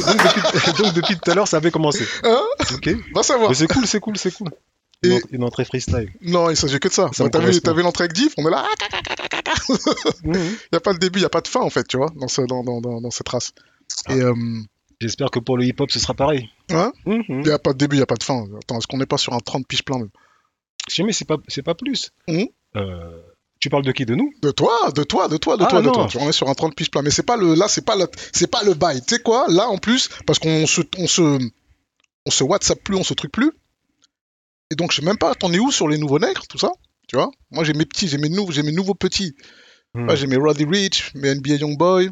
donc, depuis, donc, depuis tout à l'heure, ça avait commencé. Hein Ok. Va savoir. Mais c'est cool, c'est cool, c'est cool. Une, Et- ent- une entrée freestyle. Non, il s'agit que de ça. Ça vu l'entrée avec Diff On est là. Il Mhm. n'y a pas de début, il n'y a pas de fin, en fait, tu vois, dans, ce, dans, dans, dans, cette race. Ah. Et euh, J'espère que pour le hip-hop, ce sera pareil. Hein Mhm. il n'y a pas de début, il n'y a pas de fin. Attends, est-ce qu'on n'est pas sur un 30 piges plein même? Si jamais c'est pas, c'est pas plus. Mhm. Euh, tu parles de qui? De nous? De toi, de toi, de toi, de Ah, toi, de non. toi. Tu vois, on est sur un 30 piges plein. Mais c'est pas le, là, c'est pas le, c'est pas le bail. Tu sais quoi? Là, en plus, parce qu'on se, on se, on se WhatsApp plus, on se truc plus. Et donc, je sais même pas, t'en es où sur les nouveaux nègres, tout ça? Tu vois? Moi, j'ai mes petits, j'ai mes, nouveaux, j'ai mes nouveaux petits. Ouais, j'ai mes Roddy Rich, mes NBA Youngboy.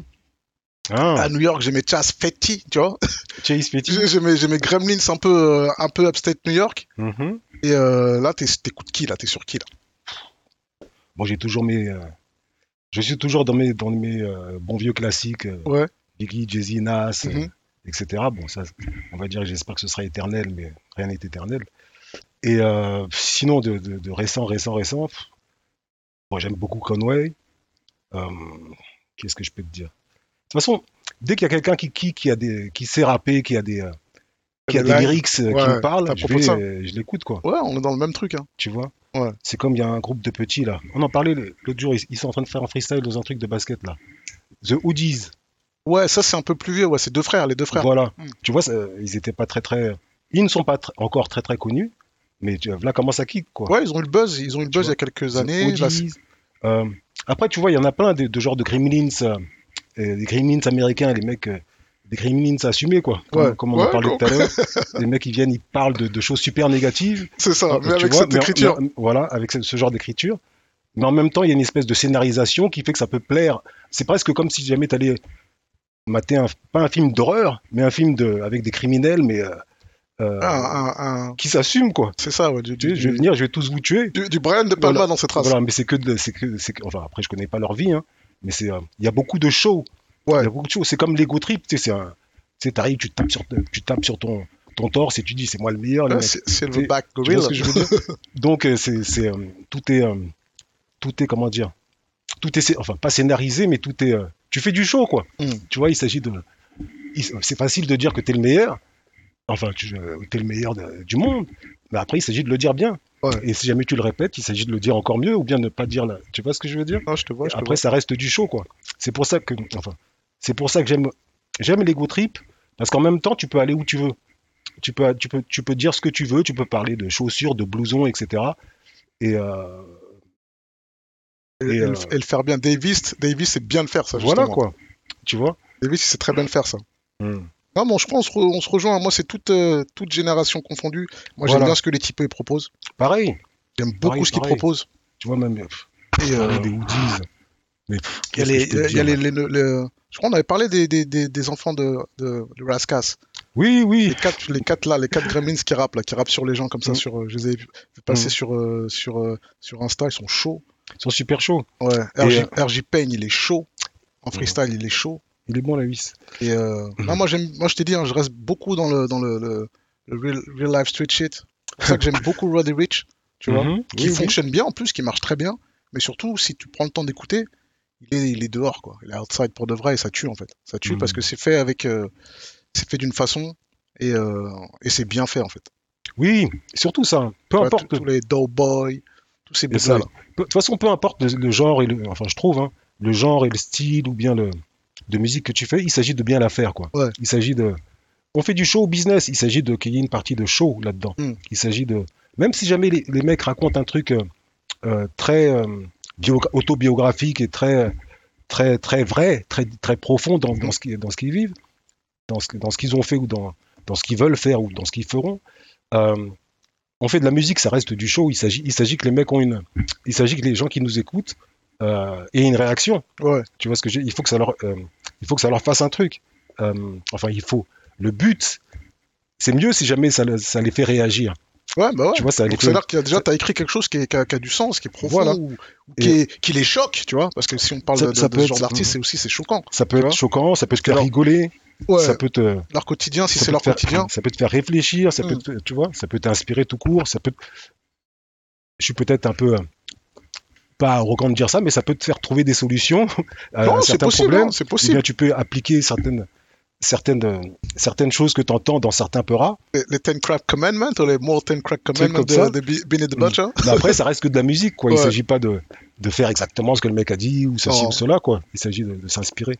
Ah, À New York, j'ai mes Chas Fetty, tu vois? Chase Petit. J'ai mes, Gremlins un peu, euh, un peu upstate New York. Mhm. Et euh, là, t'es- t'écoutes qui là? T'es sur qui là? Bon, j'ai toujours mes. euh, je suis toujours dans mes, dans mes euh, bons vieux classiques. euh, Ouais. Biggie, Jay-Z, Nas, euh, Mhm. etc. Bon, ça, on va dire, j'espère que ce sera éternel, mais rien n'est éternel. Et euh, sinon, de, de, de récent, récent, récent, pff, bon, j'aime beaucoup Conway. Euh, Qu'est-ce que je peux te dire? De toute façon, dès qu'il y a quelqu'un qui, qui, qui, a des, qui sait rapper, qui a des, euh, qui a Des lyrics euh, qui Ouais, me parlent, à je, propos de vais, ça. euh, je l'écoute, quoi. Ouais, on est dans le même truc. Hein. Tu vois? Ouais. C'est comme il y a un groupe de petits, là. On en parlait l'autre jour, ils, ils sont en train de faire un freestyle dans un truc de basket, là. The Hoodies. Ouais, ça c'est un peu plus vieux. Ouais, c'est deux frères, les deux frères. Voilà. Mm. Tu vois, ça- ils étaient pas très très. Ils ne sont pas tr- encore très très connus, mais tu, là comment ça kick quoi. Ouais, ils ont eu le buzz. Ils ont eu le buzz il y a quelques années. Là, Hoodies. Euh, après, tu vois, il y en a plein de, de genres de gremlins, euh, euh, gremlins américains, les mecs, euh, des gremlins assumés quoi. Comme, Ouais. comme on en Ouais, parlait gros. tout à l'heure. les mecs, ils viennent, ils parlent de, de choses super négatives. c'est ça. Mais Tu avec vois, cette mais en- écriture. mais- voilà, avec ce, ce genre d'écriture. Mais en même temps, il y a une espèce de scénarisation qui fait que ça peut plaire. C'est presque comme si jamais tu allais mater un, pas un film d'horreur, mais un film de, avec des criminels, mais euh, euh, Un- un- un- qui s'assument quoi. C'est ça, ouais. Du, du, je vais venir, je vais tous vous tuer. du- du Brian De Palma Voilà. dans cette race. Voilà, mais c'est que, de- c'est que, c'est que- enfin après je connais pas leur vie, hein, mais c'est, euh, il y a beaucoup de shows. Ouais. C'est comme l'ego trip, tu sais, c'est t'arrives, tu tapes sur, tu tapes sur ton, ton torse et tu dis c'est moi le meilleur. le Ouais, mec. c'est- Silverback vois Gorilla. ce que je veux dire Donc euh, c'est, c'est, euh, tout est, euh, tout est comment dire, tout est, enfin pas scénarisé, mais tout est, tu fais du show quoi. Mm. Tu vois, il s'agit de, c'est facile de dire que t'es le meilleur. Enfin, tu es le meilleur de- du monde. Mais après, il s'agit de le dire bien. Ouais. Et si jamais tu le répètes, il s'agit de le dire encore mieux ou bien ne pas dire là. Tu vois ce que je veux dire? Ah, je te vois, je te Après, ça reste du show, quoi. C'est pour ça que, enfin, c'est pour ça que j'aime, j'aime l'ego trip parce qu'en même temps, tu peux aller où tu veux. Tu peux, tu peux, tu peux dire ce que tu veux. Tu peux parler de chaussures, de blousons, etc. Et euh, et, Et, euh, le- et le faire bien. Davis, Davis, c'est bien de faire ça. voilà quoi. Tu vois? Davis, sait très bien de faire ça. Hmm. Non, bon, je pense qu'on se, re- on se rejoint. Moi, c'est toute, euh, toute génération confondue. Moi, j'aime bien ce que les types proposent. Pareil. J'aime beaucoup Pareil, ce qu'ils proposent. Tu vois même Et, euh, des hoodies. Mais il y a les, je crois qu'on avait parlé des, des, des, des enfants de, de, de Raskas. Oui, oui. Les quatre, les quatre là, les quatre gremlins qui rappent là, qui rappent sur les gens comme ça. Mm. Sur, euh, je les ai passer Mm. sur, euh, sur, euh, sur Insta. Ils sont chauds. Ils sont super chauds. Ouais. RJ, RJ Payne, il est chaud. En Mm. freestyle, il est chaud. Il est bon, la vis. Et non, moi, j'aime, moi, je t'ai dit, hein, je reste beaucoup dans le, dans le, le, le real, real life street shit. C'est ça que j'aime beaucoup Roddy Rich, tu vois, Mhm. qui Oui, oui. fonctionne bien en plus, qui marche très bien. Mais surtout, si tu prends le temps d'écouter, il est, il est dehors, quoi. Il est outside pour de vrai et ça tue, en fait. Ça tue Mhm. parce que c'est fait avec, euh, c'est fait d'une façon et, euh, et c'est bien fait, en fait. Oui, surtout ça. Peu importe. tous- les Doughboy, tous ces bouts-là. De toute façon, peu importe le, le genre et le, enfin, je trouve, hein, le genre et le style ou bien le de musique que tu fais, il s'agit de bien la faire, quoi. Ouais. Il s'agit de, on fait du show business. Il s'agit de qu'il y ait une partie de show là-dedans. Mm. Il s'agit de, même si jamais les, les mecs racontent un truc euh, très autobiographique et très très très vrai, très très profond dans, dans ce qui dans ce qu'ils vivent, dans ce, dans ce qu'ils ont fait ou dans dans ce qu'ils veulent faire ou dans ce qu'ils feront. euh, on fait de la musique, ça reste du show. Il s'agit, il s'agit que les mecs ont une, il s'agit que les gens qui nous écoutent euh, aient une réaction. Ouais. Tu vois ce que j'ai Il faut que ça leur, euh, il faut que ça leur fasse un truc. Enfin, il faut. Le but, c'est mieux si jamais ça les fait réagir. Ouais, bah ouais. Tu vois, ça Donc, fait. c'est-à-dire qu'il y a déjà, tu as écrit quelque chose qui, est- qui a, qui a du sens, qui est profond, Voilà. ou, qui, Et- est- qui les choque, tu vois. Parce que si on parle Ça- de, ça de ce genre d'artiste, c'est aussi c'est choquant. Ça peut être choquant, ça peut te faire rigoler, Ouais, ça peut te, leur quotidien, si ça c'est leur faire- quotidien. Ça peut te faire réfléchir, ça peut Mm. te, tu vois, ça peut t'inspirer tout court, ça peut. Je suis peut-être un peu euh, pas arrogant de dire ça, mais ça peut te faire trouver des solutions à Non, c'est certains possible, problèmes. hein, c'est Ou possible. bien tu peux appliquer certaines certaines, euh, certaines choses que tu entends dans certains peuras. Les, les Ten Crack Commandments ou les More Ten Crack Commandments de, de Benny the Butcher Mais après, ça reste que de la musique, quoi. Il Ouais. s'agit pas de, de faire exactement ce que le mec a dit ou ceci ou cela, quoi. Il s'agit de, de s'inspirer.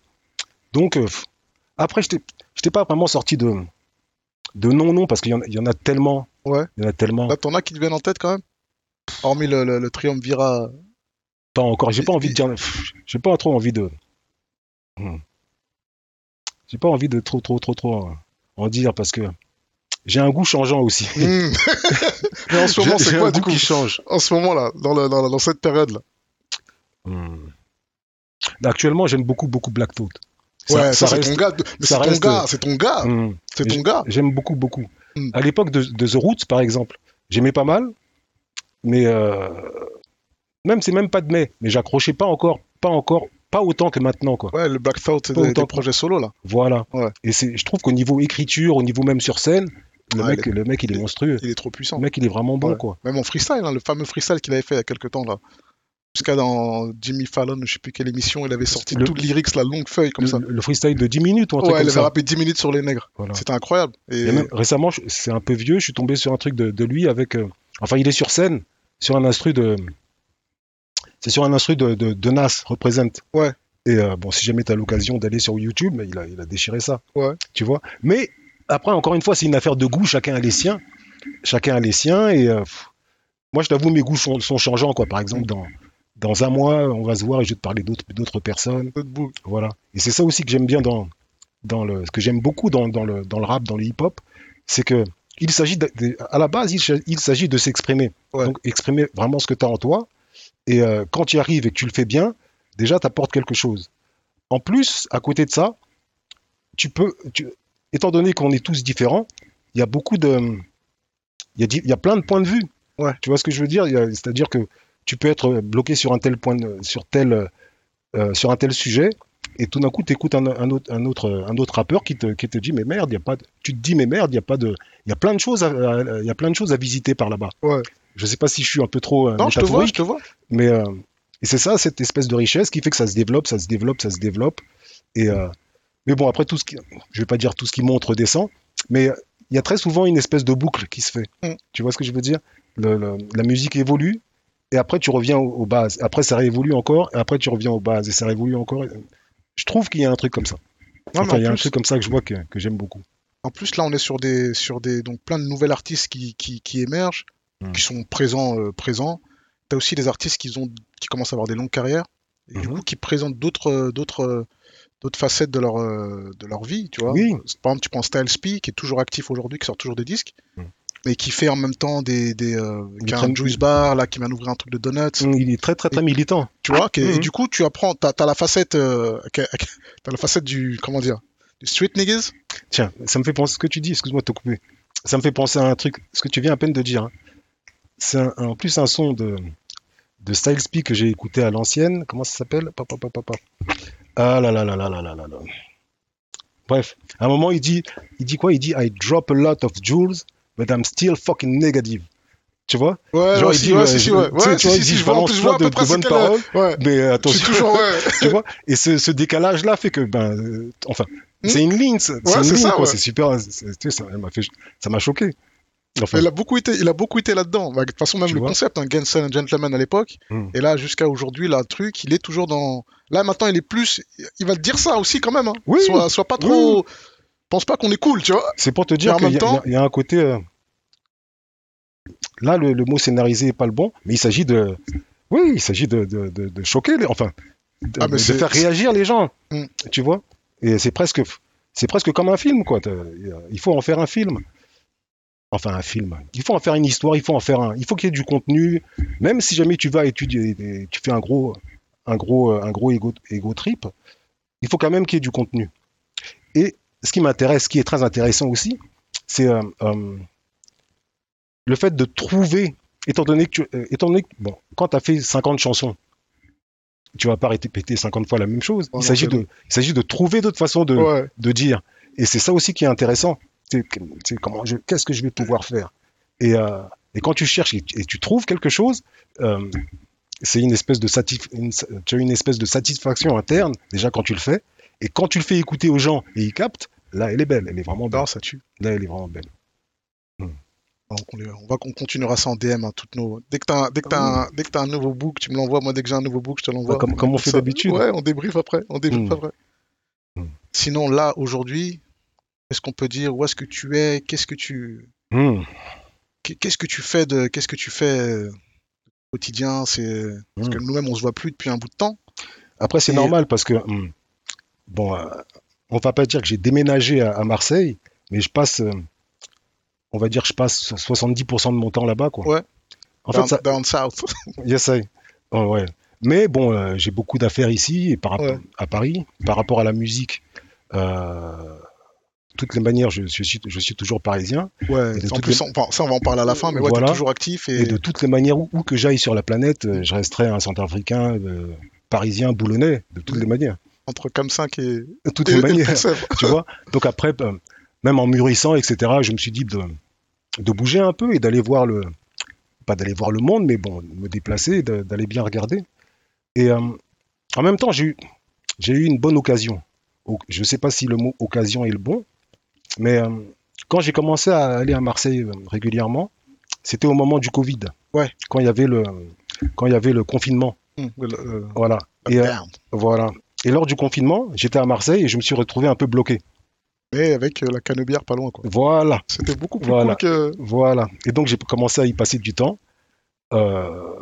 Donc, euh, après, je n'étais pas vraiment sorti de, de non-non parce qu'il y, en a- il y en a tellement. Ouais. Il y en a tellement. Là, t'en as qui te viennent en tête quand même? Hormis le, le, le triumvirat. Pas encore. J'ai pas envie de dire. J'ai pas trop envie de. Hmm. J'ai pas envie de trop, trop, trop, trop en- dire parce que j'ai un goût changeant aussi. Hmm. Mais en ce moment, c'est quoi du coup qui change. En ce moment-là, dans, le- dans, dans cette période-là Hmm. Là, Actuellement, j'aime beaucoup, beaucoup Black Thought. Ça- Ouais, ça ça, c'est ton gars. c'est ton reste- gars, c'est ton gars. Hmm. C'est ton gars. J'aime beaucoup, beaucoup. Hmm. À l'époque de, de The Roots, par exemple, j'aimais pas mal, mais euh, même c'est même pas de mai, mais j'accrochais pas encore, pas encore, pas autant que maintenant, quoi. Ouais, le Black Thought, c'est des, des projets solo là. Voilà. Ouais. Et c'est, je trouve qu'au niveau écriture, au niveau même sur scène, le Ah, mec, il est- le mec, il est monstrueux. Il est trop puissant. Le mec, il est vraiment bon, Ouais. quoi. Même en freestyle, hein, le fameux freestyle qu'il avait fait il y a quelques temps là. Jusqu'à dans Jimmy Fallon, je sais plus quelle émission, il avait sorti Le- tout le lyrics, la longue feuille comme Le, ça. le freestyle de 10 minutes ou un truc Ouais, il avait ça. rappé 10 minutes sur les nègres. Voilà. C'était incroyable. Et Et même récemment, c'est un peu vieux, je suis tombé sur un truc de, de lui avec. euh, enfin, il est sur scène, sur un instru de. C'est sur un instru de, de, de Nas, Represent. Ouais. Et euh, bon, si jamais tu as l'occasion d'aller sur YouTube, mais il a, il a déchiré ça. Ouais. Tu vois Mais après, encore une fois, c'est une affaire de goût, chacun a les siens. Chacun a les siens. Et euh, moi, je t'avoue, mes goûts sont, sont changeants, quoi. Par exemple, dans, dans un mois, on va se voir et je vais te parler d'autres d'autres personnes. Voilà. Et c'est ça aussi que j'aime bien dans, dans le, ce que j'aime beaucoup dans, dans le, dans le rap, dans le hip-hop, c'est que il s'agit de- de- à la base, il, s'agit de s'exprimer. Ouais. Donc exprimer vraiment ce que tu as en toi. Et euh, quand tu y arrives et que tu le fais bien, déjà tu apportes quelque chose. En plus, à côté de ça, tu peux, tu- étant donné qu'on est tous différents, il y a beaucoup de, il y a, y plein de points de vue. Ouais. Tu vois ce que je veux dire? C'est-à-dire que tu peux être bloqué sur un tel point, de- sur tel, euh, sur un tel sujet, et tout d'un coup, tu écoutes un, un autre, un, autre, un autre rappeur qui te, qui te dit Mais merde, il y a pas de... tu te dis Mais merde, il y a, pas de... il y, a plein de choses à, à- il y a plein de choses à visiter par là-bas. Ouais. Je sais pas si je suis un peu trop euh, Non, je te vois, je te vois. mais euh, et c'est ça, cette espèce de richesse qui fait que ça se développe, ça se développe, ça se développe. Et, euh, mais bon, après, tout ce qui... je vais pas dire tout ce qui montre descend, mais il y a très souvent une espèce de boucle qui se fait. Mm. Tu vois ce que je veux dire? Le- le- La musique évolue, et après, tu reviens aux, aux bases. Après, ça réévolue encore, et après, tu reviens aux bases, et ça réévolue encore. Je trouve qu'il y a un truc comme ça. Non, Enfin, en il y a un truc comme ça que je vois que, que j'aime beaucoup. En plus, là, on est sur des, sur des, donc plein de nouvelles artistes qui, qui, qui émergent, Mm. qui sont présents, euh, présents. T'as aussi des artistes qui ont, qui commencent à avoir des longues carrières et du Mhm. coup qui présentent d'autres, euh, d'autres, euh, d'autres facettes de leur, de leur vie, tu vois. Oui. Par exemple, tu prends Styles P, qui est toujours actif aujourd'hui, qui sort toujours des disques, Mm. mais qui fait en même temps des, des, euh, qui a un juice bar là, qui vient d'ouvrir un truc de donuts. Il est très, très, très militant. Tu vois, et Mhm. du coup, tu apprends, t'as, t'as la facette, euh, la facette du, comment dire, du street niggas. Tiens, ça me fait penser ce que tu dis, excuse-moi de te couper. Ça me fait penser à un truc, ce que tu viens à peine de dire. hein. C'est en plus un son de, de Styles P que j'ai écouté à l'ancienne. Comment ça s'appelle? Pa, pa, pa, pa, pa. Ah là là là là là là là là. Bref, à un moment il dit, il dit quoi? Il dit I drop a lot of jewels, but I'm still fucking negative. Tu vois? Ouais, Genre, il dit, ouais, ouais, si, ouais. Ouais, tu vois, il dit, je balance plein de- de bonnes paroles. Ouais. Mais euh, attention, toujours, ouais. tu vois? Et ce, ce décalage-là fait que, ben, euh, enfin, Hmm. c'est une ligne, c'est une ligne, quoi. C'est super, ça m'a choqué. Enfin, Il a beaucoup été, il a beaucoup été là-dedans. Bah, De toute façon, même le concept, un Gangster and Gentleman à l'époque, Hmm. et là jusqu'à aujourd'hui, là, le truc, il est toujours dans. Là maintenant, il est plus, il va te dire ça aussi quand même. Hein. Oui. Sois, sois pas Oui, trop. Pense pas qu'on est cool, tu vois. c'est pour te dire qu'il y, temps- y a- il y a un côté. euh, Là, le, le mot scénarisé n'est pas le bon, mais il s'agit de. Oui, il s'agit de, de, de- de choquer, les... enfin, de, Ah, mais de faire réagir les gens. Hmm. Tu vois Et c'est presque, c'est presque comme un film, quoi. Il faut en faire un film. Enfin, un film. Il faut en faire une histoire, il faut en faire un. Il faut qu'il y ait du contenu. Même si jamais tu vas étudier, et tu fais un gros, un gros, un gros ego, ego trip, il faut quand même qu'il y ait du contenu. Et ce qui m'intéresse, ce qui est très intéressant aussi, c'est euh, euh, le fait de trouver, étant donné que, tu, euh, étant donné que bon, quand tu as fait 50 chansons, tu vas pas répéter 50 fois la même chose. Il s'agit de, bon. il s'agit de trouver d'autres façons de, Ouais. de dire. Et c'est ça aussi qui est intéressant. Comment qu'est-ce que je vais pouvoir faire? Et, euh, et quand tu cherches et, et tu trouves quelque chose, euh, c'est une espèce de satisf- une- tu as une espèce de satisfaction interne déjà quand tu le fais. Et quand tu le fais écouter aux gens et ils captent, là, elle est belle, elle est vraiment belle. Non, ça tue. Là, elle est vraiment belle. Donc, on, on va on continuera ça en DM, hein, toutes nos. Dès que un, dès que t'as un, dès que t'as un nouveau book, tu me l'envoies. Moi, dès que j'ai un nouveau book, je te l'envoie. Ouais, comme- comme on fait d'habitude. Ouais, on débriefe après. On débriefe Hmm. après. Hmm. Sinon, là, aujourd'hui, qu'est-ce qu'on peut dire Où est-ce que tu es? Qu'est-ce que tu, Hmm. qu'est- qu'est-ce que tu fais de, qu'est-ce que tu fais au quotidien? C'est parce que Hmm. nous-mêmes, on se voit plus depuis un bout de temps. Après, c'est Et- normal parce que, hmm, bon, euh, on va pas dire que j'ai déménagé à, à Marseille, mais je passe, euh, on va dire, je passe 70% de mon temps là-bas, quoi. Ouais. En down, fait, ça, down south. yes, I. Oh, ouais. Mais bon, euh, j'ai beaucoup d'affaires ici et par Ouais. à Paris. Par rapport à la musique, euh, toutes les manières, je, je suis, je suis toujours parisien. Ouais. En plus, les- on- ça, on va en parler à la fin, mais ouais, Voilà. t'es toujours actif et, Et de toutes les manières, où, où que j'aille sur la planète, euh, je resterai un centrafricain, euh, parisien, boulonnais, de toutes les manières. entre Cam 5 et, De toutes et, les le manières. Tu vois. Donc après, euh, même en mûrissant, etc., je me suis dit de, de bouger un peu et d'aller voir le, pas d'aller voir le monde, mais bon, me déplacer, d'aller bien regarder. Et euh, en même temps, j'ai eu, une bonne occasion. Je ne sais pas si le mot occasion est le bon, mais euh, quand j'ai commencé à aller à Marseille euh, régulièrement, c'était au moment du Covid. Ouais. Quand il y avait le, quand il y avait le confinement. Le- le- Voilà. Et, euh, voilà. Et lors du confinement, j'étais à Marseille et je me suis retrouvé un peu bloqué. Mais avec euh, la canebière pas loin, quoi. Voilà. C'était beaucoup plus Voilà. cool que. Voilà. Et donc, j'ai commencé à y passer du temps. Euh,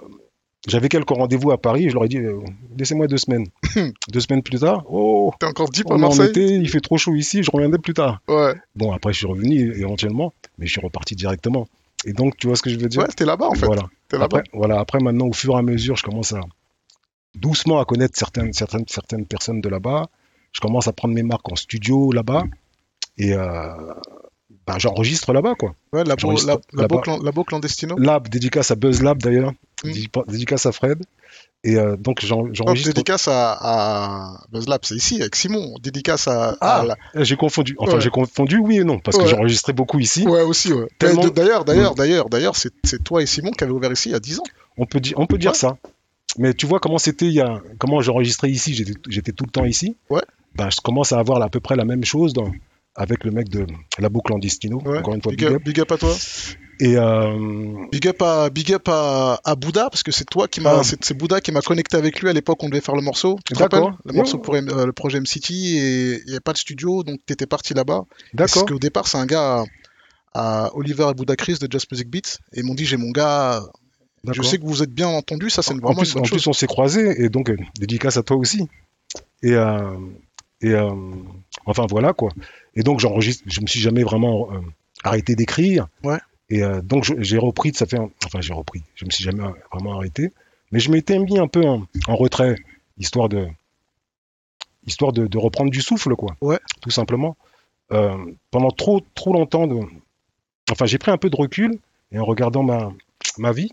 J'avais quelques rendez-vous à Paris. Je leur ai dit, euh, laissez-moi deux semaines. deux semaines plus tard, oh, T'es encore deep à est en Marseille été, il fait trop chaud ici, je reviendrai plus tard. Ouais. Bon, après, je suis revenu éventuellement, mais je suis reparti directement. Et donc, tu vois ce que je veux dire? Ouais, t'es là-bas en fait. Voilà. T'es là-bas. Après, voilà. Après, maintenant, au fur et à mesure, je commence à doucement à connaître certaines, certaines, certaines personnes de là-bas. Je commence à prendre mes marques en studio là-bas. Et euh, bah, j'enregistre là-bas, quoi. Ouais, labo, labo, labo clandestino. Lab, dédicace à Buzz Lab d'ailleurs, Mm. Dédi- dédicace à Fred. Et euh, donc j'enregistre. dédicace à, à BuzzLab, c'est ici, avec Simon. Dédicace à, Ah, à Euh, J'ai confondu. Enfin, Ouais. j'ai confondu, oui et non, parce que Ouais. j'enregistrais beaucoup ici. Ouais, aussi, ouais. Tellement- D'ailleurs, d'ailleurs, d'ailleurs, d'ailleurs, c'est toi et Simon qui avez ouvert ici il y a 10 ans. On peut dire, on peut dire Ouais. ça. Mais tu vois comment c'était il y a, comment j'enregistrais ici. J'étais, tout le temps ici. Ouais. Ben, je commence à avoir à peu près la même chose dans- avec le mec de Labo Clandestino. Encore une fois, Big, big up. big up à toi. Et euh, Big up à, big up à, à Bouddha, parce que c'est toi qui m'a, Ah. c'est Bouddha qui m'a connecté avec lui à l'époque où on devait faire le morceau. Tu te rappelles Le morceau pour M- euh, le projet MCT et il n'y avait pas de studio, donc t'étais parti là-bas. d'accord. Parce qu'au départ, c'est un gars à, Oliver et Bouddha Chris de Just Music Beats et ils m'ont dit j'ai mon gars. Je sais que vous êtes bien entendu, ça c'est en vraiment plus, une bonne en chose. plus, on s'est croisés et donc euh, dédicace à toi aussi. Et, euh, et euh, enfin voilà quoi. Et donc j'enregistre. Je me suis jamais vraiment arrêté d'écrire. Ouais. Et euh, donc j'ai repris. Ça fait. un- Enfin j'ai repris. Je me suis jamais vraiment arrêté. Mais je m'étais mis un peu en, en retrait, histoire de histoire de, de reprendre du souffle quoi. Ouais. Tout simplement. Euh, pendant trop trop longtemps de. Enfin j'ai pris un peu de recul et en regardant ma ma vie.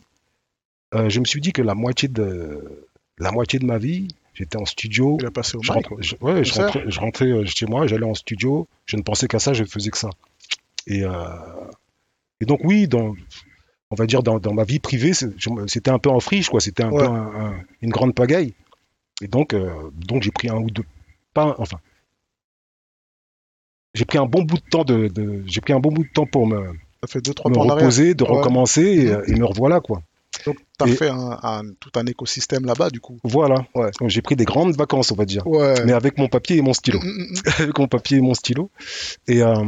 Euh, je me suis dit que la moitié de la moitié de ma vie, j'étais en studio. Il a passé au Je, je- ouais, je rentrais, je rentrais, chez moi, j'allais en studio, je ne pensais qu'à ça, je faisais que ça. Et, euh, et donc oui, dans, on va dire dans, dans ma vie privée, c'était un peu en friche, quoi. C'était un Ouais. peu un- un- une grande pagaille. Et donc, euh, donc j'ai pris un ou deux, pas, un- enfin, j'ai pris un bon bout de temps de, de- j'ai pris un bon bout de temps pour me, Ça fait 2-3 me reposer, de Ouais. recommencer, et, euh, et me revoilà, quoi. Donc t'as Et- fait un, un- tout un écosystème là-bas du coup. Voilà. Ouais. J'ai pris des grandes vacances, on va dire. Ouais. Mais avec mon papier et mon stylo. Mm, mm. avec mon papier et mon stylo. Et euh,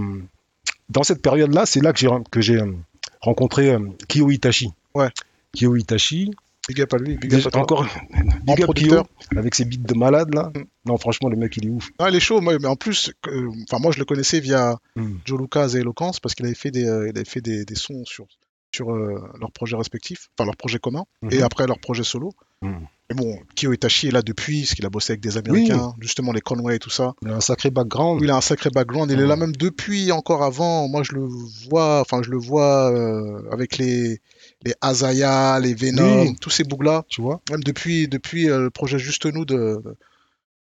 dans cette période-là, c'est là que j'ai que j'ai euh, rencontré euh, Kyo Itachi. Ouais. Kyo Itachi. Big up à lui, big up Déjà, à toi. encore En big up producteur. avec ses beats de malade là. Mm. Non, franchement, le mec il est ouf. Non, il est chaud, mais en plus, euh, moi je le connaissais via Mm. Joe Lucas et Eloquence parce qu'il avait fait des, euh, il avait fait des, des sons sur, sur euh, leurs projets respectifs, enfin leurs projets communs, et Mhm. après leurs projets solo. Mm. Mais bon, Kyo Itachi est là depuis, parce qu'il a bossé avec des Américains, justement les Conway et tout ça. Il a un sacré background. Il a un sacré background, il est là même depuis encore avant. Moi je le vois, enfin je le vois euh, avec les, les Azaya, les Venom, Oui. tous ces bougs-là. Tu vois Même depuis, depuis euh, le projet Juste Nous de,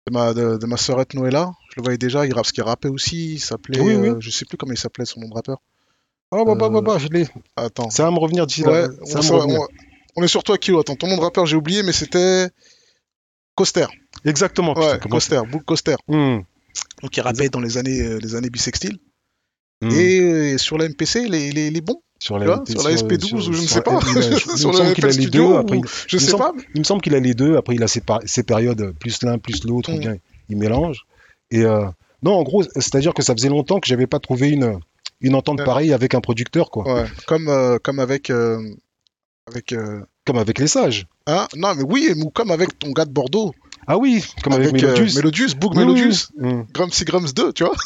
de, ma, de, de ma sœurette Noëlla, je le voyais déjà, il, rappe, qu'il rappait aussi, il s'appelait, Oui, oui. euh, je sais plus comment il s'appelait son nom de rappeur. Oh, bah, bah, Euh, bah, bah, je l'ai. Attends, Ça va me revenir d'ici ouais, là. on, Ça va me ça- revenir. on- on est sur toi Kilo, attends, ton nom de rappeur j'ai oublié, mais c'était Coster, Exactement. putain, ouais, Coster, Book Coster. Hmm. Donc il rappait dans les années, euh, les années bissextiles. Hmm. Et euh, sur la MPC, il est, il est- il est bon. sur tu vois, sur la SP12 ou je ne sais pas. sur le qu'il a les deux. Après, je sais pas. il me semble qu'il a les deux. Après, il a ses, ses périodes, euh, plus l'un, plus l'autre, il mélange. Et euh, non, en gros, c'est-à-dire que ça faisait longtemps que j'avais pas trouvé une, une entente Ouais. pareille avec un producteur, quoi. Ouais. Comme, euh, comme avec. euh, avec euh, Comme avec les sages. hein non, mais oui, ou comme avec ton gars de Bordeaux. Ah oui, comme avec, euh, Melodius. Melodius, Book Mmh, Melodius. mmh. Grumpsy Grumps 2, tu vois.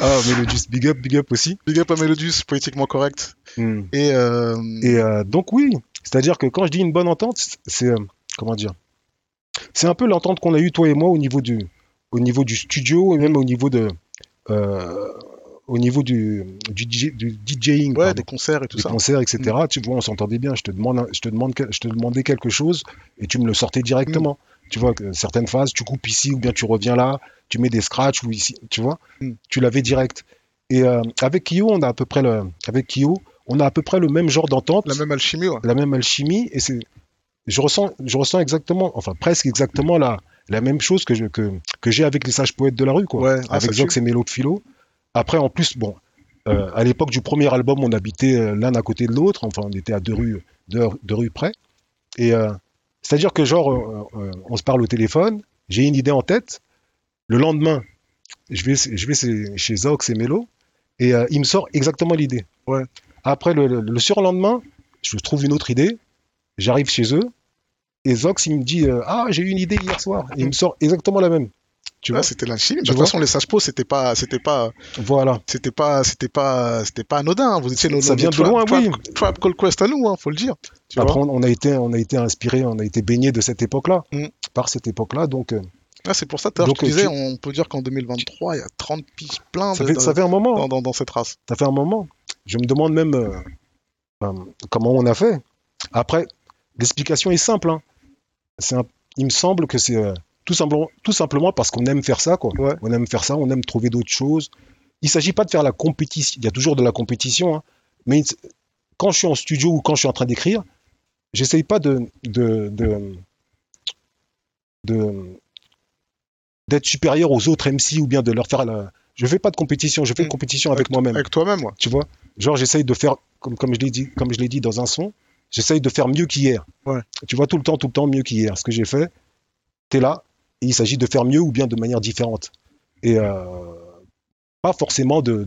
Ah, Melodius, big up, big up aussi. Big up à Melodius, politiquement correct. Mm. Et, euh, Et euh, donc oui, c'est-à-dire que quand je dis une bonne entente, c'est comment dire C'est un peu l'entente qu'on a eue toi et moi au niveau du au niveau du studio et même au niveau de au niveau du du, DJ du DJing, ouais, des concerts et tout des ça. Mm. concerts, etc. Tu vois, on s'entendait bien. Je te demande, je te demande, que- je te demandais quelque chose et tu me le sortais directement. Tu vois, certaines phases, tu coupes ici ou bien tu reviens là, tu mets des scratchs ou ici, tu vois, Mm. tu l'avais direct. Et euh, avec Kyo, on a à peu près le, avec Kyo, on a à peu près le même genre d'entente La même alchimie, ouais. la même alchimie et c'est je ressens je ressens exactement enfin presque exactement la la même chose que je, que, que j'ai avec les sages poètes de la rue quoi Ouais, ah, avec Zox et Mélo de Philo après en plus bon euh, à l'époque du premier album on habitait euh, l'un à côté de l'autre. Enfin on était à deux rues deux, deux rues près. Et euh, c'est à dire que genre on se parle au téléphone. J'ai une idée en tête. Le lendemain je vais je vais chez- Zox et Mélo et il me sort exactement l'idée. Ouais. après le, le- le surlendemain je trouve une autre idée. J'arrive chez eux. Et Zox il me dit euh, ah j'ai eu une idée hier soir et il me sort exactement la même. Tu Ouais, vois? c'était l'alchimie. De Tu toute façon, les sages c'était pas, c'était pas, Voilà. c'était pas, c'était pas, c'était pas anodin. Vous étiez nos, Ça nos vient de trap- loin, trap, oui. Trap Call Quest à nous, hein, faut le dire. Tu Après vois? on, a été on a été inspiré on a été baigné de cette époque-là Mm. par cette époque-là donc euh, Ah, c'est pour ça, tout à l'heure, te disais, tu- on peut dire qu'en 2023, il y a 30 piges plein ça de- fait de- ça fait un moment dans, dans, dans cette race. ça fait un moment. Je me demande même euh, euh, comment on a fait. Après l'explication est simple. hein. Un- il me semble que c'est euh, tout simplement tout simplement parce qu'on aime faire ça quoi. Ouais. On aime faire ça, on aime trouver d'autres choses. Il s'agit pas de faire la compétition. Il y a toujours de la compétition, hein. mais quand je suis en studio ou quand je suis en train d'écrire, j'essaye pas de de, de, de- d'être supérieur aux autres MC ou bien de leur faire la. Je fais pas de compétition. Je fais une Mm. compétition avec moi-même. Avec toi-même, ouais. Tu vois, genre j'essaye de faire comme comme je l'ai dit comme je l'ai dit dans un son, j'essaye de faire mieux qu'hier. Ouais. Tu vois tout le temps tout le temps mieux qu'hier. Ce que j'ai fait, t'es là et il s'agit de faire mieux ou bien de manière différente. Et euh, pas forcément de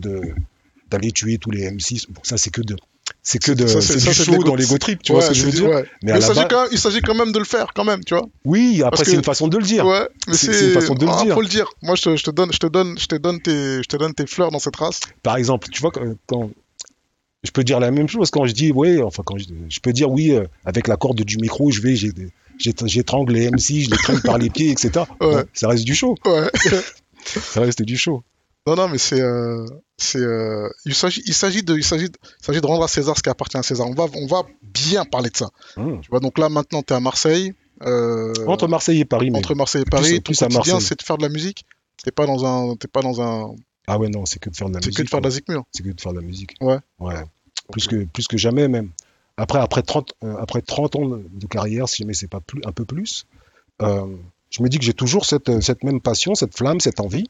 d'aller tuer tous les M6. Bon, ça c'est que de c'est que de Ça, c'est- du show dans l'ego trip. Tu Ouais, vois ce que je veux dire? ouais. Mais il s'agit quand même- il s'agit quand même de le faire, quand même, tu vois. oui. Après c'est que- une façon de le dire. Ouais, mais C'est- une façon de le Ah, dire. faut le dire. Moi, je te, je te donne, je te donne, je te donne tes, je te donne tes fleurs dans cette race. Par exemple, tu vois, quand, je peux dire la même chose quand je dis, oui, enfin, quand je, je peux dire, oui, euh, avec la corde du micro, je vais, j'ai- j'étrangle les MC, je les traîne par les pieds, etc. Ouais. Bon, ça reste du show. Ouais. Ça reste du show. Non, non, mais c'est, euh, c'est, euh, il s'agit, de, il s'agit, de- rendre à César ce qui appartient à César. On va, on va bien parler de ça. Tu vois, donc là, maintenant, tu es à Marseille. euh, Entre Marseille et Paris, entre Marseille et Paris, plus- ton quotidien, c'est de faire de la musique. T'es pas dans un, t'es pas dans un, Ah ouais, non, c'est que de faire de la c'est musique. que de faire de la zik mur. C'est que de faire de la musique. Ouais. Ouais. Plus que, plus que jamais, même. Après, après 30, euh, après 30 ans de carrière, si jamais c'est pas plus, un peu plus, euh, je me dis que j'ai toujours cette, cette même passion, cette flamme, cette envie.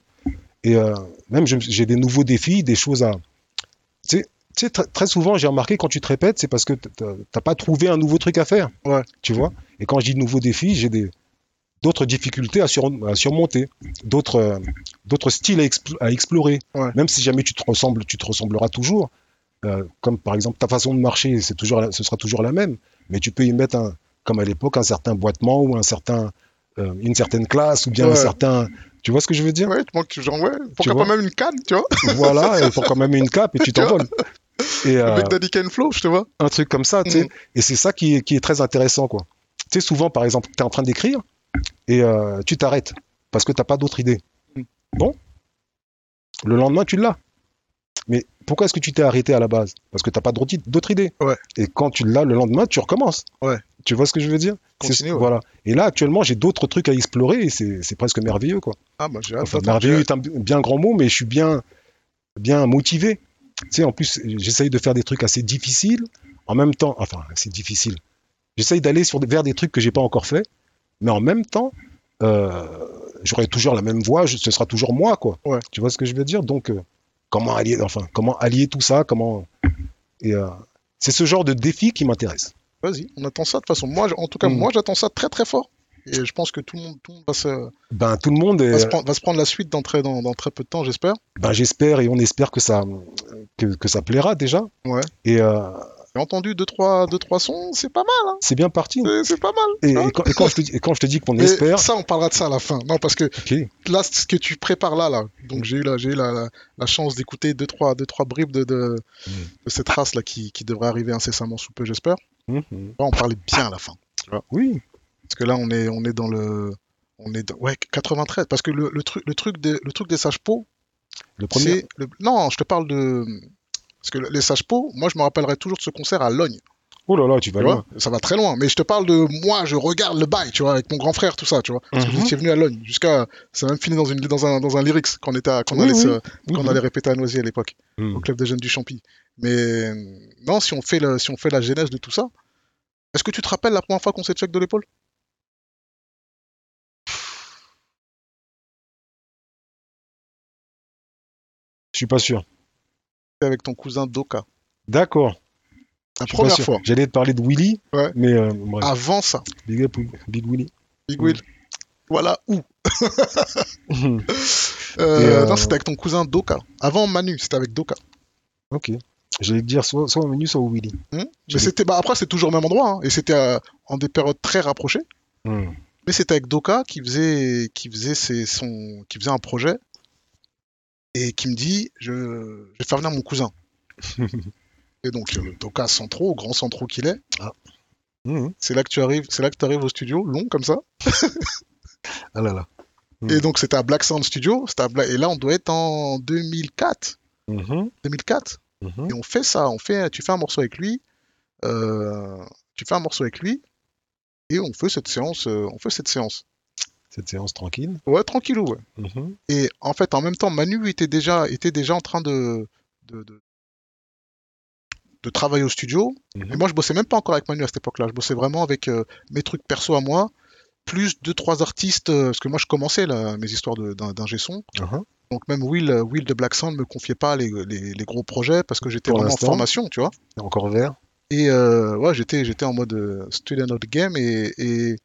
Et euh, même, j'ai des nouveaux défis, des choses à. Tu sais, tu sais, très, souvent, j'ai remarqué quand tu te répètes, c'est parce que t'as t'as pas trouvé un nouveau truc à faire. Ouais. Tu vois? Et quand je dis nouveaux défis, j'ai des d'autres difficultés à, sur- à surmonter, d'autres euh, d'autres styles à, expl- à explorer. Ouais. Même si jamais tu te ressembles, tu te ressembleras toujours. Euh, comme par exemple ta façon de marcher, c'est toujours, ce sera toujours la même. Mais tu peux y mettre un, comme à l'époque, un certain boitement ou un certain, euh, une certaine classe ou bien un certain. Tu vois ce que je veux dire? Ouais, tu manques, genre, ouais. Pourquoi pas même une canne, tu vois? Voilà, il faut quand même une cape et tu t'envoles. Et euh, Avec Daddy Ken Flow, je te vois. un truc comme ça, tu sais. Mm. Et c'est ça qui est, qui est très intéressant, quoi. Tu sais, souvent, par exemple, tu es en train d'écrire et euh, tu t'arrêtes parce que tu n'as pas d'autre idée. Mm. Bon, le lendemain, tu l'as. Mais pourquoi est-ce que tu t'es arrêté à la base? Parce que tu n'as pas d'autre idée. Ouais. Et quand tu l'as le lendemain, tu recommences. Ouais. Tu vois ce que je veux dire? Continue, ouais. Voilà. Et là, actuellement, j'ai d'autres trucs à explorer et c'est presque merveilleux, quoi. Ah, bah, j'ai Enfin, merveilleux est un bien grand mot, mais je suis bien, bien motivé. Tu sais, en plus, j'essaye de faire des trucs assez difficiles. En même temps, enfin, c'est difficile. J'essaye d'aller sur vers des trucs que j'ai pas encore fait, mais en même temps, euh, j'aurai toujours la même voix, je- ce sera toujours moi, quoi. Ouais. Tu vois ce que je veux dire? Donc, euh, comment allier, enfin, comment allier tout ça Comment Et euh, c'est ce genre de défi qui m'intéresse. Vas-y, on attend ça de toute façon. Moi, en tout cas, Mm. moi, j'attends ça très très fort. Et je pense que tout le monde, tout le monde va, se, Ben, tout le monde, est- va, se prendre, va se prendre la suite dans très, dans, dans très peu de temps, j'espère. ben, j'espère et on espère que ça, que, que ça plaira déjà. Ouais. Et euh, J'ai entendu deux trois, deux, trois sons, c'est pas mal. Hein. c'est bien parti. C'est- pas mal. Et, vois. et quand, et quand je te dis, et quand je te dis qu'on espère, ça, on parlera de ça à la fin. Non, parce que là, ce que tu prépares là, là. Donc j'ai eu, la, j'ai eu la, la, la chance d'écouter deux trois, deux, trois bribes de, de, Mm. de cette race là qui, qui devrait arriver incessamment sous peu, j'espère. Mhm. Là, on parlait bien à la fin. oui, Parce que là, on est, on est dans le. On est dans- ouais, 93. Parce que le, le, truc, le, truc des, le truc des sages-pots, le premier. le- Non, je te parle de. Parce que les sages-pots, moi, je me rappellerai toujours de ce concert à Logne. Oh là là, tu vas Tu loin. vois ça va très loin. Mais je te parle de moi, je regarde le bail, tu vois, avec mon grand frère, tout ça, tu vois. Parce que Mhm. vous étiez venu à Logne. Jusqu'à. Ça a même fini dans, une, dans, un, dans un lyrics qu'on était à- qu'on Oui, allait, oui. se- qu'on Mhm. allait répéter à Noisy à l'époque, Mhm. au club des jeunes du Champy. Mais non, si on, fait le, si on fait la genèse de tout ça, est-ce que tu te rappelles la première fois qu'on s'est check de l'épaule? Je suis pas sûr. C'était avec ton cousin Doka. D'accord. La première fois. J'allais te parler de Willy, Ouais. mais euh, bref. Avant ça, Big up, Big Willy. Big Mm. Will. Voilà où. Mhm. Euh, euh, Non, c'était avec ton cousin Doka. Avant Manu, c'était avec Doka. ok. J'allais te dire soit, menu, soit Willy. Hmm Mais c'était, bah après, c'est toujours au même endroit. hein, et c'était en des périodes très rapprochées. Mhm. Mais c'était avec Doka qui faisait, qui faisait, ses, son, qui faisait un projet. Et qui me dit je, je vais faire venir mon cousin. et donc, euh, Doka Centro, grand Centro qu'il est, Mhm. c'est là que tu arrives, c'est là que tu arrives au studio, long comme ça. Ah là là. Et donc, c'était à Black Sound Studio. c'était à Bla- Et là, on doit être en 2004. Mhm. 2004. Mhm. Et on fait ça, on fait, tu fais un morceau avec lui, euh, tu fais un morceau avec lui, et on fait cette séance, euh, on fait cette séance. Cette séance tranquille. Ouais, tranquillou, ouais. Mhm. Et en fait, en même temps, Manu était déjà, était déjà en train de, de, de, de travailler au studio. Mhm. Et moi, je bossais même pas encore avec Manu à cette époque-là. Je bossais vraiment avec euh, mes trucs perso à moi, plus deux, trois artistes, euh, parce que moi, je commençais là, mes histoires d'ingé son. Mhm. Donc même Will, euh, Will de Black Sound me confiait pas les, les, les gros projets parce que j'étais vraiment en formation, tu vois. Encore vert. Et euh, ouais, j'étais, en mode student of the game et, et,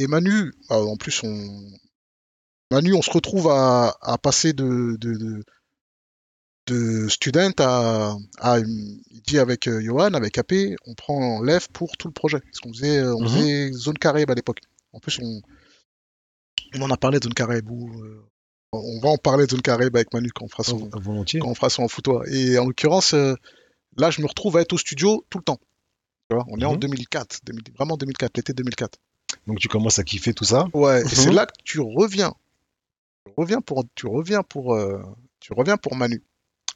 et Manu, ah, en plus, on, Manu, on se retrouve à, à passer de, de, de, de student à, à, il dit avec euh, Johan, avec AP, on prend l'EF pour tout le projet. Parce qu'on faisait, on Mhm. faisait Zone Caraïbe à l'époque. En plus, on, on en a parlé de Zone Caraïbe. où, euh, on va en parler de Zone Caraïbe avec Manu quand on fera son, Volontiers. quand on fera son foutoir. Et en l'occurrence, euh, là, je me retrouve à être au studio tout le temps. Tu vois, on est en Mhm. 2004, 2000 vraiment 2004, l'été 2004. Donc tu commences à kiffer tout ça. Ouais, et Mhm. c'est là que tu reviens. Tu reviens pour, tu reviens pour, euh, tu reviens pour Manu.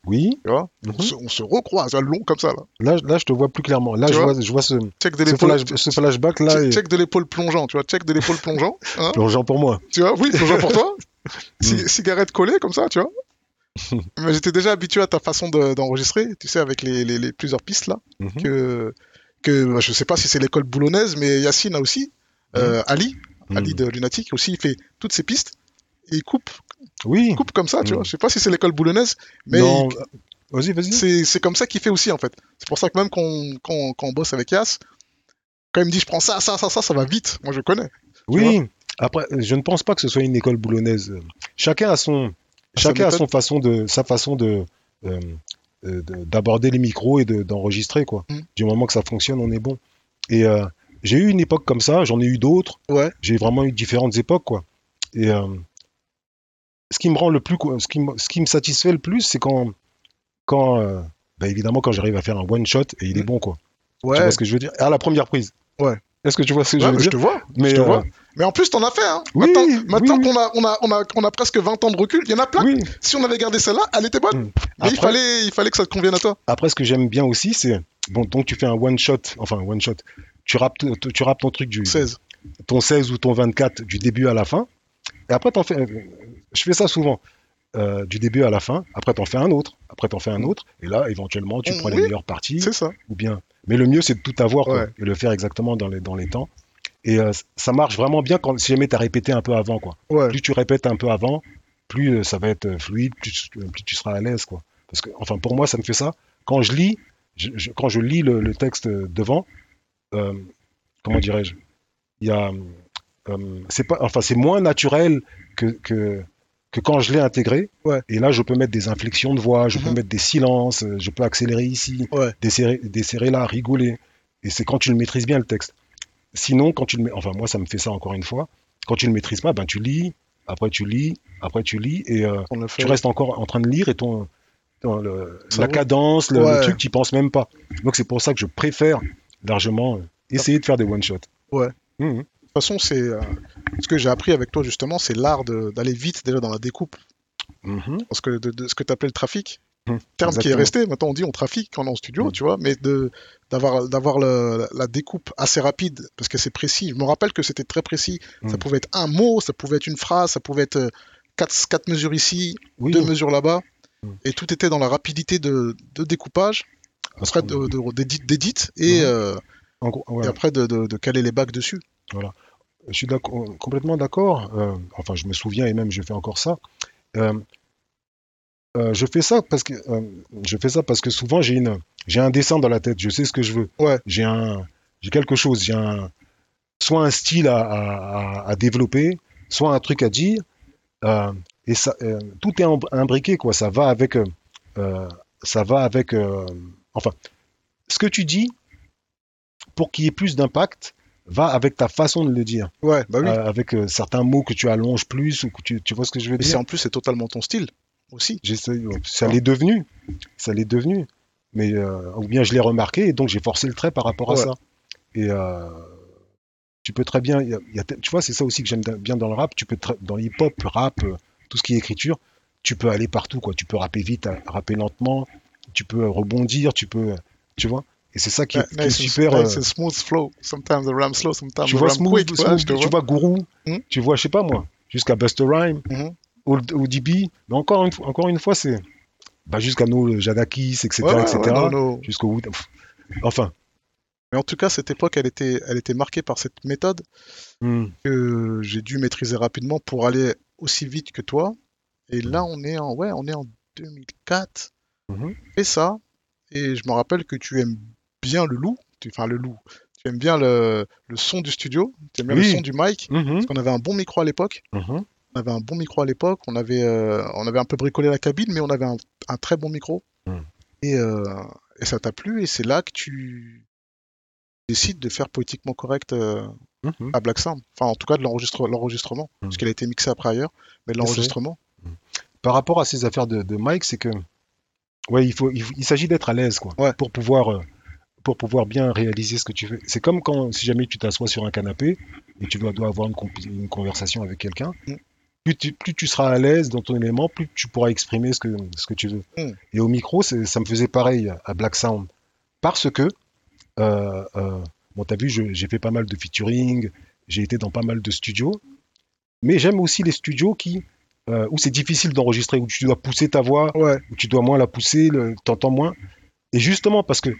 Oui. Tu vois, Mhm. on, se, on se recroise, à long comme ça là. Là, là, je te vois plus clairement. Là, Tu je vois vois, je vois ce, Check de ce, flash- ce flashback là check, est check de l'épaule plongeant, tu vois, check de l'épaule plongeant. hein, plongeant pour moi. tu vois, oui, plongeant pour toi. Ci- Mm. Cigarette collée comme ça, tu vois. Mais j'étais déjà habitué à ta façon de- d'enregistrer, tu sais, avec les, les- les plusieurs pistes là. Mhm. que, que bah, je sais pas si c'est l'école boulonnaise, mais Yacine a aussi. Euh, Ali, Ali Mhm. de Lunatic aussi, il fait toutes ses pistes. Et il coupe, Oui. il coupe comme ça, tu Mhm. vois. Je sais pas si c'est l'école boulonnaise, mais non. il- Vas-y, vas-y. c'est c'est comme ça qu'il fait aussi, en fait. C'est pour ça que même quand on, quand on- quand on bosse avec Yass, quand il me dit je prends ça, ça, ça, ça, ça va vite. Moi, je connais. Oui. Après, je ne pense pas que ce soit une école boulonnaise. Chacun a son, Sa chacun a son façon de, sa façon de, euh, euh, de- d'aborder les micros et de- d'enregistrer quoi. Mm. Du moment que ça fonctionne, on est bon. Et euh, j'ai eu une époque comme ça, j'en ai eu d'autres. Ouais. J'ai vraiment eu différentes époques quoi. Et euh, ce qui me rend le plus, ce qui me, ce qui me satisfait le plus, c'est quand, quand, euh, bah, évidemment, quand j'arrive à faire un one shot et il est Mm. bon quoi. Ouais, Tu vois ce que je veux dire? À la première prise. Ouais. Est-ce que tu vois ce que Ouais, je veux mais je dire? te vois. Mais je te euh, vois. Mais en plus, t'en as fait, hein. Oui, maintenant maintenant oui. qu'on a, on a, on a, on a presque 20 ans de recul, il y en a plein. Si on avait gardé celle-là, elle était bonne. Mm. Mais il fallait, il fallait que ça te convienne à toi. Après, ce que j'aime bien aussi, c'est bon, donc tu fais un one shot, enfin un one shot. Tu rappes, t- tu rappes ton truc du 16. ton 16 ou ton 24 du début à la fin. Et après, t'en fais. Je fais ça souvent. euh, du début à la fin. Après, t'en fais un autre. Après, t'en fais un autre. Et là, éventuellement, tu Mm, prends les meilleures parties C'est ça. ou bien. Mais le mieux, c'est de tout avoir quoi, Ouais. et le faire exactement dans les dans les temps. Et euh, ça marche vraiment bien quand si jamais tu as répété un peu avant, quoi. Ouais. Plus tu répètes un peu avant, plus euh, ça va être fluide, plus, plus tu seras à l'aise, quoi. Parce que, enfin, pour moi, ça me fait ça. Quand je lis, je- je- quand je lis le, le texte devant, comment dirais-je, il y a, euh, c'est pas, enfin, c'est moins naturel que, que que quand je l'ai intégré. Ouais. Et là, je peux mettre des inflexions de voix, je peux Mhm. mettre des silences, euh, je peux accélérer ici, Ouais. desserrer, desserrer là, rigoler. Et c'est quand tu le maîtrises bien le texte. Sinon, quand tu le mets, enfin moi ça me fait ça encore une fois. Quand tu le maîtrises pas, ben tu lis, après tu lis, après tu lis et euh, tu restes encore en train de lire et ton, ton- le- Ça la cadence, le, le Ouais. truc, tu penses même pas. Donc c'est pour ça que je préfère largement euh, essayer de faire des one shots. Ouais. Mhm. De toute façon, c'est euh, ce que j'ai appris avec toi justement, c'est l'art d'aller vite déjà dans la découpe. Mhm. Parce que de, de ce que tu appelais le trafic, terme qui est resté, maintenant on dit on trafique quand on est en studio, tu vois, mais d'avoir la découpe assez rapide parce que c'est précis. Je me rappelle que c'était très précis. Ça pouvait être un mot, ça pouvait être une phrase, ça pouvait être euh, quatre, quatre mesures ici, Oui, deux mesures là-bas, et tout était dans la rapidité de, de découpage, parce après qu'on- de, de- d'édit, d'édit, et, Mhm. euh, en gros, ouais. et après de, de, de caler les bacs dessus. Je suis d'accord- complètement d'accord. Euh, enfin, je me souviens et même je fais encore ça. Euh, euh, je fais ça parce que euh, je fais ça parce que souvent j'ai une j'ai un dessin dans la tête. Je sais ce que je veux. Ouais. J'ai un j'ai quelque chose. J'ai un soit un style à, à- à- développer, soit un truc à dire. Euh, et ça, euh, tout est im- imbriqué quoi. Ça va avec euh, euh, ça va avec euh, enfin ce que tu dis pour qu'il y ait plus d'impact va avec ta façon de le dire. Ouais, bah oui. Euh, avec euh, certains mots que tu allonges plus ou que tu, tu vois ce que je veux et c'est dire en plus c'est totalement ton style aussi. Ça l'est devenu. Ça l'est devenu. Mais euh, ou bien je l'ai remarqué et donc j'ai forcé le trait par rapport à ça. Et tu peux très bien il y a- il y a te- tu vois c'est ça aussi que j'aime bien dans le rap. Tu peux dans le hip hop rap tout ce qui est écriture tu peux aller partout quoi. Tu peux rapper vite rapper lentement tu peux rebondir tu peux tu vois et c'est ça qui, est- qui super nice euh, smooth flow. Sometimes the rhyme slow, sometimes tu the vois rhyme Smooth, quick. Smooth, tu vois. Guru, Hmm? tu vois, je sais pas moi, jusqu'à Buster Rhyme, Mhm. ou, ou DB, mais encore une, fois- encore une fois, c'est bah, jusqu'à nos Jadakis, etc., Ouais, etc., ouais, non, non. jusqu'au Enfin, Mais en tout cas, cette époque, elle était, elle était marquée par cette méthode hmm, que j'ai dû maîtriser rapidement pour aller aussi vite que toi. Et là, on est en, ouais, on est en 2004. Mhm, Et ça, et je me rappelle que tu aimes bien le loup, tu- enfin le loup. Tu aimes bien le, le son du studio, tu aimes bien Oui. le son du mic. mhm, Parce qu'on avait un bon micro à l'époque. mhm, On avait un bon micro à l'époque. On avait, euh, on avait un peu bricolé la cabine, mais on avait un, un très bon micro. Mm. Et, euh, et ça t'a plu. Et c'est là que tu décides de faire poétiquement correct euh, mhm. à Black Sound. Enfin, en tout cas, de l'enregistre- l'enregistrement. Mm. Parce qu'elle a été mixée après ailleurs. Mais de l'enregistrement. Par rapport à ces affaires de, de Mike, c'est que, ouais, il faut, il, s'agit d'être à l'aise, quoi, Ouais. pour pouvoir, euh, pour pouvoir bien réaliser ce que tu fais. C'est comme quand, si jamais tu t'assois sur un canapé et tu dois, dois avoir une, conversation avec quelqu'un, Mm. plus, tu, plus tu seras à l'aise dans ton élément, plus tu pourras exprimer ce que, ce que tu veux. Mm. Et au micro, ça me faisait pareil à Black Sound, parce que, euh, euh, bon, t'as vu, j'ai fait pas mal de featuring, j'ai été dans pas mal de studios, mais j'aime aussi les studios qui, euh, où c'est difficile d'enregistrer, où tu dois pousser ta voix, Ouais. où tu dois moins la pousser, t'entends moins. Et justement parce que,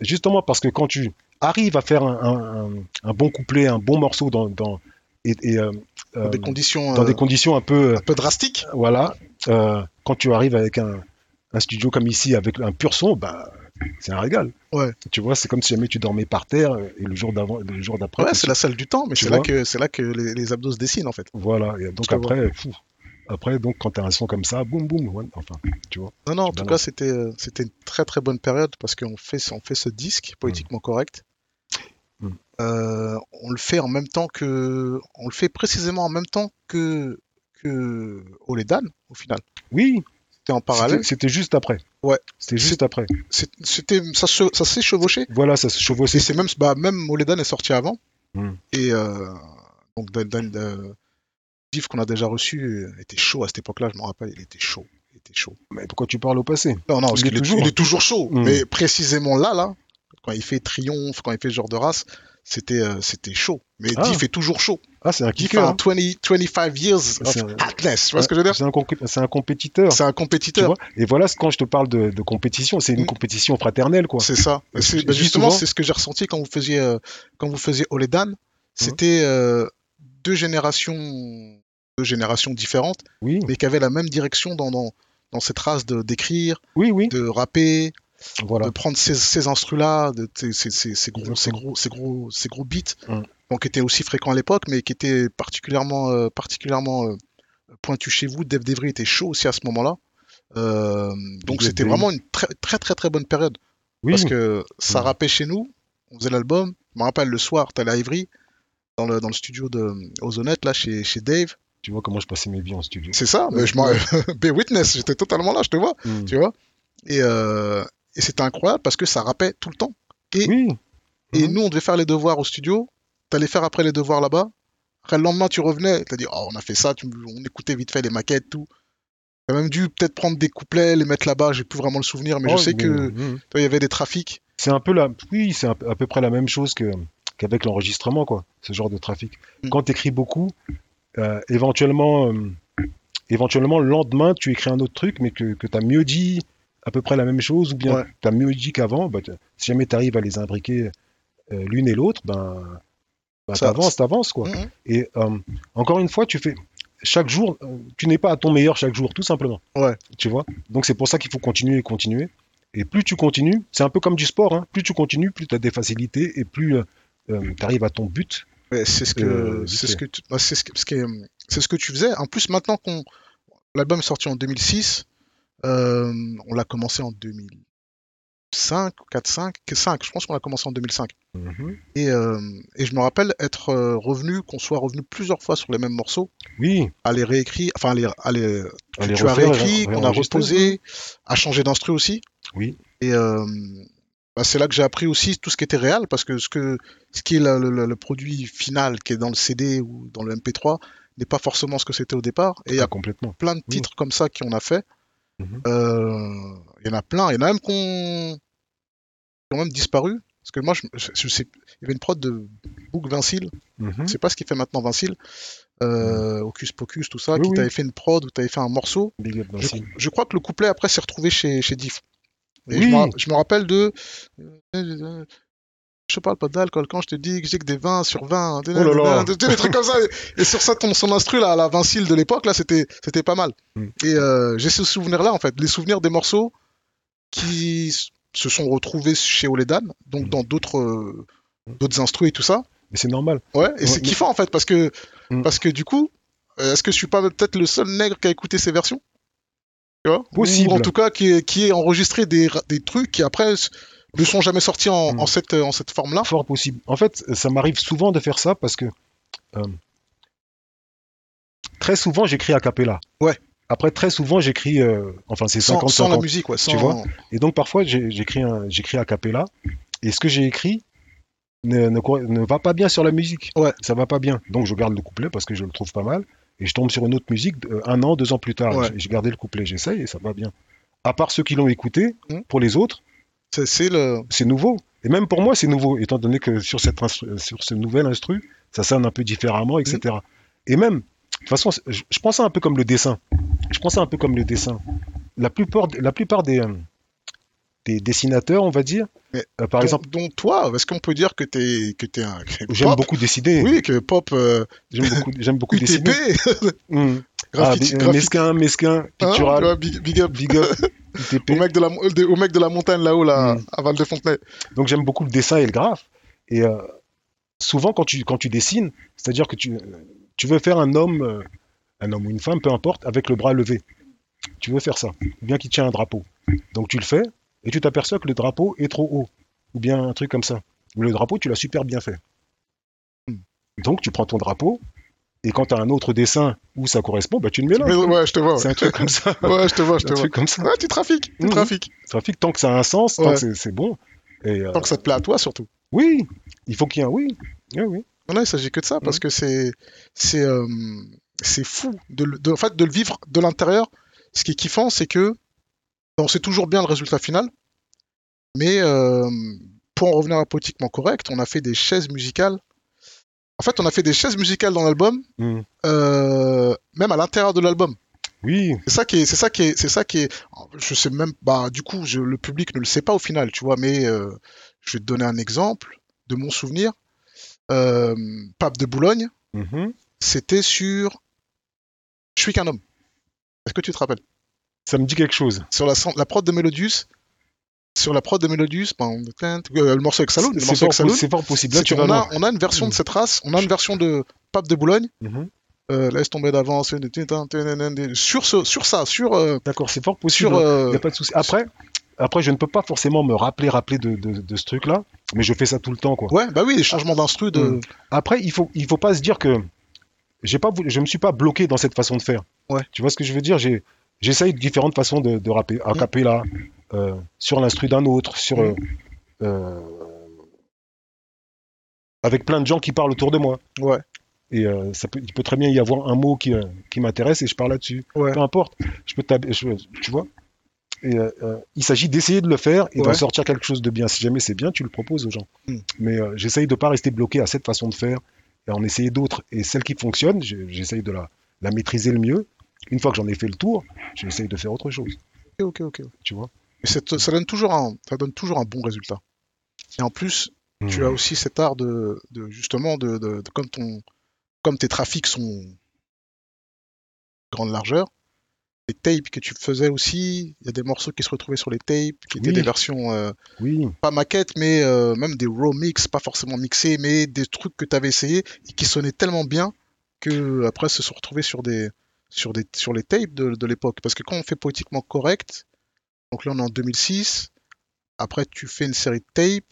justement parce que quand tu arrives à faire un, un- un- un bon couplet, un bon morceau dans, dans et, et, euh, Dans euh, des conditions dans euh, des conditions un peu, un peu drastiques. voilà, quand tu arrives avec un, un studio comme ici avec un pur son, bah c'est un régal. Ouais. Tu vois, c'est comme si jamais tu dormais par terre et le jour d'avant, le jour d'après. Ouais, c'est la salle du temps, mais c'est là que c'est là que les, les abdos se dessinent en fait. Voilà. Et donc après, fou. Après donc quand t'as un son comme ça, boum boum, ouais, enfin, tu vois. Non, non, en Tu tout cas, c'était euh, c'était une très très bonne période parce qu'on fait, on fait ce disque poétiquement correct. Mm. Euh, on le fait en même temps que. On le fait précisément en même temps que. que Oledan, au final. Oui, C'était en parallèle. C'était- juste après. Ouais. C'était juste après. C'était, ça, ça s'est chevauché. Voilà, ça se Et chevauchait. c'est même, bah, même Oledan est sorti avant. Mm. Et euh, donc, Qu'on a déjà reçu euh, était chaud à cette époque-là, je me rappelle, il était chaud. Il était chaud. Mais pourquoi tu parles au passé? Non, non, parce Il est qu'il est, toujours. il est toujours chaud. Mm. Mais précisément là, là, quand il fait triomphe, quand il fait ce genre de race, c'était euh, c'était chaud. Mais Ah. Div est toujours chaud. Ah, c'est un kicker. a hein. 20, 25 years C'est of un- hotness. Tu vois ce que je veux dire? C'est un, c'est un compétiteur. C'est un compétiteur. Et voilà, quand je te parle de, de compétition, c'est une Mm. compétition fraternelle, quoi. C'est ça. Bah, justement, souvent- c'est ce que j'ai ressenti quand vous faisiez, euh, quand vous faisiez Oledan. c'était euh, deux générations, deux générations différentes, Oui, mais qui avaient la même direction dans, dans, dans cette race de d'écrire, oui, oui. de rapper, Voilà. de prendre ces, ces instrus-là, ces, ces, gros, ces gros, ces gros, ces gros beats, Mm. bon, qui étaient aussi fréquents à l'époque, mais qui étaient particulièrement, euh, particulièrement euh, pointus chez vous. Dave Devry était chaud aussi à ce moment-là. Euh, donc c'était vraiment une très, très très très bonne période Oui, parce que ça Mm. rappait chez nous. On faisait l'album. Je me rappelle le soir, t'allais à Ivry dans le, dans le studio de Ozonette là chez, chez Dave. Tu vois comment je passais mes vies en studio. C'est ça. Mais je m'en Witness, j'étais totalement là, je te vois. Mm. Tu vois. Et, euh, et c'était incroyable parce que ça rappait tout le temps. Et, Oui. et Mhm. nous, on devait faire les devoirs au studio. T'allais faire après les devoirs là-bas. Après, le lendemain, tu revenais. T'as dit, oh, on a fait ça. Tu... On écoutait vite fait les maquettes, tout. T'as même dû peut-être prendre des couplets, les mettre là-bas. J'ai plus vraiment le souvenir, mais Oh, je sais que Mhm. toi, il y avait des trafics. C'est un peu la, oui, c'est à peu près la même chose que qu'avec l'enregistrement, quoi. Ce genre de trafic. Mm. Quand tu écris beaucoup, euh, éventuellement, euh, éventuellement, le lendemain, tu écris un autre truc, mais que, que tu as mieux dit à peu près la même chose, ou bien Ouais. tu as mieux dit qu'avant, bah, si jamais tu arrives à les imbriquer euh, l'une et l'autre, ben, ben t'avances, t'avances, quoi. Mhm. Et euh, encore une fois, tu fais chaque jour, euh, tu n'es pas à ton meilleur chaque jour, tout simplement. Ouais. Tu vois? Donc c'est pour ça qu'il faut continuer et continuer. Et plus tu continues, c'est un peu comme du sport, hein, plus tu continues, plus tu as des facilités et plus tu arrives à ton but. C'est ce que Euh, c'est ce que tu, bah, c'est ce que ce que tu faisais. En plus, maintenant qu'on l'album est sorti en 2006, euh, on l'a commencé en 2005, 4, 5, 5. Je pense qu'on l'a commencé en 2005. Mhm. Et, euh, et je me rappelle être euh, revenu, qu'on soit revenu plusieurs fois sur les mêmes morceaux, Oui, à les réécrire, enfin à les, à les- à tu, les tu as réécrit, ré- qu'on a reposé, à changer d'instru aussi. Oui. Et euh, bah, c'est là que j'ai appris aussi tout ce qui était réel, parce que ce, que, ce qui est le, le- le produit final, qui est dans le CD ou dans le MP3, n'est pas forcément ce que c'était au départ. Et il y Ah, a complètement. plein de titres comme ça qu'on a fait. Mhm. Euh, Il y en a plein. Il y en a même qu'on- qui ont même disparu. Parce que moi, je, je- je sais, il y avait une prod de Book Vincile. Mhm. Je sais pas ce qu'il fait maintenant Vincile. Euh, Hocus Pocus, tout ça, Oui, qui oui. t'avait fait une prod ou t'avais fait un morceau. Je, crois que le couplet après s'est retrouvé chez, chez Diff. Et Oui. je, me, ra- je me rappelle de. euh, Je parle pas d'alcool quand je te dis que j'ai que des 20 sur 20. Oh là là. Tu sais, des trucs comme ça. Et, sur ça, ton, son instru, là, la Vincile de l'époque, là, c'était c'était pas mal. Mm. Et euh, j'ai ce souvenir-là, en fait. Les souvenirs des morceaux qui se sont retrouvés chez Oledan, donc Mm. dans d'autres. euh, d'autres instrus et tout ça. Mais c'est normal. Ouais, et Ouais, c'est mais- kiffant en fait parce que Mm. parce que du coup, euh, est-ce que je suis pas peut-être le seul nègre qui a écouté ces versions? Tu vois Possible. Ou en tout cas qui est, qui est enregistré des, des trucs qui après ne sont jamais sortis en, Mm. en cette en cette forme-là. Fort possible. En fait, ça m'arrive souvent de faire ça parce que euh, très souvent j'écris a cappella. Ouais. Après, très souvent j'écris, euh, enfin c'est Sans, 50 sans la 50. musique, ouais. Sans... Tu vois Et donc parfois j'écris j'écris a cappella et ce que j'ai écrit ne, ne, ne va pas bien sur la musique. Ouais. Ça va pas bien. Donc je garde le couplet parce que je le trouve pas mal et je tombe sur une autre musique euh, un an, deux ans plus tard. Ouais. J'ai- gardé le couplet, j'essaye et ça va bien. À part ceux qui l'ont écouté, Mm. pour les autres, C'est le. nouveau. Et même pour moi, c'est nouveau, étant donné que sur, cette sur ce nouvel instru, ça sonne un peu différemment, etc. Et même, de toute façon, je, je pense ça un peu comme le dessin. Je pense ça un peu comme le dessin. La plupart, la plupart des, euh, des dessinateurs, on va dire, Mais euh, par exemple, dont toi, est-ce qu'on peut dire que t'es que t'es un j'aime beaucoup dessiner. Oui, que pop euh, J'aime beaucoup, j'aime beaucoup dessiner. Mm. Ah, graffiti, des- euh, mesquin, mesquin, hein, tu pictural, vois, big, big up big up, au mec de la mo- de- au mec de la montagne là-haut là, Mm. à Val de Fontenay. Donc j'aime beaucoup le dessin et le graphe. Et euh, souvent quand tu, quand tu dessines, c'est-à-dire que tu, tu veux faire un homme, un homme ou une femme, peu importe, avec le bras levé. Tu veux faire ça, bien qui tient un drapeau. Donc tu le fais, et tu t'aperçois que le drapeau est trop haut, ou bien un truc comme ça. Mais le drapeau, tu l'as super bien fait. Donc tu prends ton drapeau, et quand tu as un autre dessin où ça correspond, bah, tu le mets là. Mais ouais, je te vois. C'est un truc comme ça. Ouais, je te vois, je un te vois. truc comme ça. Ouais, tu trafiques, tu Mhm. trafiques. Ça fait que tant que ça a un sens, tant Ouais. que c'est- bon. Et, euh, Tant que ça te plaît à toi surtout. oui, il faut qu'il y ait un oui. Oui, oui. Non, non, il s'agit que de ça, parce Mhm. que c'est c'est euh, fou de- en fait, de le vivre de l'intérieur. Ce qui est kiffant, c'est que on sait toujours bien le résultat final, mais euh, pour en revenir à politiquement correct, on a fait des chaises musicales. En fait, on a fait des chaises musicales dans l'album, Mm. euh, même à l'intérieur de l'album. Oui, C'est ça qui est, c'est ça qui est, c'est ça qui est. Je sais même, bah, du coup, je- le public ne le sait pas au final, tu vois. Mais euh, je vais te donner un exemple de mon souvenir. Pape de Boulogne, Mhm. c'était sur Je suis qu'un homme. Est-ce que tu te rappelles? Ça me dit quelque chose. Sur la, la prod de Melodius, sur la prod de Melodius, ben, euh, le morceau avec Saloon, C'est fort, possible. Là, tu vas a, on a une version de Mm. cette race, on a une version de Pape de Boulogne, Mhm. euh, laisse tomber d'avance, sur, ce, sur ça, sur, euh, D'accord, c'est fort possible. sur Il euh, n'y a pas de souci. Après, après, je ne peux pas forcément me rappeler, rappeler de, de- de ce truc-là, mais je fais ça tout le temps, quoi. ouais, bah oui, les changements d'instru de, Mm. Après, il faut, il faut pas se dire que j'ai pas, je me suis pas bloqué dans cette façon de faire. Ouais. Tu vois ce que je veux dire? J'ai, j'essaye différentes façons de, de rapper, a Mm. cappella, euh, sur l'instru d'un autre, sur, Mm. euh, euh, avec plein de gens qui parlent autour de moi. ouais, Et euh, ça peut, il peut très bien y avoir un mot qui, qui m'intéresse et je parle là-dessus. Ouais. Peu importe. Je peux je- tu vois. Et il s'agit d'essayer de le faire et d'en sortir quelque chose de bien. Si jamais c'est bien, tu le proposes aux gens. Mm. Mais j'essaye de pas rester bloqué à cette façon de faire et en essayer d'autres. Et celle qui fonctionne, je- j'essaye de la, la maîtriser le mieux. Une fois que j'en ai fait le tour, j'essaye de faire autre chose. ok, ok, ok. Tu vois? Ça donne toujours un, ça donne toujours un bon résultat. Et en plus, tu Mm. as aussi cet art de, de justement de, de- de- comme ton comme tes trafics sont grande largeur les tapes que tu faisais aussi il y a des morceaux qui se retrouvaient sur les tapes qui étaient Oui. des versions euh, Oui. pas maquettes mais euh, même des raw mix pas forcément mixés mais des trucs que tu avais essayé et qui sonnaient tellement bien que après se sont retrouvés sur des sur des sur les tapes de, de l'époque parce que quand on fait poétiquement correct donc là on est en 2006 après tu fais une série de tapes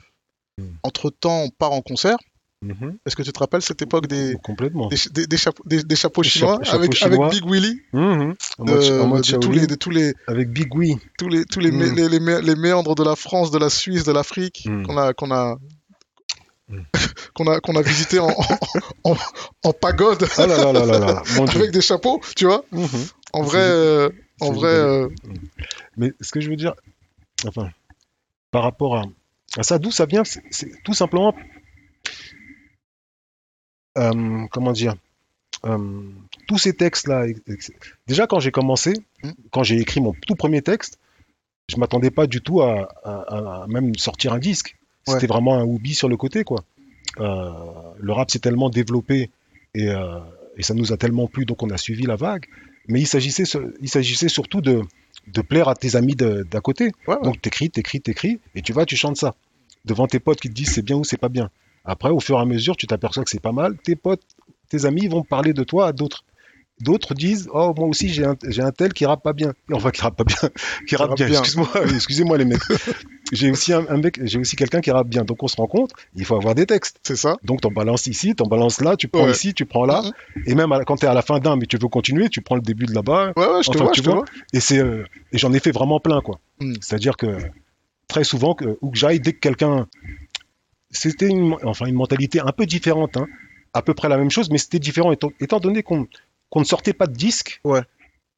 Mm. entre temps on part en concert Mhm. est-ce que tu te rappelles cette époque des, Complètement. des, des- des chapeaux, des, chapeaux chinois chapeaux- avec, chinois. avec Big Willy? En de, mode, en mode de tous Shaolin, les, de tous les, avec Big Wee. tous les, tous les, mé- Mm. les, les mé- les méandres de la France, de la Suisse, de l'Afrique Mm. qu'on a, qu'on a. qu'on a, qu'on a visité en, en, en- en pagode Oh là là avec des chapeaux, tu vois. Mhm. En vrai, euh, en vrai, euh, Mais ce que je veux dire, enfin, par rapport à, à ça, d'où ça vient, c'est tout simplement, euh, comment dire, tous ces textes-là. ex- ex- Déjà, quand j'ai commencé, Mm. quand j'ai écrit mon tout premier texte, je m'attendais pas du tout à, à- à même sortir un disque. Ouais. C'était vraiment un hobby sur le côté, quoi. Euh, le rap s'est tellement développé et, euh, et ça nous a tellement plu, donc on a suivi la vague. Mais il s'agissait, il s'agissait surtout de, de plaire à tes amis d'à côté. ouais, ouais. Donc t'écris, t'écris, t'écris, et tu vas, tu chantes ça. Devant tes potes qui te disent c'est bien ou c'est pas bien. Après, au fur et à mesure, tu t'aperçois que c'est pas mal. Tes potes, tes amis vont parler de toi à d'autres. D'autres disent oh moi aussi j'ai un, j'ai un tel qui rappe pas bien. Et enfin qui rappe pas bien, qui rappe rappe bien. bien. Excuse-moi, excusez-moi les mecs. j'ai aussi un, un mec, j'ai aussi quelqu'un qui rappe bien. Donc on se rend compte, il faut avoir des textes. c'est ça. Donc t'en balances ici, t'en balances là, tu prends Ouais. ici, tu prends là. Et même à- quand t'es à la fin d'un, mais tu veux continuer, tu prends le début de là-bas. Ouais, ouais, je te Enfin, vois, tu je te vois. vois. Et c'est euh, et j'en ai fait vraiment plein quoi. Mm. C'est-à-dire que très souvent que où que j'aille dès que quelqu'un c'était une enfin une mentalité un peu différente hein. à peu près la même chose mais c'était différent étant, étant donné qu'on qu'on ne sortait pas de disque. Ouais.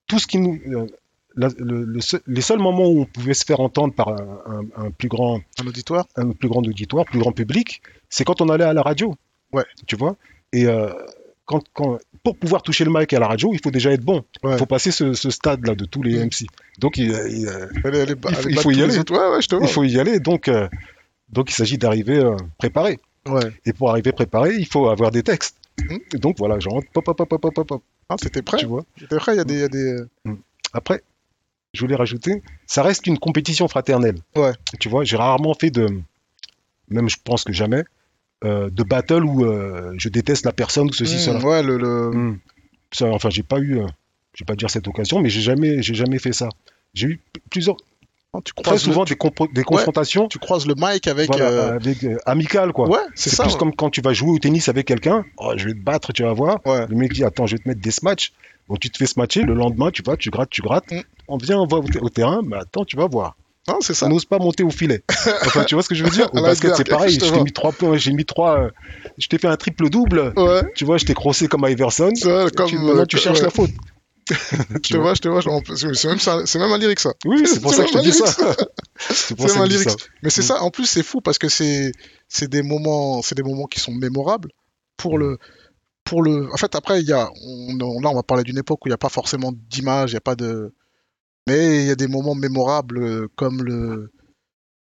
Tout ce qui nous euh, la- le- le seul- les seuls moments où on pouvait se faire entendre par un, un- un plus grand Un auditoire. un plus grand auditoire, plus grand public, c'est quand on allait à la radio. Ouais. Tu vois? Et euh, quand, quand, pour pouvoir toucher le mic à la radio, il faut déjà être bon. Il Ouais. faut passer ce, ce stade-là de tous les. MC. Donc il, il, euh, Il faut- il y aller. Ouais, il faut y aller. Donc, euh, donc il s'agit d'arriver euh, préparé. Et pour arriver préparé, il faut avoir des textes. Mm. Et donc voilà, genre, pop, pop, pop, pop, pop, pop, Ah, t'étais prêt. tu vois. T'étais prêt. Il y a des, y a des. euh, Après, je voulais rajouter, ça reste une compétition fraternelle. Ouais. Tu vois, j'ai rarement fait de, même je pense que jamais, euh, de battle où euh, je déteste la personne ou ceci, hmm, cela. ouais, le, le- Hmm. Ça, enfin, j'ai pas eu, euh, je vais pas dire cette occasion, mais j'ai jamais, j'ai jamais fait ça. J'ai eu plusieurs, Tu très le- souvent des, confrontations, tu croises le mic avec. voilà, euh, avec euh, amicales quoi. Ouais, c'est ça. plus ouais. comme quand tu vas jouer au tennis avec quelqu'un. Oh, je vais te battre, tu vas voir. Ouais. Le mec dit attends, je vais te mettre des smatchs. Bon, tu te fais smatcher. Le lendemain, tu vas, tu grattes, tu grattes. Mm. On vient, on va au, au terrain. Mais attends, tu vas voir. Non, c'est ça. On n'ose pas monter au filet. Enfin, tu vois ce que je veux dire? Au basket, c'est pareil. je t'ai mis trois points. J'ai mis trois. euh, je t'ai fait un triple double. Ouais. Tu vois, je t'ai crossé comme Iverson. Vrai, comme. Tu- maintenant, tu cherches ouais. la faute. Je Tu te vois je te vois. C'est même, même un lyrique, ça. Oui, c'est pour ça que je te dis ça. C'est que un ça. Mais c'est Mm. ça, en plus, c'est fou parce que c'est des moments, c'est des moments qui sont mémorables pour le pour le. En fait, après, il y a, on, on- là, on va parler d'une époque où il n'y a pas forcément d'image, il n'y a pas de. Mais il y a des moments mémorables euh, comme le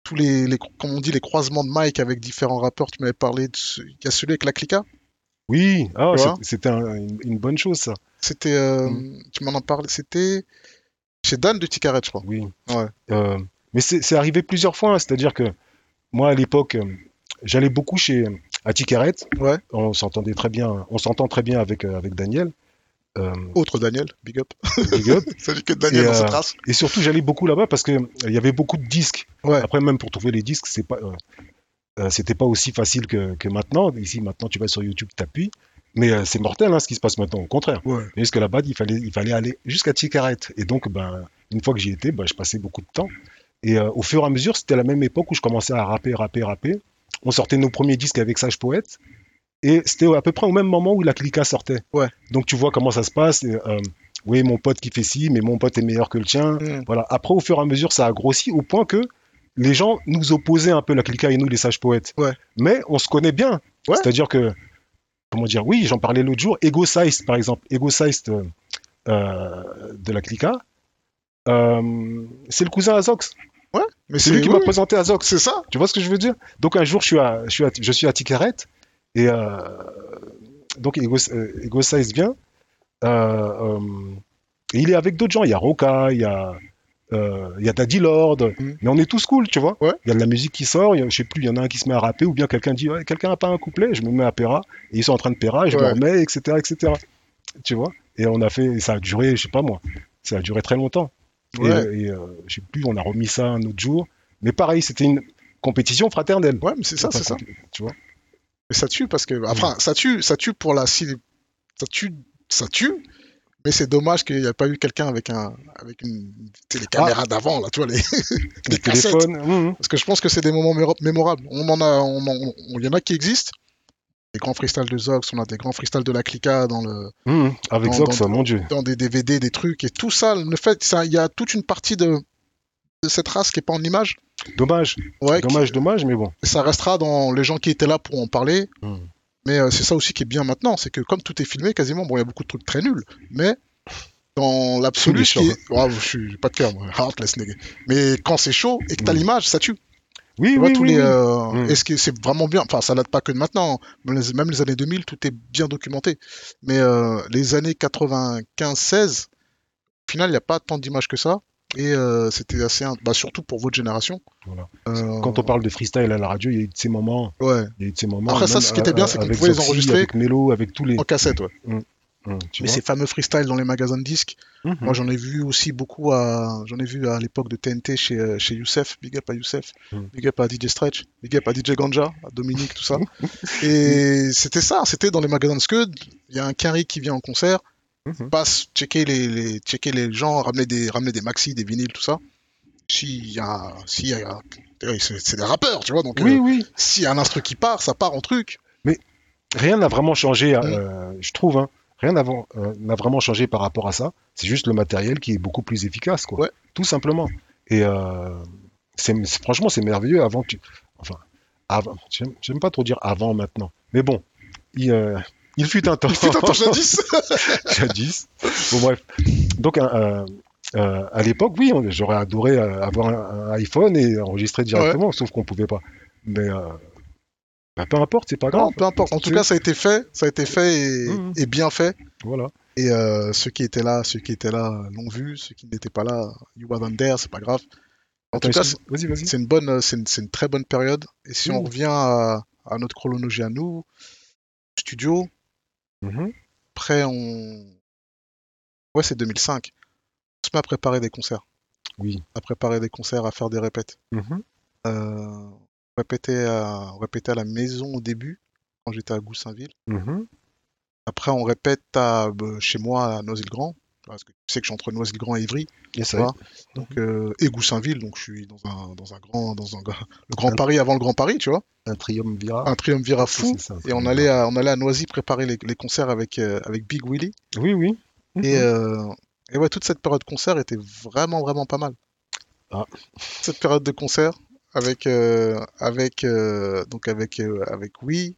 tous les, les, comme on dit, les croisements de mic avec différents rappeurs. Tu m'avais parlé de il y a celui avec la Clica? Oui, ah, c'était un- une, une bonne chose, ça. C'était, euh, Mm. tu m'en parlé, c'était chez Dan de Ticaret, je crois. Oui. Ouais. Euh, mais c'est arrivé plusieurs fois. hein. C'est-à-dire que moi, à l'époque, euh, j'allais beaucoup chez à Ticaret. Ouais. On s'entendait très bien. On s'entend très bien avec, avec Daniel. Euh, Autre Daniel, big up. big up. Que Daniel Et, dans cette race. Et surtout, j'allais beaucoup là-bas parce que euh, il y avait beaucoup de disques. Ouais. Après, même pour trouver les disques, c'est pas, euh, euh, c'était pas aussi facile que, que maintenant. Ici, maintenant, tu vas sur YouTube, t'appuies. Mais euh, c'est mortel hein, ce qui se passe maintenant, au contraire. Ouais. Jusque là-bas, il fallait, il fallait aller jusqu'à Ticaret. Et donc, ben, une fois que j'y étais, ben, je passais beaucoup de temps. Et euh, au fur et à mesure, c'était la même époque où je commençais à rapper, rapper, rapper. On sortait nos premiers disques avec Sage Poète. Et c'était à peu près au même moment où la Clica sortait. Ouais. Donc tu vois comment ça se passe. et, euh, oui, mon pote qui fait ci, mais mon pote est meilleur que le tien. Mm. Voilà. Après, au fur et à mesure, ça a grossi au point que les gens nous opposaient un peu la Clica et nous, les sages poètes. Ouais. Mais on se connaît bien. Ouais. C'est-à-dire que, comment dire, oui, j'en parlais l'autre jour. Ego Size, par exemple, Ego Size euh, euh, de la Clica, euh, c'est le cousin Azox. Mais C'est lui qui m'a oui, présenté Azox. C'est ça. Tu vois ce que je veux dire? Donc un jour, je suis à, je suis à, je suis à Ticaret et donc Ego, Ego Size vient. et il est avec d'autres gens. Il y a Roca, il y a, euh, il y a Daddy Lord, Mhm. mais on est tous cool, tu vois. Ouais. Il y a de la musique qui sort, y a- je sais plus, il y en a un qui se met à rapper ou bien quelqu'un dit ouais, quelqu'un a pas un couplet, je me mets à Pera et ils sont en train de Pera, je Ouais. le remets, etc., etc. Tu vois Et on a fait, ça a duré, je sais pas moi, ça a duré très longtemps. Et, et, euh, je sais plus, on a remis ça un autre jour. Mais pareil, c'était une compétition fraternelle. Ouais, mais c'est ça, c'est ça. Tu vois Mais ça tue parce que, enfin, ça tue, ça tue pour la, ça tue, ça tue. Mais c'est dommage qu'il n'y a pas eu quelqu'un avec un, avec une, les caméras d'avant là, tu vois les, Les les cassettes. téléphones. hum, Parce que je pense que c'est des moments mémorables. On en a, on y en a qui existent. Des grands freestyles de Zox, on a des grands freestyles de la Clica dans le, hum, hum. Avec Dans- Zox, dans- mon Dieu. dans des DVD, des trucs et tout ça. Le fait, ça, il y a toute une partie de, de cette race qui est pas en image. Dommage, Ouais, qui- dommage, dommage, mais bon. ça restera dans les gens qui étaient là pour en parler. Hum. Mais euh, c'est ça aussi qui est bien maintenant, c'est que comme tout est filmé quasiment, bon, il y a beaucoup de trucs très nuls, mais dans l'absolu, qui est... Ouais, je suis pas de cœur, moi, heartless nigga. Mais quand c'est chaud et que t'as Mm. l'image, ça tue. Oui, oui, oui. les, euh, Mm. Et ce qui est- c'est vraiment bien, enfin, ça date pas que de maintenant, même les, même les années 2000, tout est bien documenté. Mais euh, les années 95-16, au final, il n'y a pas tant d'images que ça. Et euh, c'était assez. Bah, surtout pour votre génération. Voilà. Euh, Quand on parle de freestyle à la radio, il y a eu de ces moments. Ouais, Il y a eu de ces moments. Après, ça, ce qui était bien, c'est qu'on pouvait les enregistrer. Avec Melo, avec tous les. en cassette, ouais. Hum, tu Mais ces fameux freestyles dans les magasins de disques, Mhm. Moi, j'en ai vu aussi beaucoup à, j'en ai vu à l'époque de TNT chez, euh, chez Youssef. Big up à Youssef. Mm. Big up à DJ Stretch. Big up à DJ Ganja, à Dominique, tout ça. Et c'était ça, c'était dans les magasins de Scud. Il y a un Quinry qui vient en concert, Mhm. passe, checker les, les, checker les gens, ramener des, ramener des maxi, des vinyles, tout ça. S'il y a, s'il y a, c'est c'est des rappeurs, tu vois, donc Oui, euh, oui. s'il y a un instru qui part, ça part en truc. Rien n'a vraiment changé, Mm. euh, je trouve. hein. Rien n'a euh, vraiment changé par rapport à ça. C'est juste le matériel qui est beaucoup plus efficace, quoi. Ouais. Tout simplement. Et euh, c'est franchement, c'est merveilleux. Avant, tu... enfin, avant, j'aime pas trop dire avant maintenant. Mais bon, il, euh, il fut un temps. Putain, attends, jadis. jadis. Bon, bref. Donc, euh, euh, à l'époque, oui, on- j'aurais adoré euh, avoir un, un iPhone et enregistrer directement, sauf qu'on pouvait pas. Mais euh, bah, peu importe, c'est pas grave. Non, peu importe. En tout cas, ça a été fait, ça a été fait et, Mhm. et bien fait. Voilà. Et ceux qui étaient là, ceux qui étaient là l'ont vu, ceux qui n'étaient pas là, you wasn't there, c'est pas grave. En Attends, tout cas, c'est une bonne, c'est une, une très bonne période. Et si on Mhm. revient à, à notre chronologie à nous, studio, Mhm. après on, ouais, c'est 2005. On se met à préparer des concerts, Oui. à préparer des concerts, à faire des répètes. Mhm. Euh, on répétait à, on répétait à la maison au début, quand j'étais à Goussainville. Mhm. Après, on répète à, bah, chez moi à Noisy-le-Grand, parce que tu sais que je suis entre Noisy-le-Grand et Ivry. Yes, Tu donc euh, et Goussainville donc je suis dans un dans un grand dans un le grand Un- Paris avant le grand Paris tu vois un triumvirat. un triumvirat fou ça, et on allait à on allait à Noisy préparer les, les concerts avec euh, avec Big Willy Oui, oui. et Mhm. euh, et ouais toute cette période de concert était vraiment vraiment pas mal Ah. cette période de concert avec euh, avec donc avec avec oui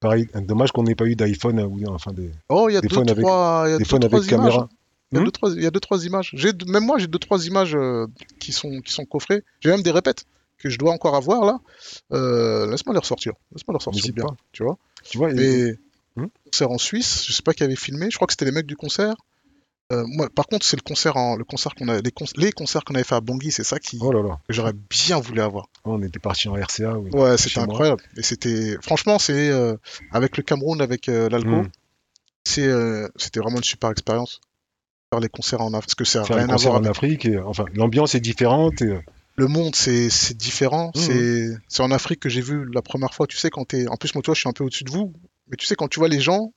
Pareil, dommage qu'on n'ait pas eu d'iPhone, ou enfin des, oh il y a Des deux avec- trois il y a des deux, trois avec images, caméra. Il y a Hmm deux trois il y a deux trois images même moi j'ai deux trois images euh, qui sont qui sont coffrées j'ai même des répètes que je dois encore avoir là, euh, laisse-moi les ressortir. Laisse-moi les ressortir bien, pas. tu vois. Tu vois, Et Hmm. concert en Suisse, je sais pas qui avait filmé, je crois que c'était les mecs du concert. Euh, moi, par contre, c'est le concert en, le concert qu'on a, les, con- les concerts qu'on avait fait à Bangui, c'est ça qui, oh là là, que j'aurais bien voulu avoir. on était parti en RCA. oui. Ouais, c'était moi. incroyable. Et c'était, franchement, c'est euh, avec le Cameroun, avec euh, l'Alco, Mm. c'est, euh, c'était vraiment une super expérience. Faire les concerts en Afrique, parce que ça n'a rien à voir en avec Afrique, et, enfin, l'ambiance est différente. Et, euh, le monde, c'est, c'est différent. Mhm. C'est, c'est en Afrique que j'ai vu la première fois. Tu sais, quand t'es, en plus, moi, tu vois, je suis un peu au-dessus de vous, mais tu sais, quand tu vois les gens,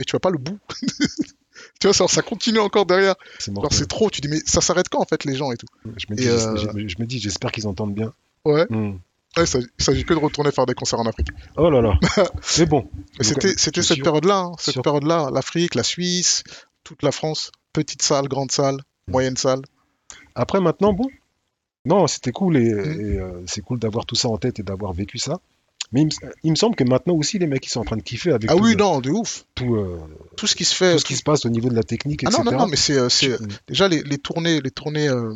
et tu vois pas le bout. tu vois, ça, ça continue encore derrière. c'est c'est trop, tu dis mais ça s'arrête quand en fait les gens et tout? Je me dis, euh, j'espère qu'ils entendent bien. Ouais, Mm. ouais il s'agit que de retourner faire des concerts en Afrique. Oh là là. Mais bon. Mais c'était euh, cette période-là, hein, cette période-là, l'Afrique, la Suisse, toute la France, petite salle, grande salle, Mm. moyenne salle. Après, maintenant, bon. Non, c'était cool et, Mm. et, euh, c'est cool d'avoir tout ça en tête et d'avoir vécu ça. Mais il me, il me semble que maintenant aussi, les mecs, ils sont en train de kiffer avec Ah tout, oui, non, de ouf. tout, euh, Tout ce qui se fait. tout ce qui se passe au niveau de la technique, Ah etc. non, non, non, mais c'est euh, Tu- déjà les, les tournées, les tournées, euh,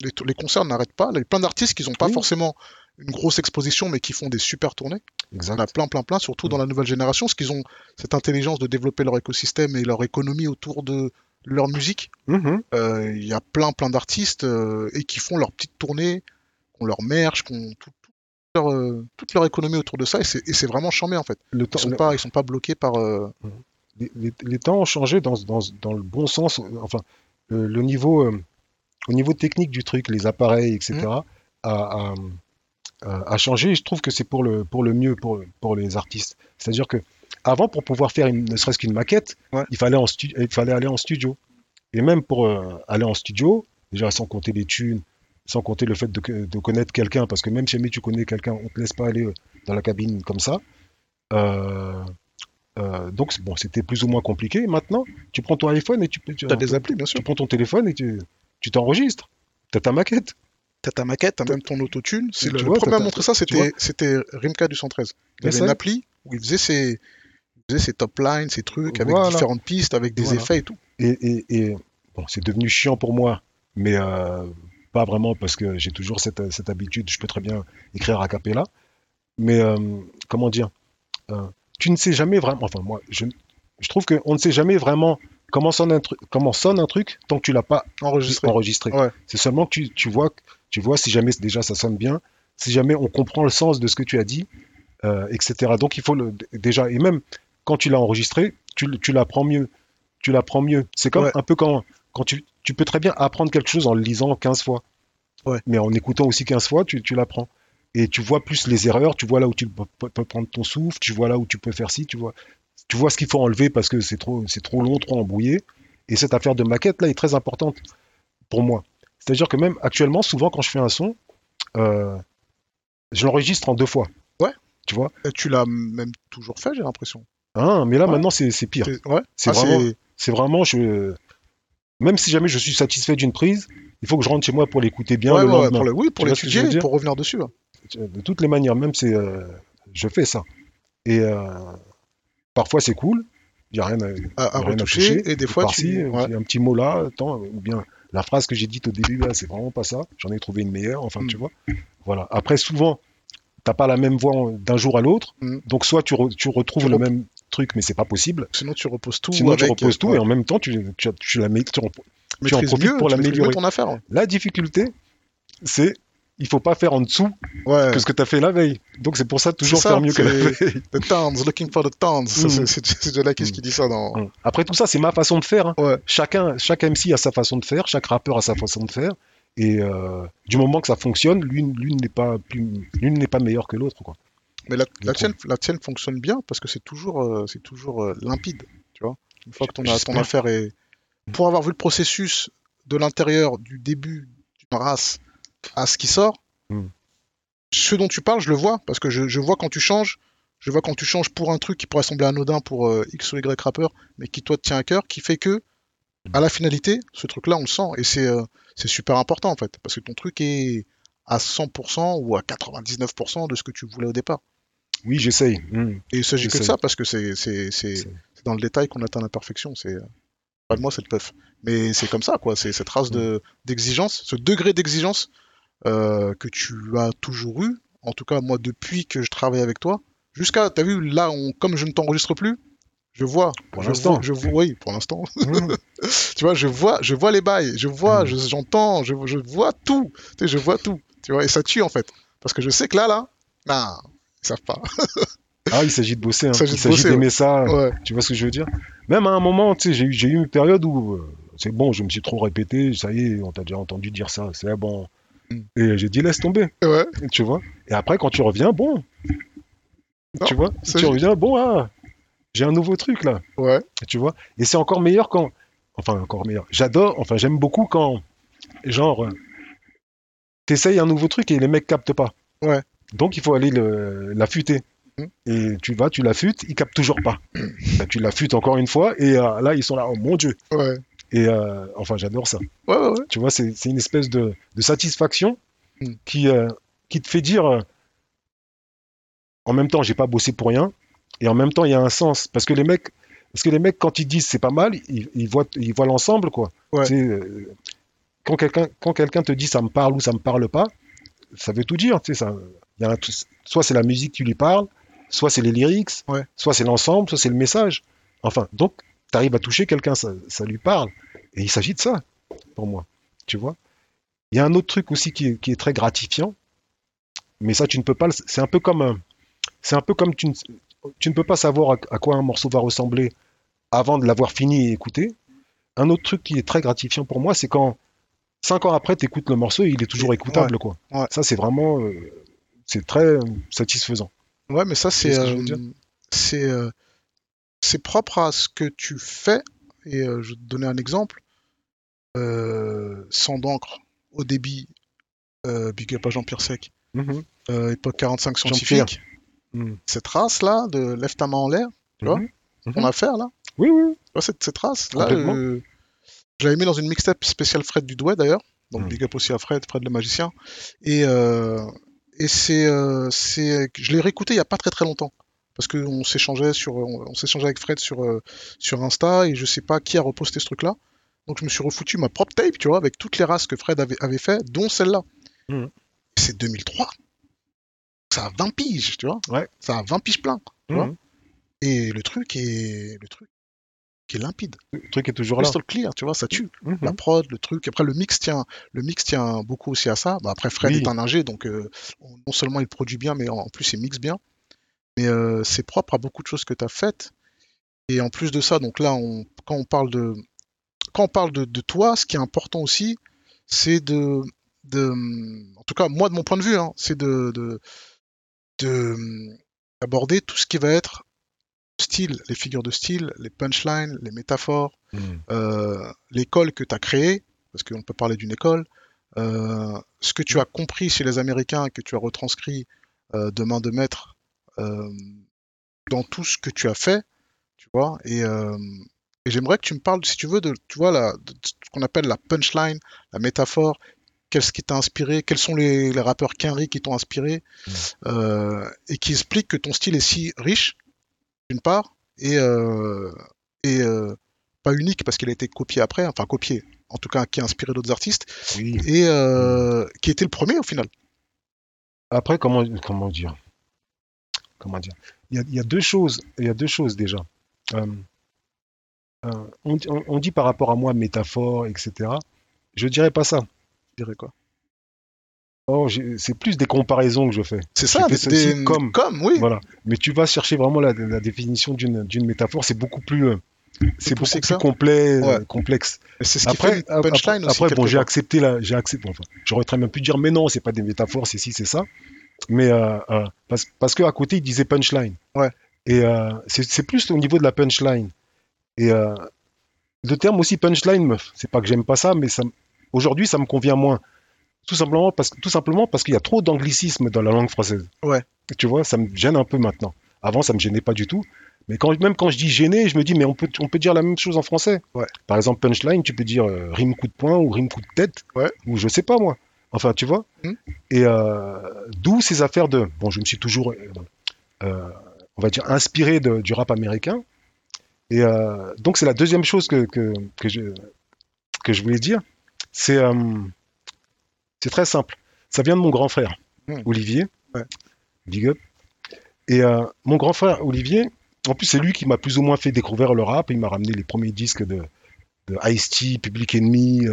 les, concerts n'arrêtent pas. Il y a plein d'artistes qui n'ont pas Oui. forcément une grosse exposition, mais qui font des super tournées. Exact. On a plein, plein, plein, surtout Mm. dans la nouvelle génération, parce qu'ils ont cette intelligence de développer leur écosystème et leur économie autour de leur musique. Mhm. Euh, Il y a plein, plein d'artistes euh, et qui font leur petite tournée, qui ont leur merch, qui ont tout- tout leur, euh, toute leur économie autour de ça, et c'est vraiment charmé en fait. Le Ils temps, sont le- pas, ils sont pas bloqués par. euh, les, les- les temps ont changé dans, dans, dans le bon sens. Enfin, le, niveau, au niveau technique du truc, les appareils, etc., Mm. a, a, a changé. Et je trouve que c'est pour le, pour le mieux pour, pour les artistes. C'est-à-dire que avant, pour pouvoir faire une- ne serait-ce qu'une maquette, Ouais. il, fallait en stu- il fallait aller en studio. Et même pour euh, aller en studio, déjà sans compter les thunes, sans compter le fait de, de connaître quelqu'un, parce que même si jamais tu connais quelqu'un, on te laisse pas aller euh, dans la cabine comme ça. Euh, euh, donc bon, c'était plus ou moins compliqué. Maintenant, tu prends ton iPhone et tu, tu, T'as des applis, bien sûr. tu prends ton téléphone et tu t'enregistres. Tu as ta maquette. T'as ta maquette, t'as même ton autotune. C'est le, le vois, premier à montrer ça, c'était c'était Rimka du 113. Il avait une appli où il faisait ses, il faisait ses top lines, ses trucs, avec différentes pistes, avec des Voilà. effets et tout. Et, et- et, bon, c'est devenu chiant pour moi, mais euh, pas vraiment parce que j'ai toujours cette, cette habitude. Je peux très bien écrire a cappella. Mais euh, comment dire euh, Tu ne sais jamais vraiment. Enfin, moi, je, je trouve qu'on ne sait jamais vraiment comment sonne un truc, comment sonne un truc tant que tu l'as pas Enregistré. enregistré. Ouais. C'est seulement que tu, tu vois, tu vois si jamais déjà ça sonne bien, si jamais on comprend le sens de ce que tu as dit, euh, etc. Donc il faut le, déjà, et même quand tu l'as enregistré, tu, l'apprends mieux. Tu l'apprends mieux. C'est comme Ouais. un peu quand, quand tu, tu peux très bien apprendre quelque chose en le lisant 15 fois. Ouais. Mais en écoutant aussi 15 fois, tu, tu l'apprends. Et tu vois plus les erreurs, tu vois là où tu peux, peux- peux prendre ton souffle, tu vois là où tu peux faire ci, tu vois, tu vois ce qu'il faut enlever parce que c'est trop, c'est trop long, trop embrouillé. Et cette affaire de maquette là est très importante pour moi. C'est-à-dire que même actuellement, souvent quand je fais un son, euh, je l'enregistre en deux fois. Ouais. Tu vois Et tu l'as même toujours fait, j'ai l'impression. Hein, Mais là Ouais. maintenant c'est pire. C'est- Ouais. C'est Ah, vraiment, c'est vraiment, je, même si jamais je suis satisfait d'une prise, il faut que je rentre chez moi pour l'écouter bien Ouais, le lendemain. pour le... Oui, pour l'étudier, pour revenir dessus. hein. De toutes les manières, même c'est, euh, je fais ça. Et euh, parfois c'est cool, il n'y a rien à, À, retoucher, toucher. et des fois, tu... ouais. un petit mot là, attends, ou bien la phrase que j'ai dite au début là, c'est vraiment pas ça. J'en ai trouvé une meilleure, enfin Mm. tu vois. Voilà. Après souvent, t'as pas la même voix d'un jour à l'autre, Mm. donc soit tu, re- tu retrouves Tu le même truc, mais c'est pas possible. Sinon, tu reposes tout. Sinon tu reposes tout ouais. et en même temps tu, tu, tu la mets, tu en- profites mieux, pour l'améliorer. mieux ton affaire. ouais. La difficulté, c'est il faut pas faire en dessous Ouais. que ce que tu as fait la veille. Donc c'est pour ça toujours ça, faire mieux que la veille. The towns, looking for the towns. Mm. c'est- Lakis Mm. qui dit ça dans. Hum. Après tout ça, c'est ma façon de faire. hein. Ouais. Chacun, chaque MC a sa façon de faire, chaque rappeur a sa façon de faire. Et euh, du moment que ça fonctionne, l'une n'est pas plus, l'une n'est pas meilleure que l'autre. quoi. Mais la, la, tienne, la tienne fonctionne bien parce que c'est toujours, euh, c'est toujours euh, limpide, tu vois. Une fois que ton, ton affaire est... Pour avoir vu le processus de l'intérieur, du début d'une race à ce qui sort, Mm. ce dont tu parles, je le vois, parce que je, je vois quand tu changes, je vois quand tu changes pour un truc qui pourrait sembler anodin pour euh, X ou Y rappeur, mais qui toi te tient à cœur, qui fait que, à la finalité, ce truc-là, on le sent, et c'est euh, c'est super important en fait, parce que ton truc est à 100% ou à 99% de ce que tu voulais au départ. Oui, j'essaye. Hum. Et il s'agit que de ça, parce que c'est dans le détail qu'on atteint la perfection. C'est euh, pas de moi, c'est le puff. Mais c'est comme ça, quoi. C'est cette race de d'exigence, ce degré d'exigence euh, que tu as toujours eu, en tout cas moi depuis que je travaille avec toi, jusqu'à, t'as vu, là, on, comme je ne t'enregistre plus, je vois, Pour je l'instant. vois- je vois, oui, pour l'instant, Mhm. tu vois, je vois, je vois les bails, je vois, Mm. je- j'entends, je, je vois tout, tu sais, je vois tout, tu vois, et ça tue en fait, parce que je sais que là, là, non, ils savent pas. Ah, il s'agit de bosser. hein. Il s'agit de s'agit d'aimer ça. Ouais, Tu vois ce que je veux dire? Même à un moment, tu sais, j'ai eu, eu une période où euh, c'est bon, je me suis trop répété, ça y est, on t'a déjà entendu dire ça, c'est bon. Et j'ai dit laisse tomber, ouais, tu vois. Et après, quand tu reviens, bon, Non, tu vois, tu reviens, bon, ah, j'ai un nouveau truc là, ouais, tu vois. Et c'est encore meilleur quand, enfin encore meilleur. J'adore, enfin j'aime beaucoup quand, genre, t'essayes un nouveau truc et les mecs captent pas. Ouais. Donc il faut aller le- l'affûter. Mm. Et tu vas, tu l'affûtes, ils captent toujours pas. Bah, tu l'affûtes encore une fois et euh, là ils sont là, oh mon dieu. ouais, Et euh, enfin j'adore ça. ouais, ouais, ouais. Tu vois, c'est une espèce de, de satisfaction Mm. qui, euh, qui te fait dire, euh, en même temps j'ai pas bossé pour rien et en même temps il y a un sens parce que les mecs, parce que les mecs quand ils disent c'est pas mal, ils, ils voient, ils voient l'ensemble quoi. Quand quelqu'un quand quelqu'un te dit ça me parle ou ça me parle pas, ça veut tout dire. Tu sais, ça, il y a un tout- soit c'est la musique qui lui parle, soit c'est les lyrics, soit c'est l'ensemble, soit c'est le message. Enfin, donc tu arrives à toucher quelqu'un, ça, ça lui parle. Et il s'agit de ça, pour moi. Tu vois Il y a un autre truc aussi qui est, qui est très gratifiant, mais ça, tu ne peux pas. C'est un peu comme. C'est un peu comme tu ne, tu ne peux pas savoir à, à quoi un morceau va ressembler avant de l'avoir fini et écouté. Un autre truc qui est très gratifiant pour moi, c'est quand cinq ans après, tu écoutes le morceau et il est toujours écoutable. Quoi. ouais. Ça, c'est vraiment. euh, c'est très euh, satisfaisant. Ouais, mais ça, c'est ce euh, c'est euh, c'est propre à ce que tu fais. Et euh, je vais te donner un exemple. Euh, Sans d'encre, au débit, euh, Big Up à Jean-Pierre Sec, Mhm. époque 45 Jean-Pierre. scientifique. Mhm. Cette race-là, de lève ta main en l'air, Tu vois Mhm. ton affaire, là, Oui, oui. tu vois, cette, cette race, là, Complètement. euh, je l'avais mis dans une mixtape spéciale Fred Dudouet, d'ailleurs. Donc, Mhm. Big Up aussi à Fred, Fred le magicien. Et, et c'est, je l'ai réécouté il y a pas très très longtemps. Parce qu'on s'échangeait sur, on, on s'échangeait avec Fred sur, euh, sur Insta et je sais pas qui a reposté ce truc-là. Donc je me suis refoutu ma propre tape, tu vois, avec toutes les races que Fred avait, avait fait, dont celle-là. Mhm. C'est 2003. Ça a 20 piges, tu vois. Ouais. Ça a 20 piges plein. Tu vois Mhm. Et le truc est, le truc qui est limpide. Le truc est toujours là. Crystal clear, tu vois, ça tue. Mhm. La prod, le truc. Après, le mix tient, le mix tient beaucoup aussi à ça. Bah, après, Fred Oui. est un ingé, donc euh, non seulement il produit bien, mais en, en plus il mixe bien. Mais euh, c'est propre à beaucoup de choses que tu as faites. Et en plus de ça, donc là, on, quand on parle de, quand on parle de, de toi, ce qui est important aussi, c'est de, de, en tout cas, moi de mon point de vue, hein, c'est de, de, de aborder tout ce qui va être style, les figures de style, les punchlines, les métaphores, Mhm. euh, l'école que tu as créée, parce qu'on peut parler d'une école, euh, ce que tu as compris chez les Américains et que tu as retranscrit euh, de main de maître dans tout ce que tu as fait, tu vois, et, et j'aimerais que tu me parles, si tu veux, de, tu vois, la, de ce qu'on appelle la punchline, la métaphore, qu'est-ce qui t'a inspiré, quels sont les, les rappeurs Kenry qui t'ont inspiré, Mm. euh, et qui expliquent que ton style est si riche, d'une part, et, et pas unique parce qu'il a été copié après, enfin copié, en tout cas qui a inspiré d'autres artistes, Oui. et euh, qui était le premier au final. Après, comment, comment dire? Comment dire il y, a, il y a deux choses. Il y a deux choses déjà. Euh, euh, on, dit- on- on dit par rapport à moi métaphore, etc. Je dirais pas ça. Je dirais quoi? Oh, c'est plus des comparaisons que je fais. C'est ça, des, fait des- comme. oui. Voilà. Mais tu vas chercher vraiment la, la définition d'une métaphore. C'est beaucoup plus, euh, c'est beaucoup plus ça. complet, Ouais. complexe. C'est ce qui Après, fait une punchline après, aussi. après, bon, j'ai accepté la, j'ai accepté. Enfin, j'aurais très bien pu dire, mais non, c'est pas des métaphores, c'est ci, c'est ça. Mais euh, euh, parce, parce que à côté, il disait punchline. Ouais. Et euh, c'est plus au niveau de la punchline. Et le terme aussi punchline, me- c'est pas que j'aime pas ça, mais ça, aujourd'hui, ça me convient moins. Tout simplement parce, tout simplement parce qu'il y a trop d'anglicisme dans la langue française. Ouais. Tu vois, ça me gêne un peu maintenant. Avant, ça me gênait pas du tout. Mais quand, même quand je dis gêné, je me dis, mais on peut, on peut dire la même chose en français. Ouais. Par exemple, punchline, tu peux dire euh, rime coup de poing ou rime coup de tête. Ouais. Ou je sais pas moi. Enfin, tu vois. Hmm. Et euh, d'où ces affaires de. Bon, je me suis toujours, euh, euh, on va dire, inspiré de- du rap américain. Et euh, donc, c'est la deuxième chose que, que, que, je, que je voulais dire. C'est c'est très simple. Ça vient de mon grand frère, Hmm. Olivier. Ouais. Big up. Et mon grand frère, Olivier, en plus, c'est lui qui m'a plus ou moins fait découvrir le rap. Il m'a ramené les premiers disques de, de Ice-T, Public Enemy,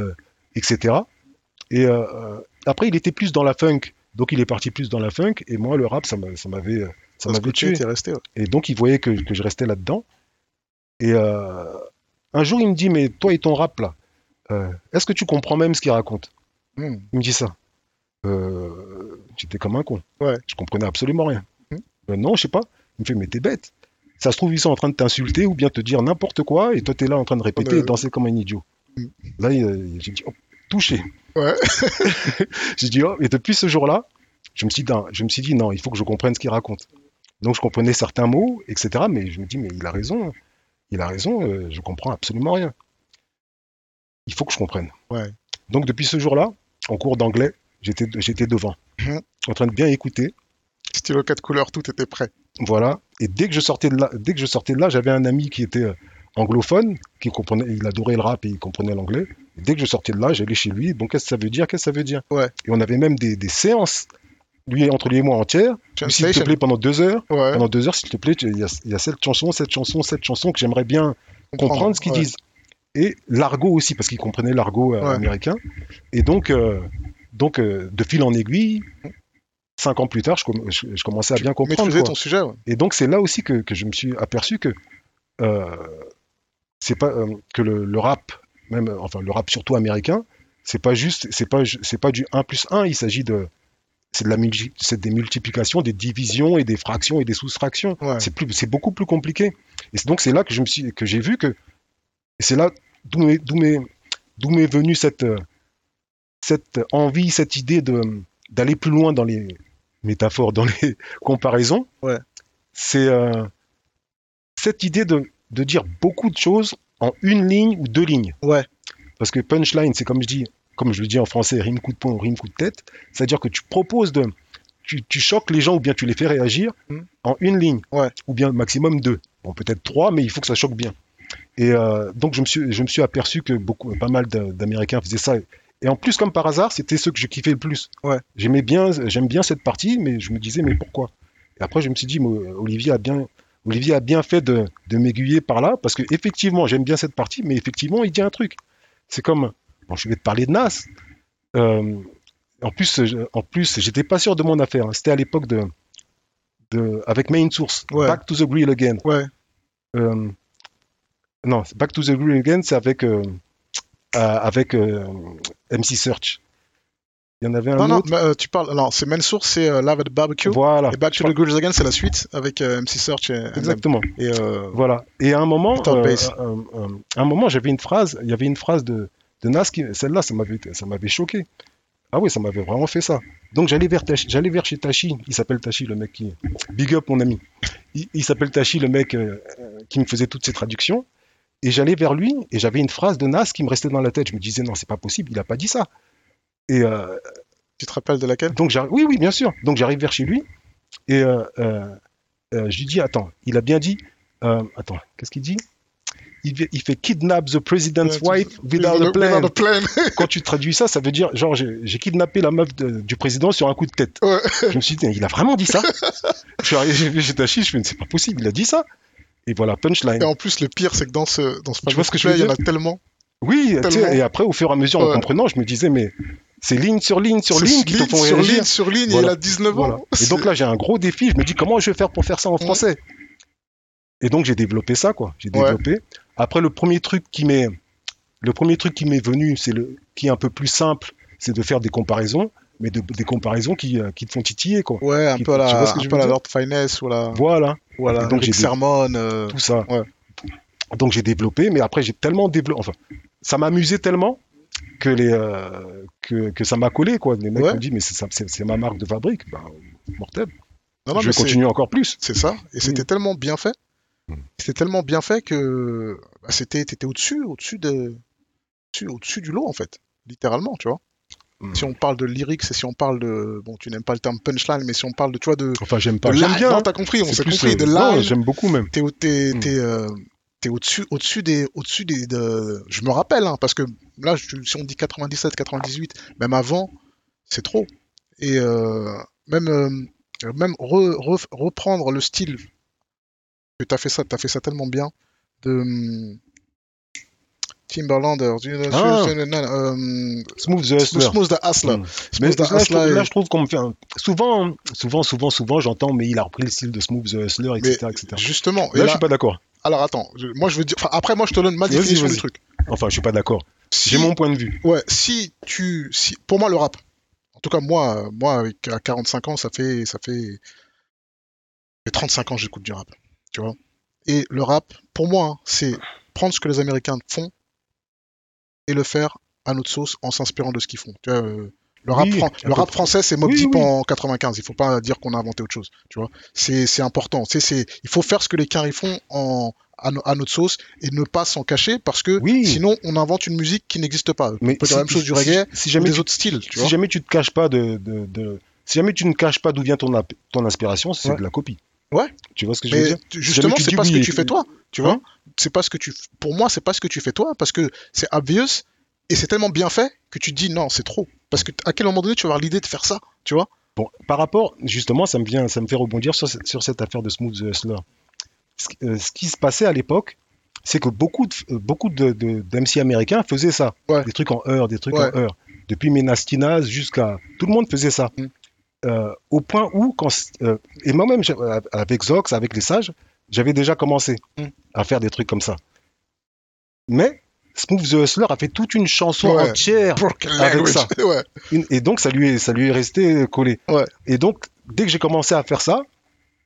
etc. Et euh, euh, après, il était plus dans la funk. Donc, il est parti plus dans la funk. Et moi, le rap, ça m'a- ça m'avait euh, ça m'avait tu tué. étais resté. ouais. Et donc, il voyait que, que je restais là-dedans. Et euh, un jour, il me dit, mais toi et ton rap, là, euh, est-ce que tu comprends même ce qu'il raconte? Hmm. Il me dit ça. Euh, J'étais comme un con. Ouais. Je comprenais absolument rien. Hmm. Euh, non, je sais pas. Il me fait, mais t'es bête. Ça se trouve, ils sont en train de t'insulter ou bien te dire n'importe quoi et toi, t'es là en train de répéter Ouais. et danser comme un idiot. Hmm. Là, j'ai dit, oh, touché. Ouais. j'ai dit, oh, et depuis ce jour-là, je me, suis dit, non, je me suis dit, non, il faut que je comprenne ce qu'il raconte. Donc, je comprenais certains mots, etc. Mais je me dis, mais il a raison. Il a raison, euh, je comprends absolument rien. Il faut que je comprenne. Ouais. Donc, depuis ce jour-là, en cours d'anglais, j'étais j'étais devant, Mhm. en train de bien écouter. Stylo 4 couleurs, tout était prêt. Voilà. Et dès que je sortais de là, dès que je sortais de là, j'avais un ami qui était euh, anglophone, qui comprenait, il adorait le rap et il comprenait l'anglais. Dès que je sortais de là, j'allais chez lui. Bon, qu'est-ce que ça veut dire Qu'est-ce que ça veut dire? Ouais. Et on avait même des, des séances, lui entre lui et moi entières. S'il te plaît, pendant deux heures, Ouais. pendant deux heures, s'il te plaît, il y, a, il y a cette chanson, cette chanson, cette chanson que j'aimerais bien comprendre ce qu'ils ouais. disent. Et l'argot aussi, parce qu'ils comprenaient l'argot euh, américain. Et donc, euh, donc euh, de fil en aiguille, cinq ans plus tard, je, com- je- je commençais à bien comprendre. Quoi. ton sujet, ouais. Et donc c'est là aussi que, que je me suis aperçu que euh, c'est pas euh, que le, le rap, même enfin le rap surtout américain, c'est pas juste, c'est pas c'est pas du 1 plus 1, il s'agit de c'est de la c'est des multiplications, des divisions et des fractions et des soustractions. Ouais. C'est plus c'est beaucoup plus compliqué. Et donc c'est là que je me suis que j'ai vu que c'est là d'où m'est venue cette euh, cette envie, cette idée de d'aller plus loin dans les métaphores, dans les comparaisons. Ouais. C'est euh, cette idée de, de dire beaucoup de choses en une ligne ou deux lignes. Ouais. Parce que punchline, c'est comme je dis, comme je le dis en français, rime coup de poing ou rime coup de tête. C'est-à-dire que tu proposes de, tu, tu choques les gens ou bien tu les fais réagir Mm. en une ligne. Ouais. Ou bien maximum deux. Bon, peut-être trois, mais il faut que ça choque bien. Et euh, donc je me suis, je me suis aperçu que beaucoup, pas mal d'A- d'Américains faisaient ça. Et en plus, comme par hasard, c'était ceux que je kiffais le plus. Ouais. J'aimais bien, j'aime bien cette partie, mais je me disais, mais pourquoi? Et après, je me suis dit, mais, Olivier a bien, Olivier a bien fait de, de m'aiguiller par là, parce que effectivement, j'aime bien cette partie, mais effectivement, il dit un truc. C'est comme, bon, je vais te parler de Nas. Euh, en plus, en plus, j'étais pas sûr de mon affaire. hein. C'était à l'époque de, de, avec Main Source, Ouais. Back to the Grill Again. Ouais. Euh, non, Back to the Grill Again, c'est avec, euh, euh, avec MC Search. Il y en avait un Non, non, autre. mais, euh, tu parles. Non, c'est Main Source, c'est euh, Love at Barbecue. Voilà, Et Back to the Grills Again, c'est la suite avec euh, MC Search et, exactement. et, euh, Voilà. Et à un moment, euh, à un moment, j'avais une phrase. Il y avait une phrase de, de Nas qui, celle-là, ça m'avait, ça m'avait choqué. Ah oui, ça m'avait vraiment fait ça. Donc j'allais vers, Tachi- j'allais vers chez Tachi. Il s'appelle Tachi, le mec qui, big up mon ami. Il, il s'appelle Tachi, le mec qui me faisait toutes ces traductions. Et j'allais vers lui et j'avais une phrase de Nas qui me restait dans la tête. Je me disais non, c'est pas possible, il a pas dit ça. Et euh, tu te rappelles de laquelle? donc j'arrive, oui, oui, bien sûr. Donc j'arrive vers chez lui et euh, euh, euh, je lui dis attends, il a bien dit, euh, attends, qu'est-ce qu'il dit? Il, fait- il fait kidnap the president's wife without a plan. Without a plan. Quand tu traduis ça, ça veut dire genre j'ai kidnappé la meuf de- du président sur un coup de tête. Ouais. Je me suis dit il a vraiment dit ça? je suis arrivé chez Tachi, je me dit c'est pas possible, il a dit ça. Et voilà punchline. Et en plus, le pire, c'est que dans ce, dans ce Tu vois ce que je veux couplet, il y en dire? a tellement. Oui, tellement. et après au fur et à mesure en comprenant, je me disais mais c'est ligne sur ligne sur ligne qui te font sur réagir. ligne sur ligne, et Voilà. il a 19 Voilà. ans. Et donc là, j'ai un gros défi. Je me dis comment je vais faire pour faire ça en français? Et donc j'ai développé ça, quoi. J'ai Ouais. développé. Après, le premier truc qui m'est, le premier truc qui m'est venu, c'est le, qui est un peu plus simple, c'est de faire des comparaisons, mais de- des comparaisons qui, euh, qui te font titiller, quoi. Ouais, un Qui- peu à tu la, vois ce que un je peu la Lord Finesse ou la, Voilà, ou à la Et donc, j'ai des- Sermon. euh, tout ça. Ouais. Donc j'ai développé, mais après j'ai tellement développé, enfin, ça m'amusait tellement que les, euh, que, que ça m'a collé, quoi. Les mecs Ouais. m'ont dit mais c'est ça- c'est c'est ma marque de fabrique, ben, mortel. Non, non, je vais c'est- continuer encore plus. C'est ça. Et c'était tellement bien fait. Mm. C'était tellement bien fait que bah, c'était, t'étais au-dessus, au-dessus de, au-dessus, au-dessus du lot en fait, littéralement, tu vois. Mm. Si on parle de lyrics et si on parle de, bon, tu n'aimes pas le terme punchline, mais si on parle de, tu vois, de, Enfin, j'aime pas. de J'aime bien. non, hein. t'as compris, on C'est s'est compris, euh, de line, j'aime beaucoup même. t'es, au- t'es, Mm. t'es, euh, t'es au-dessus, au-dessus des, au-dessus des, de... je me rappelle, hein, parce que là, je- si on dit 97, 98, même avant, c'est trop. et euh, même, euh, même re- re- reprendre le style que t'as fait ça, t'as fait ça tellement bien de hum, Timberland, euh, Ah. euh, Smooth the Hustler. Smooth the Hustler. Mm. Smooth the là, je trouve, Hustler là, est- je trouve qu'on me fait un- souvent, souvent, souvent, souvent, j'entends, mais il a repris le style de Smooth the Hustler, etc., Mais etc. Justement, et Là, là- je suis pas d'accord. Alors attends, je- moi je veux dire, après moi je te donne ma définition du truc. Enfin, je suis pas d'accord. Si- J'ai mon point de vue. Ouais, si tu, si, pour moi le rap, en tout cas moi, moi avec à 45 ans, ça fait, ça fait, ça fait 35 ans que j'écoute du rap, tu vois. Et le rap, pour moi, hein, c'est prendre ce que les Américains font et le faire à notre sauce en s'inspirant de ce qu'ils font. Tu vois, euh, le rap, Oui, fran- à le peu rap français, c'est Oui, Deep oui. en 95. Il faut pas dire qu'on a inventé autre chose, tu vois. C'est, important. C'est, il faut faire ce que les Caries font en, à, no- à notre sauce et ne pas s'en cacher parce que sinon on invente une musique qui n'existe pas. Mais on peut dire si- la même chose du reggae si jamais des tu- autres styles, tu Si vois. jamais tu te caches pas de, de, de- si jamais tu ne caches pas d'où vient ton, ton inspiration, c'est Ouais. de la copie. Ouais. Tu vois ce que je veux dire? Justement, tu c'est pas ce que tu fais toi, tu Hein? Vois. C'est pas ce que tu, pour moi, c'est pas ce que tu fais toi parce que c'est obvious et c'est tellement bien fait que tu te dis non, c'est trop. Parce que à quel moment donné tu vas avoir l'idée de faire ça, tu vois? Bon, par rapport, justement, ça me vient, ça me fait rebondir sur, sur cette affaire de Smooth the Hustler. Ce, qui- euh, ce qui se passait à l'époque, c'est que beaucoup de, euh, beaucoup de, de- d'MC américains faisaient ça. Ouais. Des trucs en heure, des trucs Ouais. en heure. Depuis Menastinas jusqu'à. Tout le monde faisait ça. Mm. Euh, au point où, quand, euh, et moi-même, euh, avec Zox, avec les sages, j'avais déjà commencé Mm. à faire des trucs comme ça. Mais Smooth the Hustler a fait toute une chanson Ouais. entière Avec ça. ouais. une- et donc ça lui est, ça lui est resté collé. Ouais. Et donc dès que j'ai commencé à faire ça,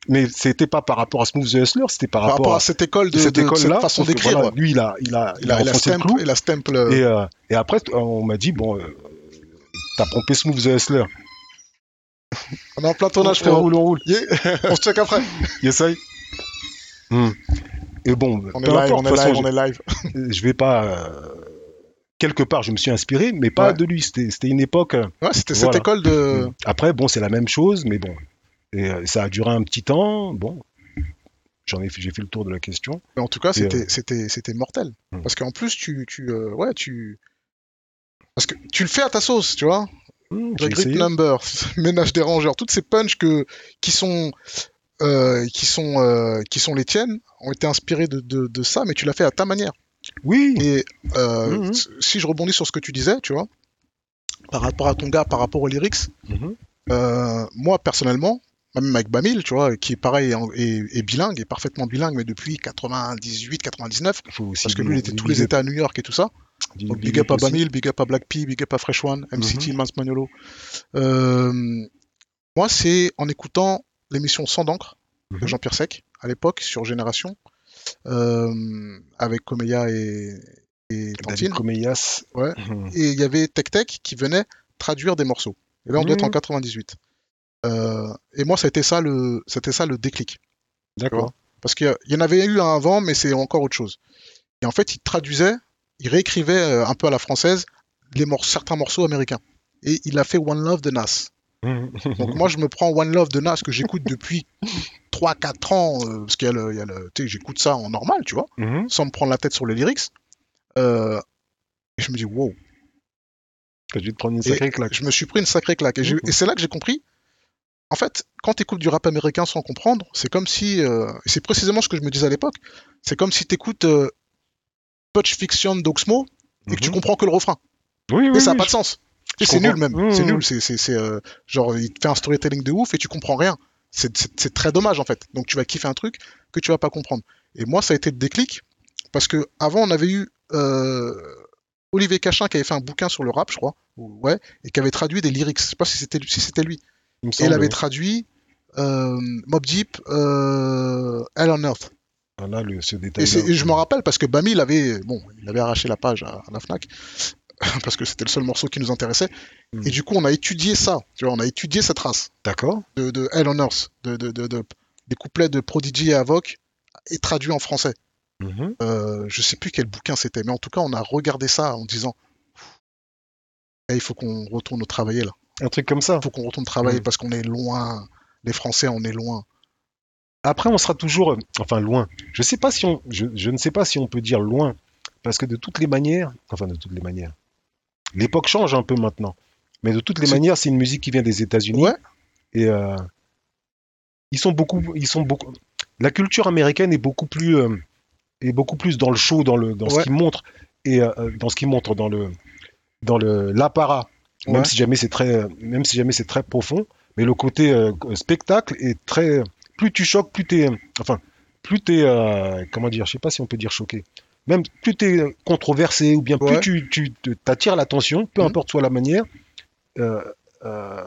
mais c'était pas par rapport à Smooth the Hustler, c'était par, Par rapport à cette école de, cette de- école-là. cette façon d'écrire. voilà, lui, il a, il a, il Il a a, il a enfoncé le stamp, clou. il a stamp le- Et, euh, et après, on m'a dit bon, euh, t'as pompé Smooth the Hustler. On est en plein tournage, on frérot. roule, on roule. Yeah. On se check après. Essaye. Hmm. Et bon, On est live, importe, on est live, façon, on est live. je, vais pas. euh, quelque part, je me suis inspiré, mais pas Ouais. de lui. C'était une époque. euh, Ouais, c'était cette école de. Mm. Après, bon, c'est la même chose, mais bon. Et euh, ça a duré un petit temps. Bon, j'en ai, fait- j'ai fait le tour de la question. Mais en tout cas, c'était, c'était, c'était mortel. Hmm. Parce qu'en plus, tu, tu, euh, ouais, tu, parce que tu le fais à ta sauce, tu vois. Hmm, The Great. Number, Ménage des rangeurs, toutes ces punchs que, qui sont, euh, qui sont, euh, qui sont les tiennes, ont été inspirés de, de, de ça, mais tu l'as fait à ta manière. Oui. Et euh, Mhm. si je rebondis sur ce que tu disais, tu vois, par rapport à ton gars, par rapport aux lyrics, Mhm. moi personnellement, même avec Bamil, tu vois, qui est pareil est, est bilingue, est parfaitement bilingue, mais depuis 98, 99, Il faut aussi parce que lui, il était tous les étés à New York et tout ça. big- Donc big big up à. Bamil, big up à Black P, big up à Fresh One, MCT, Mhm. Mans Magnolo. Euh, moi, c'est en écoutant l'émission Sans d'encre de Mhm. Jean-Pierre Sec, à l'époque, sur Génération, euh, avec Komeya et, et Tantine. Ouais. Mhm. Et il y avait Tech Tech qui venait traduire des morceaux. Et là, on doit être en Mhm. 98. Euh, et moi, c'était ça le, c'était ça le déclic. D'accord. Parce qu'il y y en avait eu un avant, mais c'est encore autre chose. Et en fait, il traduisait, il réécrivait euh, un peu à la française les mor- certains morceaux américains. Et il a fait One Love de Nas. Mhm. Donc moi, je me prends One Love de Nas que j'écoute depuis 3-4 ans, euh, parce qu'il y a le, il y a le- tu sais, j'écoute ça en normal, tu vois, Mhm. sans me prendre la tête sur les lyrics. Euh, et je me dis, wow, T'as dû te prendre une sacrée claque. je me suis pris une sacrée claque. Et, et c'est là que j'ai compris. En fait, quand tu écoutes du rap américain sans comprendre, c'est comme si. euh, c'est précisément ce que je me disais à l'époque. C'est comme si tu écoutes Touch Fiction d'Oxmo et que tu Mhm. comprends que le refrain. Oui, oui. et ça n'a oui, pas de sens. Et c'est nul même. Mhm. C'est nul. C'est, c'est, euh, genre, il te fait un storytelling de ouf et tu comprends rien. C'est, très dommage en fait. Donc tu vas kiffer un truc que tu vas pas comprendre. Et moi, ça a été le déclic parce que avant on avait eu euh, Olivier Cachin qui avait fait un bouquin sur le rap, je crois, ou- ouais, et qui avait traduit des lyrics. Je sais pas si c'était, si c'était lui. Il Et il avait traduit euh, Mob Deep, Hell on Earth. Voilà le, ce Et, détail. c'est- et je me rappelle parce que Bami, il avait, bon, il avait arraché la page à, à la Fnac parce que c'était le seul morceau qui nous intéressait. Mm. Et du coup, on a étudié ça. Tu vois, on a étudié cette race D'accord. de, de Hell on Earth, de, de, de- de- des couplets de Prodigy et Avoc et traduits en français. Mhm. Euh, je sais plus quel bouquin c'était, mais en tout cas, on a regardé ça en disant, Eh, il faut qu'on retourne travailler là. Un truc comme ça. Il faut qu'on retourne travailler Mm. parce qu'on est loin. Les Français, on est loin. Après, on sera toujours, enfin, loin. Je sais pas si on, je, je ne sais pas si on peut dire loin, parce que de toutes les manières, enfin, de toutes les manières, l'époque change un peu maintenant. Mais de toutes les manières, c'est une musique qui vient des États-Unis. Ouais. Et euh, ils sont beaucoup, ils sont beaucoup. La culture américaine est beaucoup plus, euh, est beaucoup plus dans le show, dans le, dans ce qu'ils montrent et euh, dans ce qu'ils montrent dans le, dans le l'apparat. Même si jamais c'est très, même si jamais c'est très profond, mais le côté spectacle est très. Plus tu choques, plus t'es, enfin, plus t'es, euh, comment dire, je sais pas si on peut dire choqué. Même plus t'es controversé ou bien plus Ouais. tu, tu t'attires l'attention, peu Mhm. importe soit la manière. euh, euh,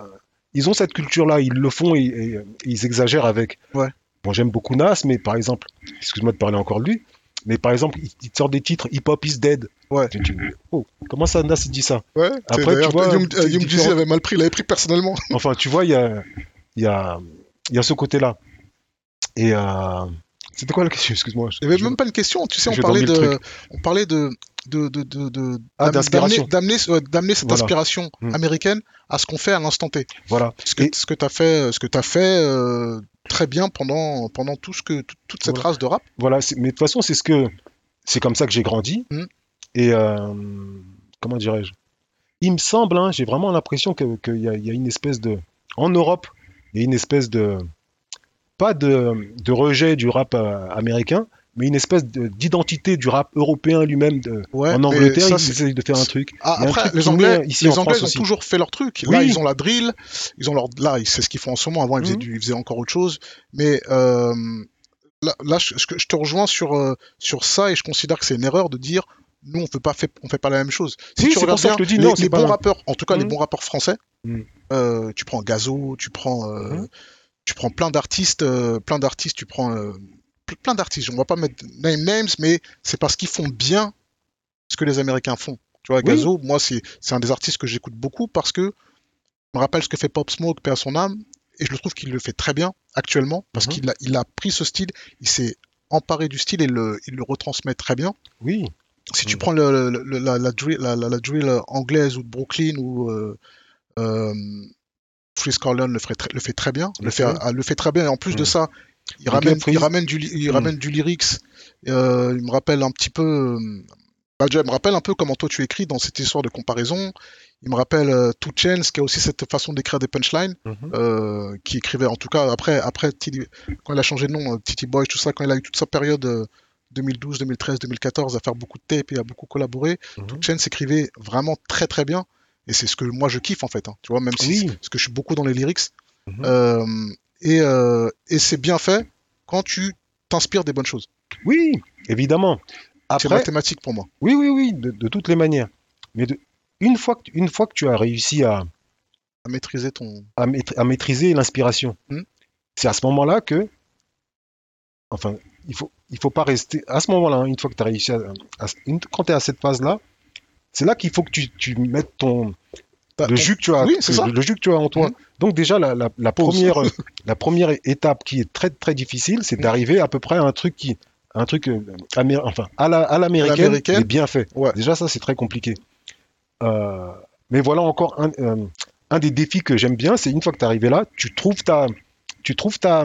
ils ont cette culture-là, ils le font et, et- et ils exagèrent avec. Ouais. Bon, j'aime beaucoup Nas, mais par exemple, excuse-moi de parler encore de lui, mais par exemple, il, il sort des titres Hip Hop is Dead. Ouais. Tu oh, comment ça, Nas, il dit ça? Ouais. Après, tu vois, Young, euh, différent. Avait mal pris, il avait pris personnellement. Enfin, tu vois, il y a, y, a, y a ce côté-là. Et euh, c'était quoi la question Excuse-moi. Il n'y avait Je- même pas une question. Tu sais, on parlait de, on parlait de, de, de, Ah, d'inspiration. d'amener, d'amener, cette Voilà. inspiration Mm. américaine à ce qu'on fait à l'instant T. Voilà. Ce que, Et- ce que tu as fait, ce que fait euh, très bien pendant, pendant tout ce que, tout- toute cette Voilà. race de rap. Voilà, c'est- mais de toute façon, c'est ce que c'est comme ça que j'ai grandi. Mhm. Et euh, comment dirais-je? Il me semble, hein, j'ai vraiment l'impression que- qu'il y, a- il y a une espèce de. En Europe, il y a une espèce de. Pas de, de rejet du rap euh, américain, mais une espèce de- d'identité du rap européen lui-même. Ouais, en Angleterre, ça, ils essayent de faire un truc. Ah, un après, truc les Anglais, ici les Anglais ils ont aussi. toujours fait leur truc. Là, Oui. ils ont la drill. Ils ont leur, là, c'est ce qu'ils font en ce moment. Avant, ils faisaient, Mhm. du- ils faisaient encore autre chose. Mais euh, là, là, je, te rejoins sur, euh, sur ça et je considère que c'est une erreur de dire nous, on fait pas, fait, on fait pas la même chose. Si Oui, tu regardes bien, dis, les, non, les bons la- rappeurs, en tout cas les Mhm. bons rappeurs français, Mhm. euh, tu prends Gazo, tu prends. Tu prends plein d'artistes, euh, plein d'artistes, tu prends euh, ple- plein d'artistes. On va pas mettre name names, mais c'est parce qu'ils font bien ce que les Américains font. Tu vois, Oui. Gazo, moi, c'est un des artistes que j'écoute beaucoup parce que je me rappelle ce que fait Pop Smoke, paix à son âme, et je le trouve qu'il le fait très bien actuellement parce Mhm. qu'il a, il a pris ce style, il s'est emparé du style et le, il le retransmet très bien. Oui, Si tu prends le- la, la drill, la drill anglaise ou de Brooklyn ou euh, Freeze Corleone le, le fait très bien, le fait, fait. le fait très bien. Et en plus de Mhm. ça, il ramène, il du, il Mhm. ramène du lyrics. Euh, il me rappelle un petit peu. euh, bah, déjà, il me rappelle un peu comment toi tu écris dans cette histoire de comparaison. Il me rappelle euh, Two Chainz qui a aussi cette façon d'écrire des punchlines, Mhm. euh, qui écrivait en tout cas après, après quand il a changé de nom, Titty Boy, tout ça, quand il a eu toute sa période euh, 2012, 2013, 2014 à faire beaucoup de tapes et à beaucoup collaborer. Mhm. Chen s'écrivait vraiment très très bien et c'est ce que moi je kiffe en fait hein, tu vois même si Oui. parce que je suis beaucoup dans les lyrics Mhm. Euh, et, euh, et c'est bien fait quand tu t'inspires des bonnes choses oui, évidemment. c'est mathématique pour moi Oui, oui, oui, de, de toutes les manières. Mais de- une, fois que, tu- une fois que tu as réussi à, à maîtriser ton à maîtriser l'inspiration, Hmm. c'est à ce moment-là que, enfin, il faut, il faut pas rester. À ce moment-là, hein, une fois que tu as réussi à. à- une- quand tu es à cette phase-là, c'est là qu'il faut que tu, tu mettes ton, le jus que tu as, Oui, le jus que tu as en toi. Mhm. Donc déjà la, la- la Pause. première, la première étape qui est très très difficile, c'est d'arriver à peu près à un truc qui, un truc euh, enfin à la à l'américaine, mais bien fait. Ouais. Déjà ça c'est très compliqué. Euh, mais voilà encore un, euh, un des défis que j'aime bien, c'est une fois que tu es arrivé là, tu trouves ta, tu trouves ta,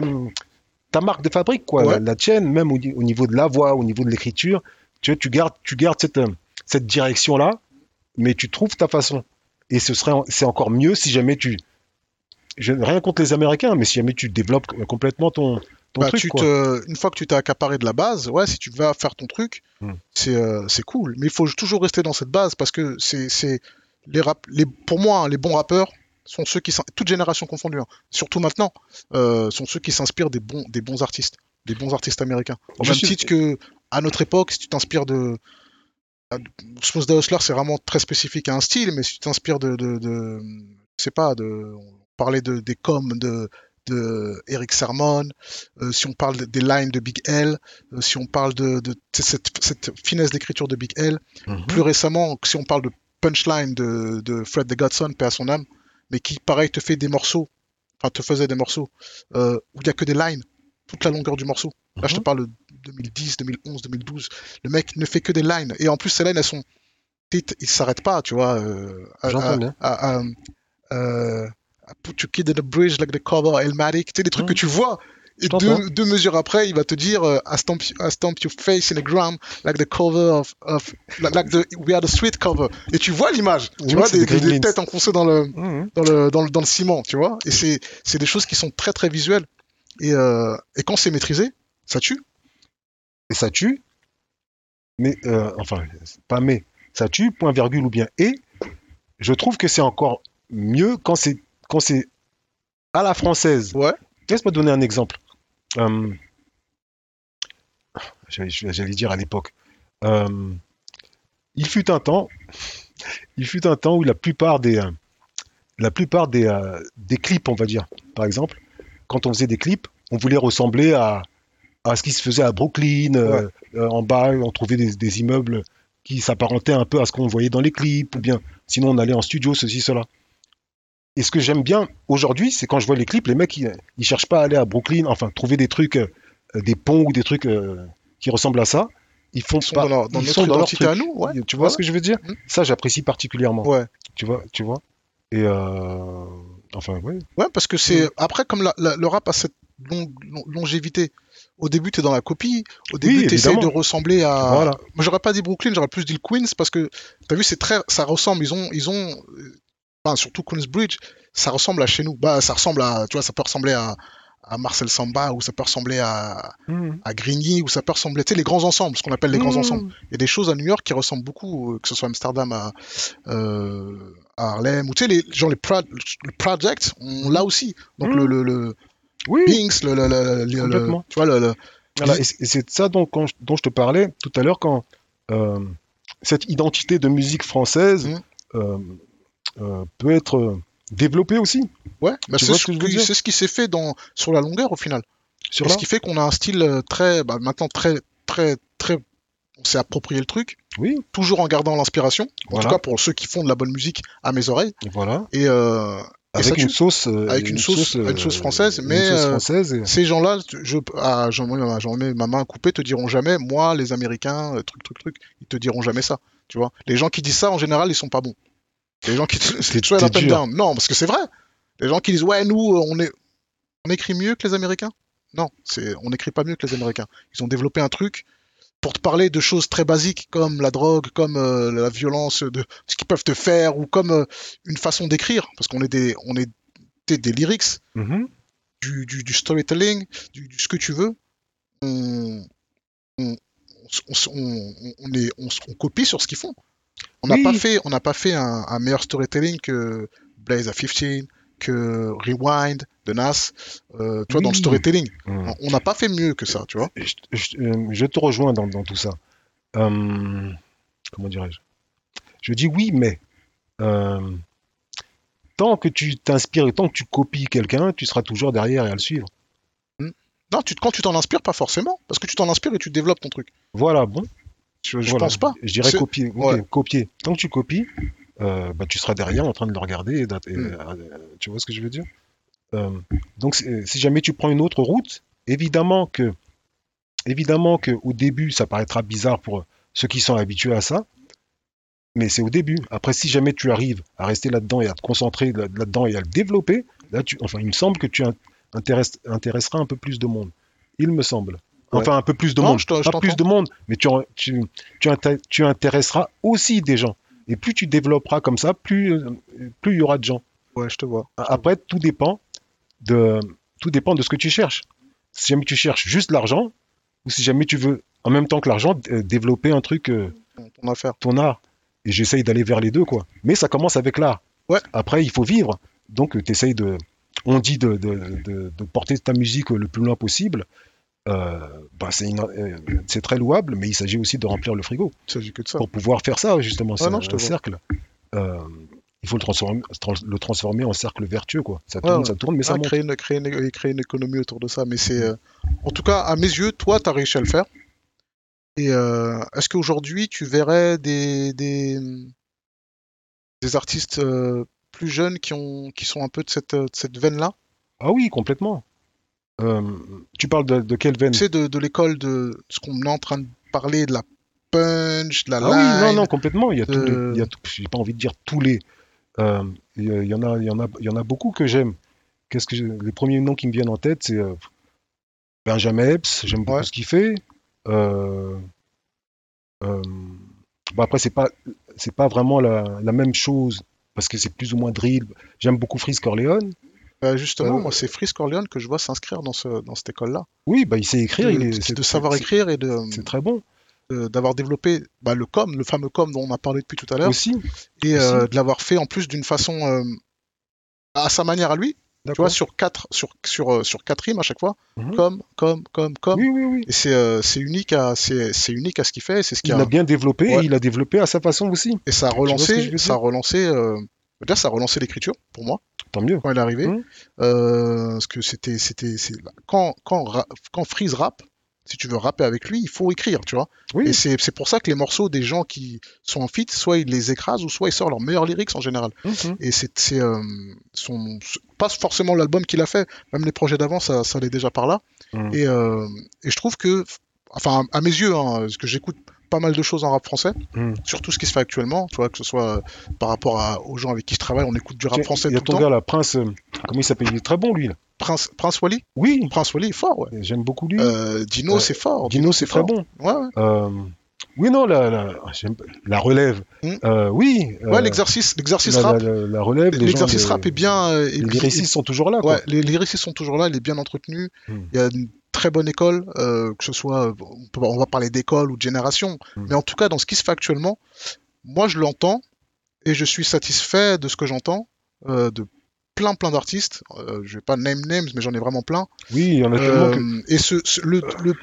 ta marque de fabrique quoi, Ouais. la, la tienne, même au, au niveau de la voix, au niveau de l'écriture, tu, tu gardes, tu gardes cette, euh, cette direction là, mais tu trouves ta façon. Et ce serait, c'est encore mieux si jamais tu, je, rien contre les Américains, mais si jamais tu développes complètement ton, ton Bah, truc tu quoi. te- une fois que tu t'es accaparé de la base, ouais, si tu vas faire ton truc, Hmm. c'est euh, c'est cool. Mais il faut toujours rester dans cette base parce que c'est c'est les rap, les pour moi hein, les bons rappeurs sont ceux qui toute génération confondue, hein, surtout maintenant, euh, sont ceux qui s'inspirent des bons des bons artistes, des bons artistes américains. Au Je même suis- titre que à notre époque, si tu t'inspires de Smooth the Hustler, c'est vraiment très spécifique à un style, mais si tu t'inspires de, de, de- je sais pas, de, on parlait de, des coms de, de Eric Sermon, euh, si on parle de- des lines de Big L, euh, si on parle de, de cette, cette finesse d'écriture de Big L, Mhm. plus récemment, si on parle de punchline de, de Fred the Godson, paix à son âme, mais qui, pareil, te fait des morceaux, enfin, te faisait des morceaux, euh, où il n'y a que des lines, toute la longueur du morceau. Là, je te Mhm. parle de 2010, 2011, 2012. Le mec ne fait que des lines. Et en plus, ces lines, elles sont. Il ne s'arrête pas, tu vois. Euh, à- J'entends à- bien. à- à- euh, put your kid in the bridge like the cover Elmatic. Tu sais, des trucs Mhm. que tu vois. Et deux, deux mesures après, il va te dire euh, I, stamp, I stamp your face in a gram like the cover of, of like the We Are the Sweet cover. Et tu vois l'image, Oui, tu vois des, têtes enfoncées dans le Mhm. dans le dans le, dans le ciment, tu vois. Et c'est c'est des choses qui sont très très visuelles. Et euh, et quand c'est maîtrisé, ça tue. Et ça tue. Mais, euh, enfin, pas mais, ça tue, point virgule ou bien et. Je trouve que c'est encore mieux quand c'est quand c'est à la française. Ouais. Laisse-moi donner un exemple. Euh, J'allais dire à l'époque. Euh, il fut un temps, il fut un temps où la plupart des, la plupart des, des clips, on va dire, par exemple, quand on faisait des clips, on voulait ressembler à, à ce qui se faisait à Brooklyn. euh, euh, en bas, on trouvait des, des immeubles qui s'apparentaient un peu à ce qu'on voyait dans les clips, ou bien sinon on allait en studio, ceci, cela. Et ce que j'aime bien aujourd'hui, c'est quand je vois les clips, les mecs, ils, ils cherchent pas à aller à Brooklyn, enfin, trouver des trucs, euh, des ponts ou des trucs euh, qui ressemblent à ça. Ils font Ils sont pas, dans, leur- dans ils notre sont dans leur identité à truc. nous, ouais. Tu vois Ouais. ce que je veux dire? Mhm. Ça, j'apprécie particulièrement. Ouais. Tu vois, tu vois. Et euh, enfin, ouais. Ouais, parce que c'est après comme la- la- le rap a cette longue- long- longévité. Au début, tu es dans la copie. Au début, tu essaies de ressembler à. Voilà. Moi, j'aurais pas dit Brooklyn, j'aurais plus dit le Queens parce que t'as vu, c'est très, ça ressemble. Ils ont, ils ont, euh, enfin, surtout Queensbridge, ça ressemble à chez nous. Bah, ça ressemble à, tu vois, ça peut ressembler à, à Marcel Samba ou ça peut ressembler à, Mhm. à Grigny ou ça peut ressembler, tu sais, les grands ensembles, ce qu'on appelle les grands Mhm. ensembles. Il y a des choses à New York qui ressemblent beaucoup, euh, que ce soit Amsterdam à, euh, à Harlem ou tu sais, les, genre les Pro- le Project, on l'a aussi. Donc le, le, le Oui. Binks, le, le, le- le- tu vois, le, le- Voilà, et c'est de ça dont, quand dont je te parlais tout à l'heure, quand euh, cette identité de musique française Mhm. euh, euh, peut être développée aussi. ouais, bah, c'est ce, ce ce qui s'est fait dans, sur la longueur au final. Sur Et ce qui fait qu'on a un style très, bah, maintenant très, très, très, on s'est approprié le truc, Oui, toujours en gardant l'inspiration. En Voilà. tout cas pour ceux qui font de la bonne musique à mes oreilles. voilà. Et, ça Avec une sauce, euh, Avec une sauce- une sauce française, mais, sauce euh, française. et- Ces gens-là, je, ah, j'en mets, ma main coupée, te diront jamais, moi, les Américains, euh, truc, truc, truc, ils te diront jamais ça. Tu vois, les gens qui disent ça, en général, ils sont pas bons. Les gens qui, c'est and dur. down. Non, parce que c'est vrai. Les gens qui disent, ouais, nous, on est, on écrit mieux que les Américains. Non, c'est, on n'écrit pas mieux que les Américains. Ils ont développé un truc pour te parler de choses très basiques comme la drogue, comme euh, la violence, de ce qu'ils peuvent te faire, ou comme euh, une façon d'écrire, parce qu'on est des, on est des, des lyrics Mhm. du, du, du storytelling, du, du ce que tu veux, on, on, on, on- est, copie sur ce qu'ils font. On n'a Oui. pas fait, on n'a pas fait un, un meilleur storytelling que Blaze à 15, que Rewind de Nas, euh, tu vois, dans le storytelling. On n'a pas fait mieux que ça, tu vois. je, je- euh, je te rejoins dans, dans tout ça. Euh, comment dirais-je? Je dis oui, mais euh, tant que tu t'inspires et tant que tu copies quelqu'un, tu seras toujours derrière et à le suivre. Non, tu, quand tu t'en inspires, pas forcément, parce que tu t'en inspires et tu développes ton truc. Voilà, bon. Je, je voilà. pense pas. Je dirais copier. ouais. copier. Tant que tu copies, euh, bah, tu seras derrière en train de le regarder. et d'at- et, Mm. euh, tu vois ce que je veux dire? Euh, Donc, si jamais tu prends une autre route, évidemment que, évidemment que au début, ça paraîtra bizarre pour ceux qui sont habitués à ça. Mais c'est au début. Après, si jamais tu arrives à rester là-dedans et à te concentrer là- là-dedans et à le développer, là, tu, enfin, il me semble que tu intéresses- intéresseras un peu plus de monde. Il me semble. Enfin, un peu plus de Non, monde. je Pas plus de monde, mais tu, tu, tu, tu intéresseras aussi des gens. Et plus tu développeras comme ça, plus plus il y aura de gens. Ouais, je te vois. Après, tout dépend de tout dépend de ce que tu cherches. Si jamais tu cherches juste l'argent, ou si jamais tu veux, en même temps que l'argent, euh, développer un truc, euh, Ton, ton affaire. ton art. Et j'essaye d'aller vers les deux, quoi. Mais ça commence avec l'art. Ouais. Après, il faut vivre. Donc, tu essayes de. On dit de, de- de- de porter ta musique le plus loin possible. Euh, bah, c'est euh, c'est très louable, mais il s'agit aussi de remplir le frigo Il s'agit que de ça. pour pouvoir faire ça, justement. C'est non, un, cercle. Euh, il faut le transformer, trans- le transformer en cercle vertueux, quoi. Ça Ouais, tourne, ouais. ça tourne, mais ça Ah, monte. créer, une, créer, une, et créer une économie autour de ça. Mais c'est, euh, en tout cas, à mes yeux, toi, tu as réussi à le faire. Et euh, est-ce qu'aujourd'hui, tu verrais des, des, des artistes euh, plus jeunes qui, ont, qui sont un peu de cette, de cette veine-là? Ah oui, complètement. Euh, tu parles de, de quelle veine Tu sais, de, de l'école de ce qu'on est en train de parler, de la punch, de la Ah oui, non, line. non, complètement. Il y a de- il y a tout- j'ai pas envie de dire tous les. euh, il y, en a, il y en a, il y en a beaucoup que j'aime. Qu'est-ce que les premiers noms qui me viennent en tête, c'est euh, Benjamin Epps, j'aime beaucoup ce qu'il fait. Euh, euh, bon, après, c'est pas, c'est pas vraiment la, la même chose parce que c'est plus ou moins drill. J'aime beaucoup Freeze Corleone. Bah, justement, Euh, moi, c'est Frisk Corleone que je vois s'inscrire dans, ce, dans cette école-là. Oui, bah, il sait écrire. de, il est, c'est- de savoir écrire et de C'est très bon de- d'avoir développé bah, le com, le fameux com dont on a parlé depuis tout à l'heure, aussi. et euh, de l'avoir fait en plus d'une façon euh, à sa manière à lui. Tu vois, sur quatre, sur, sur, euh, sur quatre rimes à chaque fois, comme, comme, comme, comme. Oui, oui, oui. Et c'est euh, c'est unique à c'est c'est unique à ce qu'il fait. C'est ce qui Il a l'a bien développé Ouais. et il a développé à sa façon aussi. et ça a relancé ça a relancé euh, ça a relancé l'écriture pour moi Tant mieux. quand il est arrivé. Mhm. Euh, parce que c'était c'était c'est quand quand quand Freeze rappe, si tu veux rapper avec lui, il faut écrire, tu vois. Et Oui. c'est c'est pour ça que les morceaux des gens qui sont en feat, soit ils les écrasent ou soit ils sortent leurs meilleurs lyrics en général. Mhm. Et c'est c'est, euh, son pas forcément l'album qu'il a fait, même les projets d'avant, ça, ça allait déjà par là. Et, euh, et je trouve que, enfin, à mes yeux, hein, parce que j'écoute pas mal de choses en rap français, Mhm. surtout ce qui se fait actuellement, tu vois, que ce soit euh, par rapport à- aux gens avec qui je travaille, on écoute du rap français il y a tout ton le temps. gars là, Prince. euh, comment il s'appelle? Il est très bon lui. Là. Prince, Prince Wally, Oui. Prince Wally est fort, ouais. J'aime beaucoup lui. Euh, Dino, Euh, c'est fort. Dino, c'est très bon. Ouais, ouais. Euh, oui, non, la, la, la relève. Mm. Euh, oui. Ouais, l'exercice, l'exercice la, rap, la, relève. l'exercice rap est bien. Les lyricistes sont toujours là. Quoi. Ouais, les lyricistes sont toujours là, il est bien entretenu. Mm. Il y a une très bonne école, euh, que ce soit, on, peut- on va parler d'école ou de génération, Mm. mais en tout cas, dans ce qui se fait actuellement, moi je l'entends et je suis satisfait de ce que j'entends, euh, de plein plein d'artistes. Euh, je vais pas name names, mais j'en ai vraiment plein. Oui, il y en a tellement que. Et ce, ce- le, le,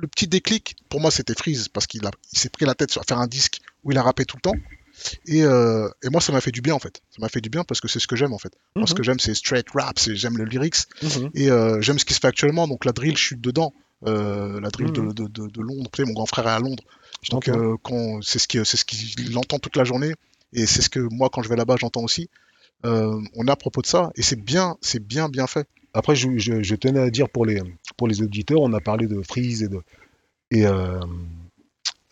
le petit déclic, pour moi, c'était Freeze, parce qu'il a, il s'est pris la tête sur faire un disque où il a rappé tout le temps. Et, euh, et moi, ça m'a fait du bien, en fait. Ça m'a fait du bien parce que c'est ce que j'aime, en fait. Moi, ce Mhm. que j'aime, c'est straight rap, j'aime le lyrics, Mhm. et euh, j'aime ce qui se fait actuellement. Donc, la drill, je suis dedans. Euh, la drill Mhm. de, de, de, de Londres. Sais, mon grand frère est à Londres. Donc, euh, c'est ce qui, c'est ce qu'il entend toute la journée. Et c'est ce que moi, quand je vais là-bas, j'entends aussi. Euh, on est à propos de ça. Et c'est bien, c'est bien, bien fait. Après, je, je- je tenais à dire pour les, pour les auditeurs, on a parlé de Freeze et de, et,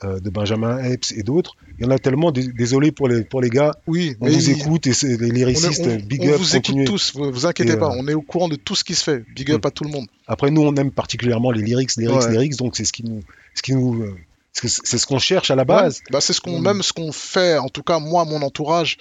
euh, de Benjamin Epps et d'autres. Il y en a tellement, dé- désolé pour les, pour les gars, Oui, on vous il- écoute et c'est les On, est- lyricistes, on- big on up, vous écoute tous, vous, vous inquiétez Et, pas, euh, on est au courant de tout ce qui se fait. Big up à tout le monde. Après, nous, on aime particulièrement les lyrics, lyrics, Ouais. lyrics, donc c'est ce qui nous, ce qui nous, euh, c'est ce qu'on cherche à la base. Ouais, bah c'est ce qu'on Mm. même ce qu'on fait, en tout cas moi, mon entourage,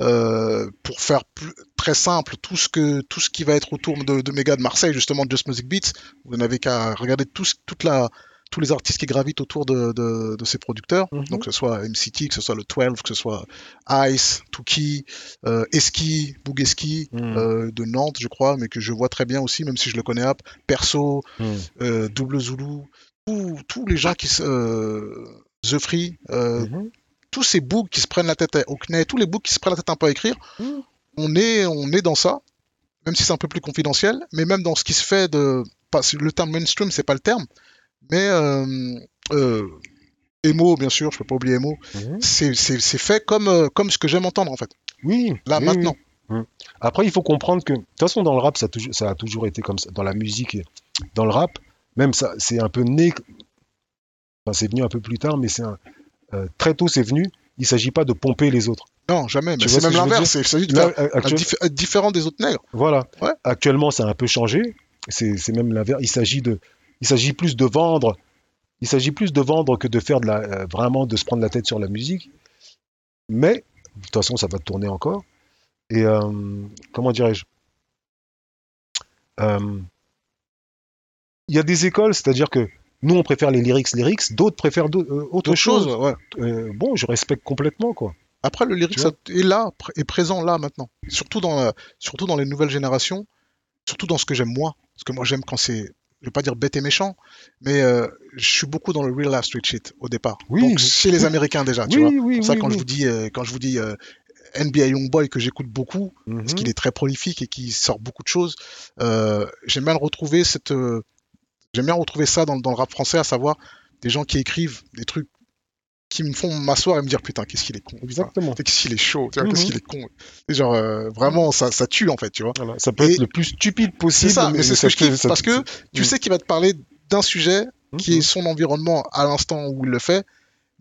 euh, pour faire plus, très simple, tout ce que tout ce qui va être autour de, de mes gars de Marseille, justement de Just Music Beats, vous n'avez qu'à regarder tout, toute la tous les artistes qui gravitent autour de, de, de ces producteurs, Mhm. donc que ce soit MCT, que ce soit le 12, que ce soit Ice, Tuki, euh, Eski, Bougeski, Mhm. euh, de Nantes, je crois, mais que je vois très bien aussi, même si je le connais up, Perso, Mhm. euh, Double Zulu, tous- les gens qui se. Euh, The Free, Mhm. tous ces books qui se prennent la tête au CNE, tous les books qui se prennent la tête un peu à écrire, on, est, on est dans ça, même si c'est un peu plus confidentiel, mais même dans ce qui se fait de. Pas, le terme mainstream, c'est pas le terme, mais. Euh, euh, Emo, bien sûr, je peux pas oublier Emo, Mhm. c'est fait comme, euh, comme ce que j'aime entendre en fait, Oui. là oui, maintenant. oui. Mhm. Après, il faut comprendre que, de toute façon, dans le rap, ça a toujours, ça a toujours été comme ça. Dans la musique et dans le rap, même ça, c'est un peu né. Enfin, c'est venu un peu plus tard, mais c'est un- euh, très tôt, c'est venu. Il s'agit pas de pomper les autres. Non, jamais, c'est même l'inverse, il s'agit de actuel- dif- différent des autres nègres. Voilà. Ouais. Actuellement, ça a un peu changé. C'est même l'inverse. Il s'agit de, il s'agit plus de vendre. Il s'agit plus de vendre que de faire de la, euh, vraiment de se prendre la tête sur la musique. Mais de toute façon, ça va tourner encore. Et euh, comment dirais-je? Euh, Il y a des écoles, c'est-à-dire que nous, on préfère les lyrics, lyrics, d'autres préfèrent autre chose. ouais. Bon, je respecte complètement, quoi. Après, le lyric Tu vois? ça est là, est présent là maintenant. Surtout dans, surtout dans les nouvelles générations, surtout dans ce que j'aime moi. Parce que moi, j'aime quand c'est, je vais pas dire bête et méchant, mais euh, je suis beaucoup dans le real life street shit au départ. Oui, Donc chez les Américains déjà, tu oui, vois. oui, ça, quand je vous dis, euh, quand je vous dis euh, NBA Youngboy que j'écoute beaucoup, parce Mhm. qu'il est très prolifique et qu'il sort beaucoup de choses, euh, j'aime bien retrouver cette, euh, j'aime bien retrouver ça dans, dans le rap français, à savoir des gens qui écrivent des trucs qui me font m'asseoir et me dire putain qu'est-ce qu'il est con. Exactement. Qu'est-ce qu'il est chaud, qu'est-ce Mhm. qu'il est con. Et genre euh, vraiment ça, ça tue en fait, tu vois. Voilà, ça peut Et- être le plus stupide possible. C'est ça, mais c'est ce que je ça- parce que tu Mhm. sais qu'il va te parler d'un sujet qui Mhm. est son environnement à l'instant où il le fait,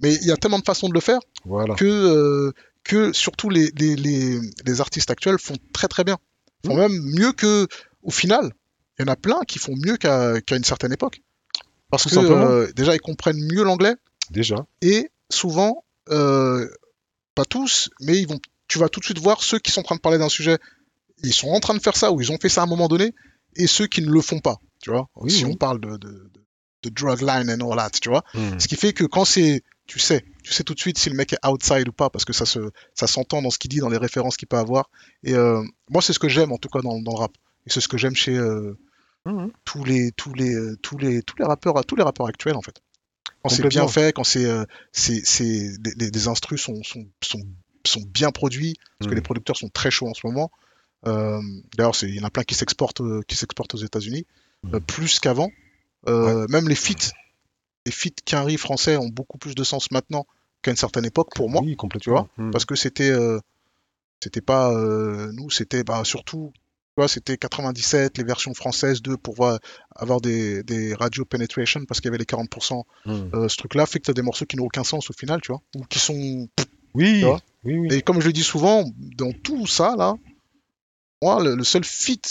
mais il y a tellement de façons de le faire Voilà. que euh, que surtout les, les, les, les artistes actuels font très très bien, font Mhm. même mieux que au final. il y en a plein qui font mieux qu'à qu'à une certaine époque. Parce Tout que euh, déjà, ils comprennent mieux l'anglais Déjà. et souvent, euh, pas tous, mais ils vont, tu vas tout de suite voir ceux qui sont en train de parler d'un sujet, ils sont en train de faire ça ou ils ont fait ça à un moment donné, et ceux qui ne le font pas, tu vois. Oui, si oui. on parle de, de, drug line and all that, tu vois. Hmm. Ce qui fait que quand c'est, tu sais, tu sais tout de suite si le mec est outside ou pas, parce que ça se, ça s'entend dans ce qu'il dit, dans les références qu'il peut avoir. Et euh, moi, c'est ce que j'aime en tout cas dans, dans le rap. Et c'est ce que j'aime chez euh, tous les, tous les, tous les, tous les rappeurs, tous les rappeurs actuels en fait. Quand c'est bien fait, quand c'est, euh, c'est, les, instrus sont, sont, sont, sont bien produits, parce que les producteurs sont très chauds en ce moment. Euh, D'ailleurs, il y en a plein qui s'exportent, euh, qui s'exportent aux États-Unis, euh, plus qu'avant. Euh, Même les feats, les feats Quinry français ont beaucoup plus de sens maintenant qu'à une certaine époque pour moi, Oui, complètement. Hmm. parce que c'était, c'était pas nous, c'était bah, surtout, tu vois, c'était 97, les versions françaises de pour voir- avoir des, des radio penetration parce qu'il y avait les 40%. Hmm. Euh, ce truc-là fait que tu as des morceaux qui n'ont aucun sens au final, tu vois, ou qui sont Oui, Tu vois oui, oui. et comme je le dis souvent, dans tout ça, là, moi, le, le seul fit,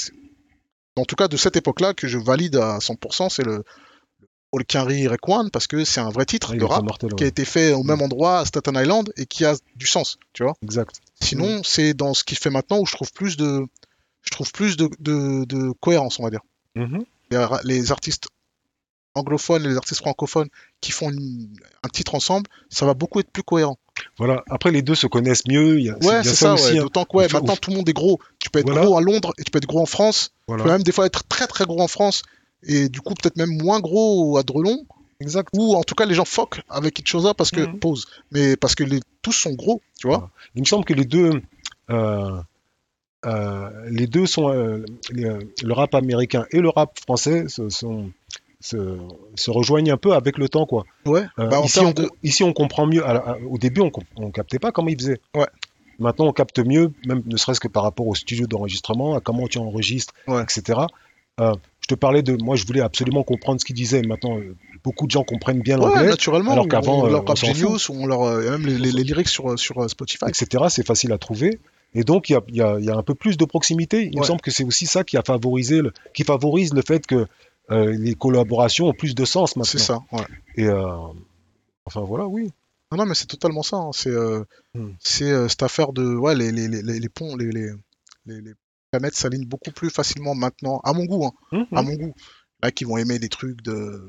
en tout cas de cette époque-là, que je valide à 100%, c'est le All Quinry Requan, parce que c'est un vrai titre Ah, de rap mortel, qui a été fait au même endroit à Staten Island et qui a du sens, tu vois. Exact. Sinon, c'est dans ce qu'il fait maintenant où je trouve plus de, je trouve plus de, de, de cohérence, on va dire. Mhm. Les, artistes anglophones et les artistes francophones qui font une- un titre ensemble, ça va beaucoup être plus cohérent. Voilà. Après, les deux se connaissent mieux. Y a, Ouais, c'est ça, ouais. hein. D'autant que ouais, maintenant tout le monde est gros. Tu peux être Voilà. gros à Londres et tu peux être gros en France. Tu peux même des fois être très très gros en France et du coup peut-être même moins gros à Drelon. Exact. Ou en tout cas les gens fuck avec Itchosa parce que Mhm. pause. Mais parce que les, tous sont gros, tu vois. Il me semble que les deux, euh, les deux sont euh, les- le rap américain et le rap français se, sont- se, se rejoignent un peu avec le temps, quoi. Ouais. Euh, Bah, ici, on, de- ici, on comprend mieux. À la- à- au début, on, on captait pas comment ils faisaient. Ouais. Maintenant, on capte mieux, même ne serait-ce que par rapport au studio d'enregistrement, à comment tu enregistres, Ouais. etc. Euh, je te parlais de, moi, je voulais absolument comprendre ce qu'ils disaient. Maintenant, euh, beaucoup de gens comprennent bien l'anglais, naturellement. alors qu'avant, on euh, leur on genius, on leur euh, même les, les- les lyrics sur euh, sur euh, Spotify. etc. C'est facile à trouver. Et donc, il y a, y y un peu plus de proximité. Il me semble que c'est aussi ça qui a favorisé, le- qui favorise le fait que euh, les collaborations ont plus de sens maintenant. C'est ça. Ouais. Et euh, enfin voilà, oui. Non, non, mais c'est totalement ça. hein. C'est euh, Hmm. cette affaire de ouais les les, les, les- les ponts les, planètes s'alignent beaucoup plus facilement maintenant à mon goût. Hein. Mhm. à mon goût. Là, qui vont aimer des trucs de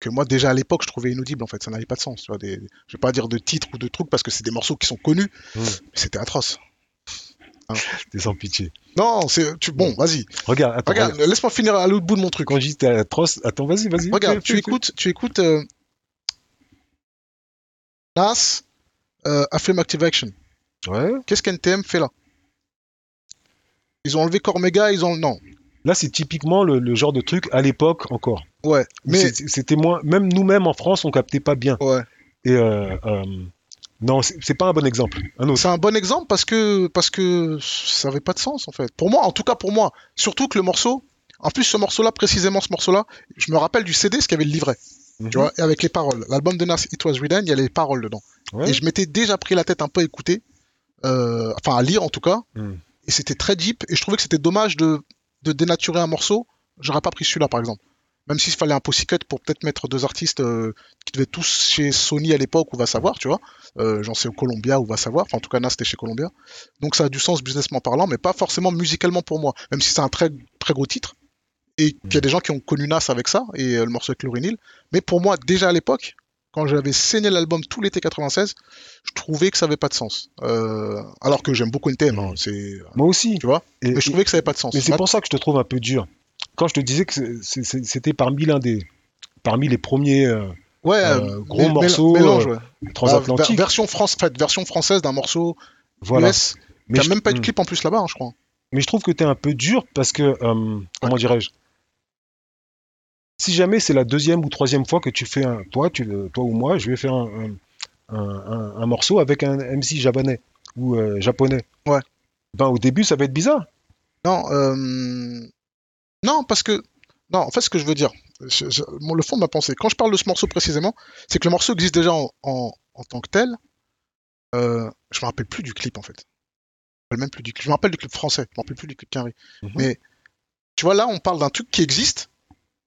que moi déjà à l'époque je trouvais inaudibles en fait, ça n'avait pas de sens. Tu vois, des... Je vais pas dire de titres ou de trucs parce que c'est des morceaux qui sont connus, mais c'était atroce. T'es sans pitié. Non, c'est tu... bon, vas-y. Regarde, attends, Regarde, laisse-moi finir à l'autre bout de mon truc. Quand je dis atroce, attends, vas-y, vas-y. Regarde, tu écoutes, tu écoutes euh... Nas, euh, Affirm Active Action. Ouais. Qu'est-ce qu'NTM fait là? Ils ont enlevé Cormega, ils ont non. Là, c'est typiquement le, le genre de truc à l'époque encore. Ouais, mais C'était moins, même nous-mêmes en France, on captait pas bien. ouais. Et euh, euh, non, c'est pas un bon exemple. C'est un bon exemple parce que parce que ça avait pas de sens en fait. Pour moi, en tout cas pour moi, surtout que le morceau, en plus ce morceau-là précisément ce morceau-là, je me rappelle du CD ce qu'il y avait le livret, Mhm. tu vois, et avec les paroles. L'album de Nas It Was Written, il y a les paroles dedans. Ouais. Et je m'étais déjà pris la tête un peu à écouter, euh, enfin à lire en tout cas, Mhm. et c'était très deep. Et je trouvais que c'était dommage de de dénaturer un morceau. J'aurais pas pris celui-là par exemple. Même s'il fallait un pussycut pour peut-être mettre deux artistes euh, qui devaient tous chez Sony à l'époque, ou va savoir, tu vois. Euh, J'en sais au Columbia, ou va savoir. Enfin, en tout cas, Nas c'était chez Columbia. Donc ça a du sens businessment parlant, mais pas forcément musicalement pour moi. Même si c'est un très, très gros titre. Et qu'il y a des gens qui ont connu Nas avec ça, et euh, le morceau avec Laurinil. Mais pour moi, déjà à l'époque, quand j'avais saigné l'album tout l'été 96, je trouvais que ça avait pas de sens. Euh, alors que j'aime beaucoup NTM, hein, c'est... Moi aussi. Tu vois Et- Mais je trouvais que ça avait pas de sens. Mais c'est Ma- pour ça que je te trouve un peu dur. Quand je te disais que c'était parmi l'un des, parmi les premiers euh, Ouais, euh, gros morceaux, mélange, euh, ouais. transatlantiques. Ah, ver- version, France, fait, version française d'un morceau voilà. US. Mais je, même pas eu de hmm. clip en plus là-bas, hein, je crois. mais je trouve que tu es un peu dur parce que, comment dirais-je, si jamais c'est la deuxième ou troisième fois que tu fais un, toi, tu, toi ou moi, je vais faire un, un, un- un morceau avec un MC japonais ou euh, japonais. Ouais. Ben, au début, ça va être bizarre. Non, euh... non, parce que. Non, en fait, ce que je veux dire, je- je- mon- le fond de ma pensée, quand je parle de ce morceau précisément, c'est que le morceau existe déjà en, en- en tant que tel. Euh, je me rappelle plus du clip en fait. Je me rappelle même plus du clip. Je me rappelle du clip français, je me rappelle plus du clip Quinry. Mhm. Mais Tu vois, là, on parle d'un truc qui existe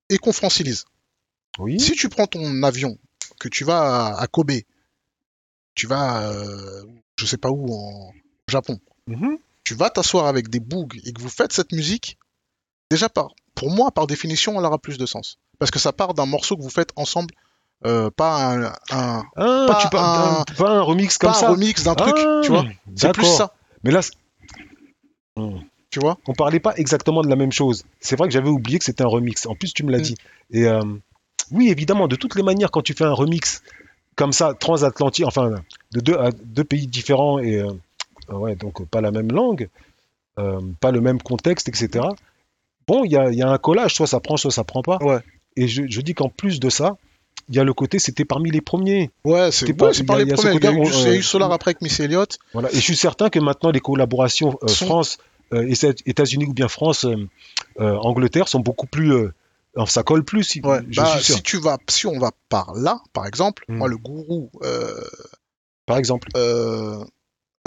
et qu'on francilise. Oui. Si tu prends ton avion, que tu vas à, à Kobe, tu vas, euh, je sais pas où, en Japon, Mhm. tu vas t'asseoir avec des bougs et que vous faites cette musique, déjà par, pour moi, par définition, elle aura plus de sens. Parce que ça part d'un morceau que vous faites ensemble, euh, pas un, un- Ah, Pas tu parles un- pas un remix comme pas un ça. remix d'un truc, Ah, tu vois. C'est plus ça, Mais là, Hmm. tu vois. on parlait pas exactement de la même chose. C'est vrai que j'avais oublié que c'était un remix. En plus, tu me l'as Mm. dit. Et euh, oui, évidemment, de toutes les manières, quand tu fais un remix comme ça, transatlantique, enfin, de deux, à deux pays différents et euh, ouais, donc pas la même langue, pas le même contexte, etc. Bon, il y a, il y a un collage, soit ça prend, soit ça prend pas. Ouais. Et je, je dis qu'en plus de ça, il y a le côté, c'était parmi les premiers. Ouais, c'est C'était pas- ouais, c'est par il y a- les premiers. Il y a eu, a eu euh, Solar après avec Missy Elliott. Voilà. Et je suis certain que maintenant, les collaborations euh, Sont- France, euh, États-Unis ou bien France, euh, euh, Angleterre sont beaucoup plus. euh, ça colle plus, si- Ouais. je Bah, suis sûr. si tu vas, si on va par là, par exemple, Mm. moi le gourou euh, Par exemple, euh,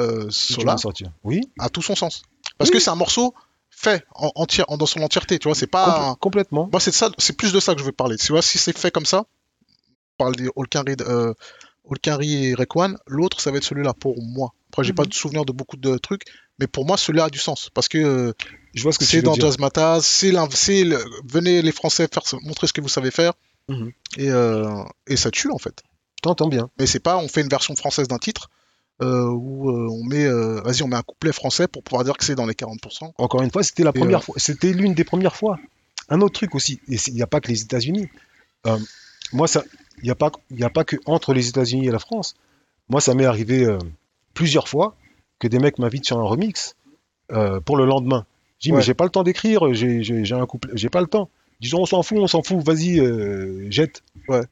euh, Solar. Oui, a tout son sens. Parce Oui. que c'est un morceau fait en, entière, en- dans son entièreté, tu vois. C'est pas. compl- complètement. Moi, c'est ça, c'est plus de ça que je veux parler. Tu vois, si c'est fait comme ça, on parle des Olkari, euh, et Rekwan, l'autre, ça va être celui-là pour moi. Après, j'ai Mhm. pas de souvenir de beaucoup de trucs, mais pour moi, celui-là a du sens parce que euh, Je vois ce que tu c'est dans dire. Jazz Mataz, c'est l'in- c'est le- venez les Français faire montrer ce que vous savez faire, Mhm. et, euh, et ça tue en fait. T'entends bien. Mais c'est pas, on fait une version française d'un titre. Euh, où euh, on met, euh, vas-y, on met un couplet français pour pouvoir dire que c'est dans les 40%. Encore une fois, c'était la première fois. C'était l'une des premières fois. Un autre truc aussi, et il n'y a pas que les États-Unis. Moi, ça, il n'y a pas, il a pas que entre les États-Unis et la France. Moi, ça m'est arrivé plusieurs fois que des mecs m'invitent sur un remix pour le lendemain. Je dis, Ouais. mais j'ai pas le temps d'écrire, j'ai un couple, j'ai pas le temps. Disons, on s'en fout, on s'en fout, vas-y, euh, jette. Ouais.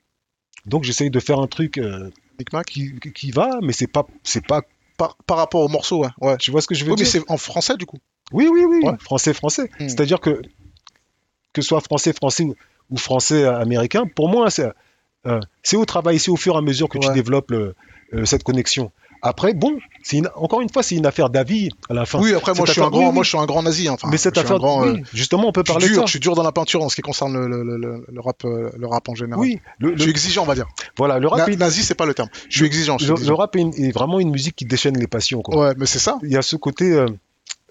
Donc, j'essaye de faire un truc euh. Qui, qui va, mais c'est pas, c'est pas. Par, par rapport au morceau, ouais. ouais. Tu vois ce que je veux Oui, mais dire? c'est en français du coup. Oui, oui, oui. Ouais. Français, français. Hmm. C'est-à-dire que que ce soit français, français ou, ou français euh, américain, pour moi, c'est euh, c'est au travail, c'est au fur et à mesure que tu développes le- euh, cette connexion. Après, bon, une- encore une fois, c'est une affaire d'avis à la fin. Oui, après moi je suis un grand, oui, moi je suis un grand nazi. Enfin, mais cette affaire, grand, euh, justement, on peut parler de dur, ça. je suis dur dans la peinture en ce qui concerne le, le- le- le- le rap, euh, le rap en général. Oui, Je suis exigeant, on va dire. voilà, le rap, Na- est, nazi, c'est pas le terme. Je suis exigeant. Je suis le, rap est, une- est vraiment une musique qui déchaîne les passions. Quoi. Ouais, mais c'est ça. Il y a ce côté, euh,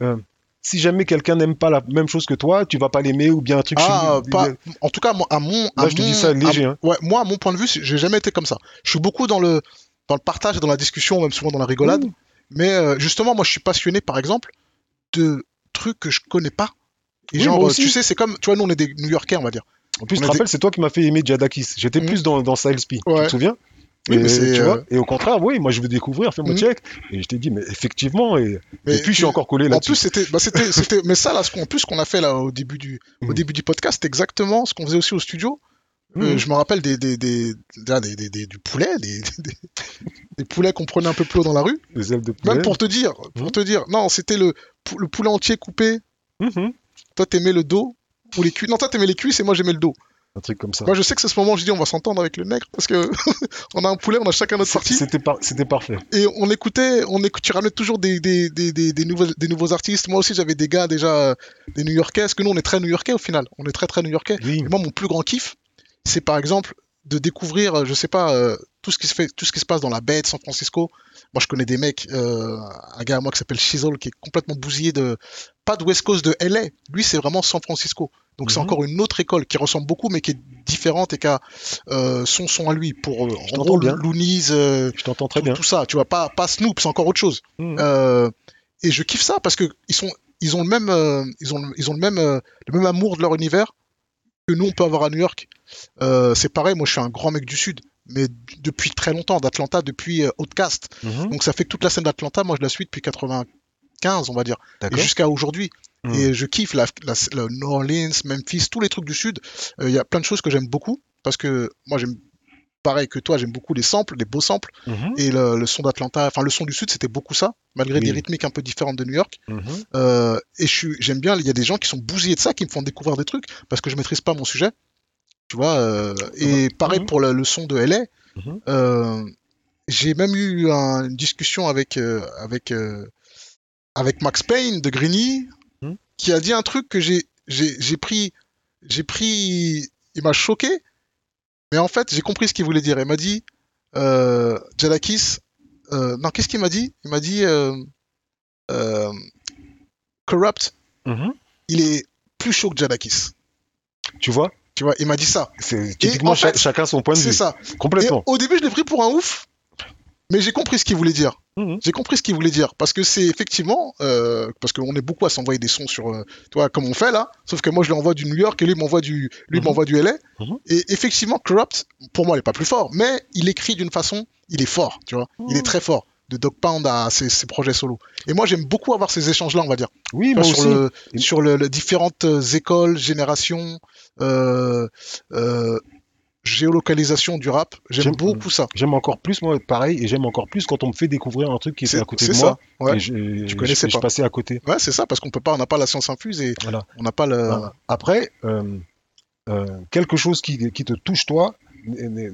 euh, si jamais quelqu'un n'aime pas la même chose que toi, tu vas pas l'aimer ou bien un truc. Ah, chez- pas- En tout cas, moi, à mon, à Là, je te dis ça léger. à- hein. ouais, moi, à mon point de vue, j'ai jamais été comme ça. Je suis beaucoup dans le, dans le partage, et dans la discussion, même souvent dans la rigolade. Mais euh, justement, moi, je suis passionné, par exemple, de trucs que je connais pas. Et Oui, genre, euh, tu sais, c'est comme, tu vois, nous, on est des New-Yorkais, on va dire. En plus, tu te des- rappelles, c'est toi qui m'as fait aimer Jadakis. J'étais Mhm. plus dans, dans P. Tu te souviens? Oui, et, mais c'est, tu euh, vois, et au contraire, oui, moi je veux découvrir, fais-moi Mhm. check. Et je t'ai dit, mais effectivement, et, Mais et puis je suis encore collé En là-dessus. plus, c'était, bah, c'était, c'était, mais ça, là, ce qu'on, en plus, qu'on a fait là au début du, au Mhm. début du podcast, c'est exactement ce qu'on faisait aussi au studio. Euh, Mhm. je me rappelle des, des, des, des, des- des- du poulet, des, des, des poulets qu'on prenait un peu plus haut dans la rue. Les ailes de poulet. Même pour te dire, pour Mhm. te dire, non, c'était le, pou- le poulet entier coupé. Mhm. Toi, t'aimais le dos ou les cuisses? Non, toi, t'aimais les cuisses et moi, j'aimais le dos. Un truc comme ça. Moi, je sais que c'est ce moment où je dis, on va s'entendre avec le nègre parce que on a un poulet, on a chacun notre partie. C'était par- c'était parfait. Et on écoutait, on tu ramenais toujours des, des, des, des, des nouveaux, des nouveaux artistes. Moi aussi, j'avais des gars déjà, euh, des New-Yorkais. Parce que nous, on est très New-Yorkais au final. On est très, très New-Yorkais. Oui. Et moi, mon plus grand kiff, c'est par exemple de découvrir, euh, je sais pas, euh, tout ce qui se fait, tout ce qui se passe dans la baie de San Francisco. Moi, je connais des mecs, euh, un gars à moi qui s'appelle Shizzle, qui est complètement bousillé de, pas de West Coast de LA. Lui, c'est vraiment San Francisco. Donc, c'est Mhm. encore une autre école qui ressemble beaucoup, mais qui est différente et qui a euh, son son à lui pour, euh, en gros, bien. Loonies, Je t'entends très tout, bien. tout ça. Tu vois, pas, pas Snoop, c'est encore autre chose. Mhm. Et je kiffe ça parce que ils sont, ils ont le même, ils ont, ils ont le même, le même amour de leur univers que nous on peut avoir à New York. Euh, c'est pareil, moi je suis un grand mec du sud, mais depuis très longtemps, d'Atlanta, depuis euh, Outcast. Mhm. Donc ça fait que toute la scène d'Atlanta, moi je la suis depuis 95, on va dire, jusqu'à aujourd'hui. Mhm. Et je kiffe la, la- le New Orleans, Memphis, tous les trucs du sud. Euh, Il y a plein de choses que j'aime beaucoup parce que moi j'aime pareil que toi, j'aime beaucoup les samples, les beaux samples. Mhm. Et le, le son d'Atlanta, enfin le son du sud, c'était beaucoup ça, malgré Oui. des rythmiques un peu différentes de New York. Mhm. Euh, et j'aime bien, il y a des gens qui sont bousillés de ça, qui me font découvrir des trucs, parce que je maîtrise pas mon sujet. Tu vois, euh, et pareil Mhm. pour le, le son de LA. Euh, j'ai même eu un- une discussion avec, avec, avec Max Payne de Greeny, qui a dit un truc que j'ai pris, j'ai pris, il m'a choqué, mais en fait, j'ai compris ce qu'il voulait dire. Il m'a dit, euh, Jadakis, euh, non, qu'est-ce qu'il m'a dit? Il m'a dit, euh, euh, Corrupt, Mhm. il est plus chaud que Jadakis. Tu vois? Tu vois, il m'a dit ça. C'est typiquement en fait, cha- chacun son point de C'est vue. ça. Complètement. Et au début, je l'ai pris pour un ouf, mais j'ai compris ce qu'il voulait dire. Mhm. J'ai compris ce qu'il voulait dire parce que c'est effectivement euh, parce qu'on est beaucoup à s'envoyer des sons sur euh, toi comme on fait là sauf que moi je lui envoie du New York et lui m'envoie du lui Mhm. m'envoie du LA Mhm. et effectivement Corrupt pour moi il est pas plus fort mais il écrit d'une façon il est fort tu vois il est très fort de Dog Pound à ses, ses projets solo et moi j'aime beaucoup avoir ces échanges là on va dire Oui, moi sur aussi. le Et- sur le, le différentes euh, écoles générations euh, euh, géolocalisation du rap j'aime beaucoup ça J'aime encore plus, moi, pareil, et j'aime encore plus quand on me fait découvrir un truc qui était à côté de ça moi. ouais. et je, Tu je- connaissais je pas. passais à côté. Ouais, c'est ça, parce qu'on peut pas, on n'a pas la science infuse et Voilà. on n'a pas le. Voilà. Après, euh, euh, quelque chose qui, qui te touche toi,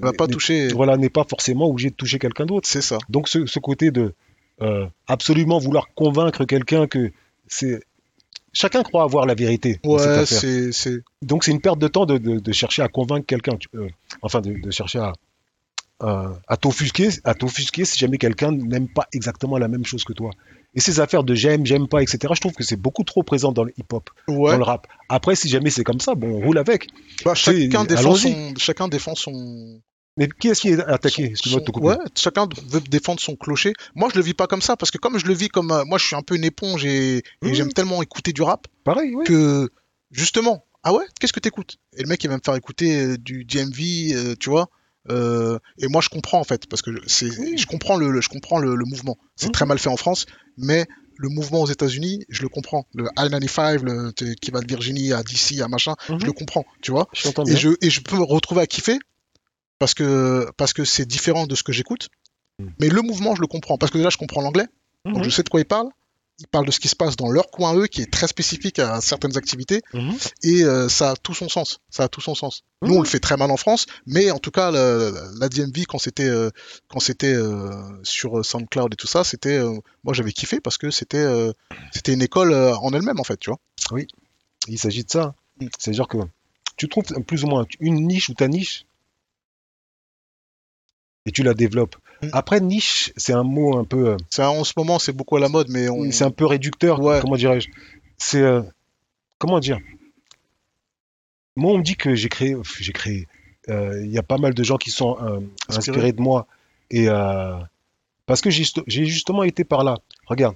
va pas toucher. voilà, n'est pas forcément obligé de toucher quelqu'un d'autre. C'est ça. Donc ce, ce côté de euh, absolument vouloir convaincre quelqu'un que c'est chacun croit avoir la vérité Ouais, c'est, c'est. Donc c'est une perte de temps de, de- de chercher à convaincre quelqu'un, euh, enfin de, de chercher à, euh, à t'offusquer, à t'offusquer si jamais quelqu'un n'aime pas exactement la même chose que toi. Et ces affaires de j'aime, j'aime pas, etc. Je trouve que c'est beaucoup trop présent dans le hip-hop, Ouais. dans le rap. Après, si jamais c'est comme ça, bon, on roule avec. Bah, chacun, c'est- défend allons-y. son, chacun défend son. Mais qui est-ce qui est attaqué? Excuse-moi de te son- couper. Ouais, chacun veut défendre son clocher. Moi, je le vis pas comme ça, parce que comme je le vis comme. euh, moi, je suis un peu une éponge et, et Mhm. j'aime tellement écouter du rap Pareil, oui. que, justement, ah ouais, qu'est-ce que t'écoutes? Et le mec, il va me faire écouter euh, du DMV, euh, tu vois. euh, et moi, je comprends en fait, parce que c'est, Oui. je comprends le, le- je comprends le, le mouvement. C'est Mhm. très mal fait en France, mais le mouvement aux États-Unis, je le comprends. Le I-95, le, t- qui va de Virginie à DC, à machin, Mhm. je le comprends, tu vois. Je t'entends Et je, et je peux me retrouver à kiffer parce que parce que c'est différent de ce que j'écoute. Mhm. Mais le mouvement, je le comprends parce que déjà, je comprends l'anglais, donc Mhm. je sais de quoi ils parlent. Ils parlent de ce qui se passe dans leur coin eux, qui est très spécifique à certaines activités, Mhm. et euh, ça a tout son sens. Ça a tout son sens. Nous, Mhm. on le fait très mal en France, mais en tout cas, la, la DMV quand c'était euh, quand c'était euh, sur SoundCloud et tout ça, c'était euh, moi j'avais kiffé parce que c'était euh, c'était une école euh, en elle-même en fait, tu vois. Il s'agit de ça. Mm. C'est-à-dire que tu trouves plus ou moins une niche ou ta niche et tu la développes. Mm. Après, niche, c'est un mot un peu, euh, C'est en ce moment, c'est beaucoup à la mode, mais on... c'est un peu réducteur. Ouais. Comment dirais-je C'est euh, comment dire Moi, on me dit que j'ai créé, j'ai créé. euh, Il y a pas mal de gens qui sont euh, Inspirés. inspirés de moi et parce que j'ai juste- j'ai justement été par là. Regarde,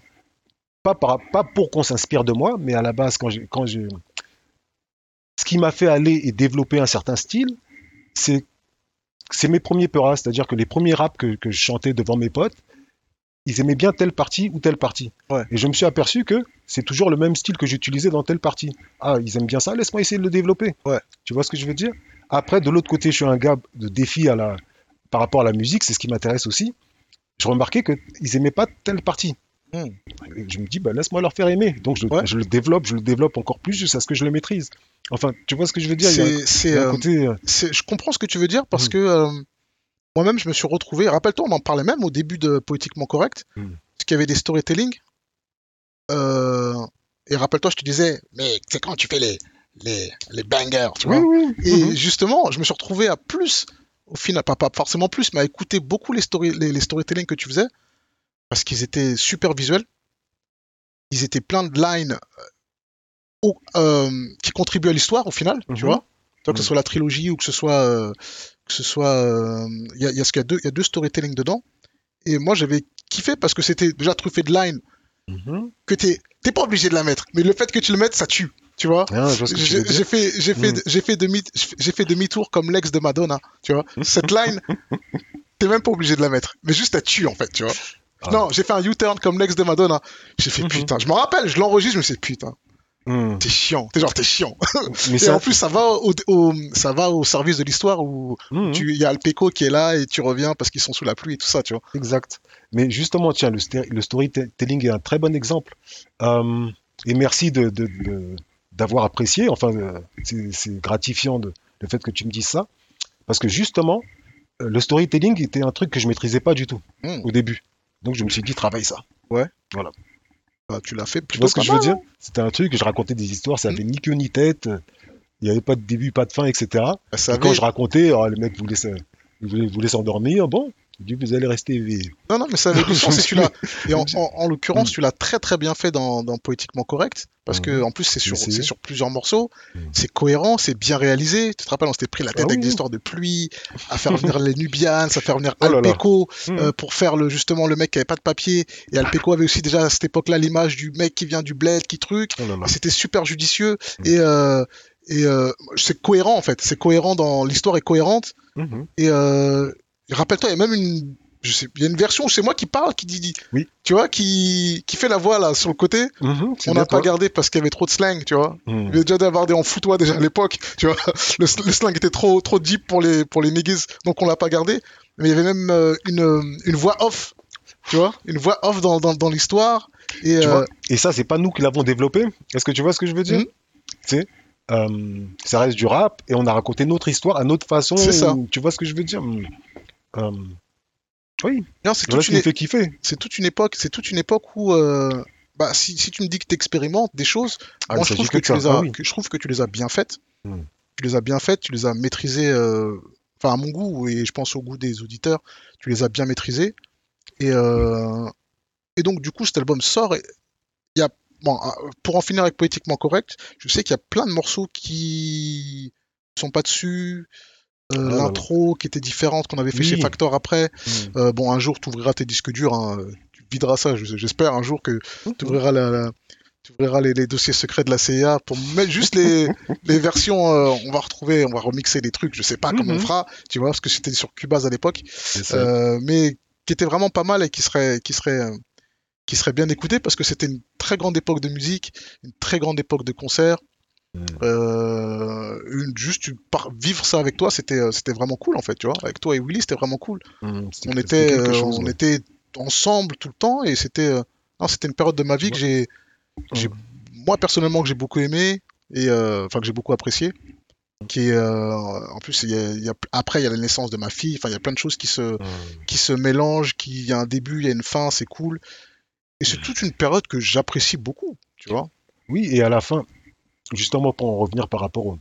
pas par- pas pour qu'on s'inspire de moi, mais à la base quand j'ai quand ce qui m'a fait aller et développer un certain style, c'est c'est mes premiers peuras, c'est-à-dire que les premiers raps que, que je chantais devant mes potes, ils aimaient bien telle partie ou telle partie. Ouais. Et je me suis aperçu que c'est toujours le même style que j'utilisais dans telle partie. Ah, ils aiment bien ça, laisse-moi essayer de le développer. Ouais. Tu vois ce que je veux dire? Après, de l'autre côté, je suis un gars de défi à la... par rapport à la musique, c'est ce qui m'intéresse aussi. Je remarquais qu'ils aimaient pas telle partie. Hmm. Je me dis, bah, laisse-moi leur faire aimer. Donc je, Ouais. je le développe, je le développe encore plus jusqu'à ce que je le maîtrise. Enfin, tu vois ce que je veux dire c'est euh, côté. euh, c'est- je comprends ce que tu veux dire parce Mhm. que euh, moi-même, je me suis retrouvé. Rappelle-toi, on en parlait même au début de Poétiquement Correct, Mhm. parce qu'il y avait des storytelling. Euh, et rappelle-toi, je te disais, mais c'est quand tu fais les, les, les bangers, tu vois. oui. Et mhm. justement, je me suis retrouvé à plus, au final, pas, pas forcément plus, mais à écouter beaucoup les, story, les, les storytelling que tu faisais, parce qu'ils étaient super visuels. Ils étaient plein de lines au- euh, qui contribuent à l'histoire au final, tu Mhm. vois. Que ce Mhm. soit la trilogie ou que ce soit, euh, que ce soit, euh, il y a, y a ce qu'il y a deux, y a deux storytelling dedans. Et moi, j'avais kiffé parce que c'était déjà truffé de lines Mhm. que t'es, t'es pas obligé de la mettre, mais le fait que tu le mettes, ça tue, tu vois. Ah, J'ai fait, j'ai fait, j'ai fait demi, j'ai fait demi-tour comme l'ex de Madonna, tu vois. Cette line, t'es même pas obligé de la mettre, mais juste elle tue en fait, tu vois. Ah. Non, j'ai fait un U-turn comme l'ex de Madonna. J'ai fait putain, je me rappelle, je l'enregistre, je me suis dit putain, Mhm. t'es chiant, t'es genre t'es chiant. Mais Et en plus, ça va au, au- ça va au service de l'histoire où tu, il y a Alpeco qui est là et tu reviens parce qu'ils sont sous la pluie et tout ça, tu vois. Exact. Mais justement, tiens, le, le storytelling est un très bon exemple. Euh, et merci de, de- de- d'avoir apprécié. Enfin, euh, c'est, gratifiant de, le fait que tu me dises ça. Parce que justement, euh, le storytelling était un truc que je maîtrisais pas du tout Mm. au début. Donc je me suis dit, travaille ça. Ouais. Voilà. Bah, tu l'as fait Tu plutôt vois ce que je veux mal, dire hein. C'était un truc, je racontais des histoires, ça avait ni queue ni tête, il n'y avait pas de début, pas de fin, etc. Bah, ça Et quand je racontais, oh, le mec voulait se- il voulait, voulait s'endormir, bon, dis, vous allez rester éveillé. Non, non, mais ça avait du sens tu l'as. Et en, en- en l'occurrence, Mm. tu l'as très très bien fait dans, dans Poétiquement Correct, parce que Mhm. en plus c'est sur, c'est sur plusieurs morceaux, Mm. c'est cohérent, c'est bien réalisé. Tu te rappelles, on s'était pris la tête Ah avec oui, des histoires de pluie, à faire venir les Nubians, à faire venir Oh. Alpeco, euh, pour faire le, justement le mec qui avait pas de papier. Et Alpeco avait aussi déjà à cette époque-là l'image du mec qui vient du bled, qui truc. Oh C'était super judicieux et, euh, et euh, c'est cohérent en fait. C'est cohérent dans l'histoire est cohérente. Mhm. Et euh, rappelle-toi, il y a même une, je sais, il y a une version où c'est moi qui parle, qui dit, Oui. tu vois, qui, qui fait la voix là sur le côté. Mhm, On n'a pas gardé parce qu'il y avait trop de slang, tu vois. Mhm. Il y avait déjà débardé en foutois déjà à l'époque, tu vois. Le, le slang était trop, trop deep pour les, pour les niggas, donc on l'a pas gardé. Mais il y avait même euh, une, une voix off, tu vois, une voix off dans, dans, dans l'histoire. Et euh, vois Et ça, c'est pas nous qui l'avons développé. Est-ce que tu vois ce que je veux dire? Mhm. Tu sais, euh, ça reste du rap et on a raconté notre histoire à notre façon. C'est ça. Tu vois ce que je veux dire? Oui, non, c'est voilà une, fait kiffer. c'est toute une époque, c'est toute une époque où, euh, bah, si, si tu me dis que tu expérimentes des choses, Ah, Moi, je trouve, que tu les as, Ah oui. que je trouve que tu les as bien faites. Hmm. Tu les as bien faites, tu les as maîtrisées, euh, enfin à mon goût et je pense au goût des auditeurs, tu les as bien maîtrisées. Et, euh, et donc du coup, cet album sort. Et il y a, bon, euh, pour en finir avec poétiquement correct, je sais qu'il y a plein de morceaux qui sont pas dessus. Euh, Ah. L'intro qui était différente qu'on avait fait Oui. chez Factor après. Mhm. Euh, bon, un jour, tu ouvriras tes disques durs, hein, tu videras ça. je- J'espère un jour que tu ouvriras, la, la- tu ouvriras les, les dossiers secrets de la CIA pour mettre juste les, les versions. euh, on va retrouver, on va remixer les trucs. Je sais pas comment on Mhm. fera, tu vois, parce que c'était sur Cubase à l'époque, mais qui était vraiment pas mal et qui serait, qui serait, qui serait bien écouté parce que c'était une très grande époque de musique, une très grande époque de concerts. Euh, une- juste par- vivre ça avec toi, c'était, euh, c'était vraiment cool en fait, tu vois. Avec toi et Willy, c'était vraiment cool. C'était- on était, euh, chose, on ouais. était ensemble tout le temps et c'était, euh, non, c'était une période de ma vie que j'ai, j'ai- moi personnellement que j'ai beaucoup aimé et euh, enfin que j'ai beaucoup apprécié. Qui est, euh, en plus, il y a- il y a- après il y a la naissance de ma fille. Enfin, il y a plein de choses qui se, Mhm. qui se mélangent. Qui, il y a un début, il y a une fin, c'est cool. Et c'est toute une période que j'apprécie beaucoup, tu vois. Oui, et à la fin, justement pour en revenir par rapport au-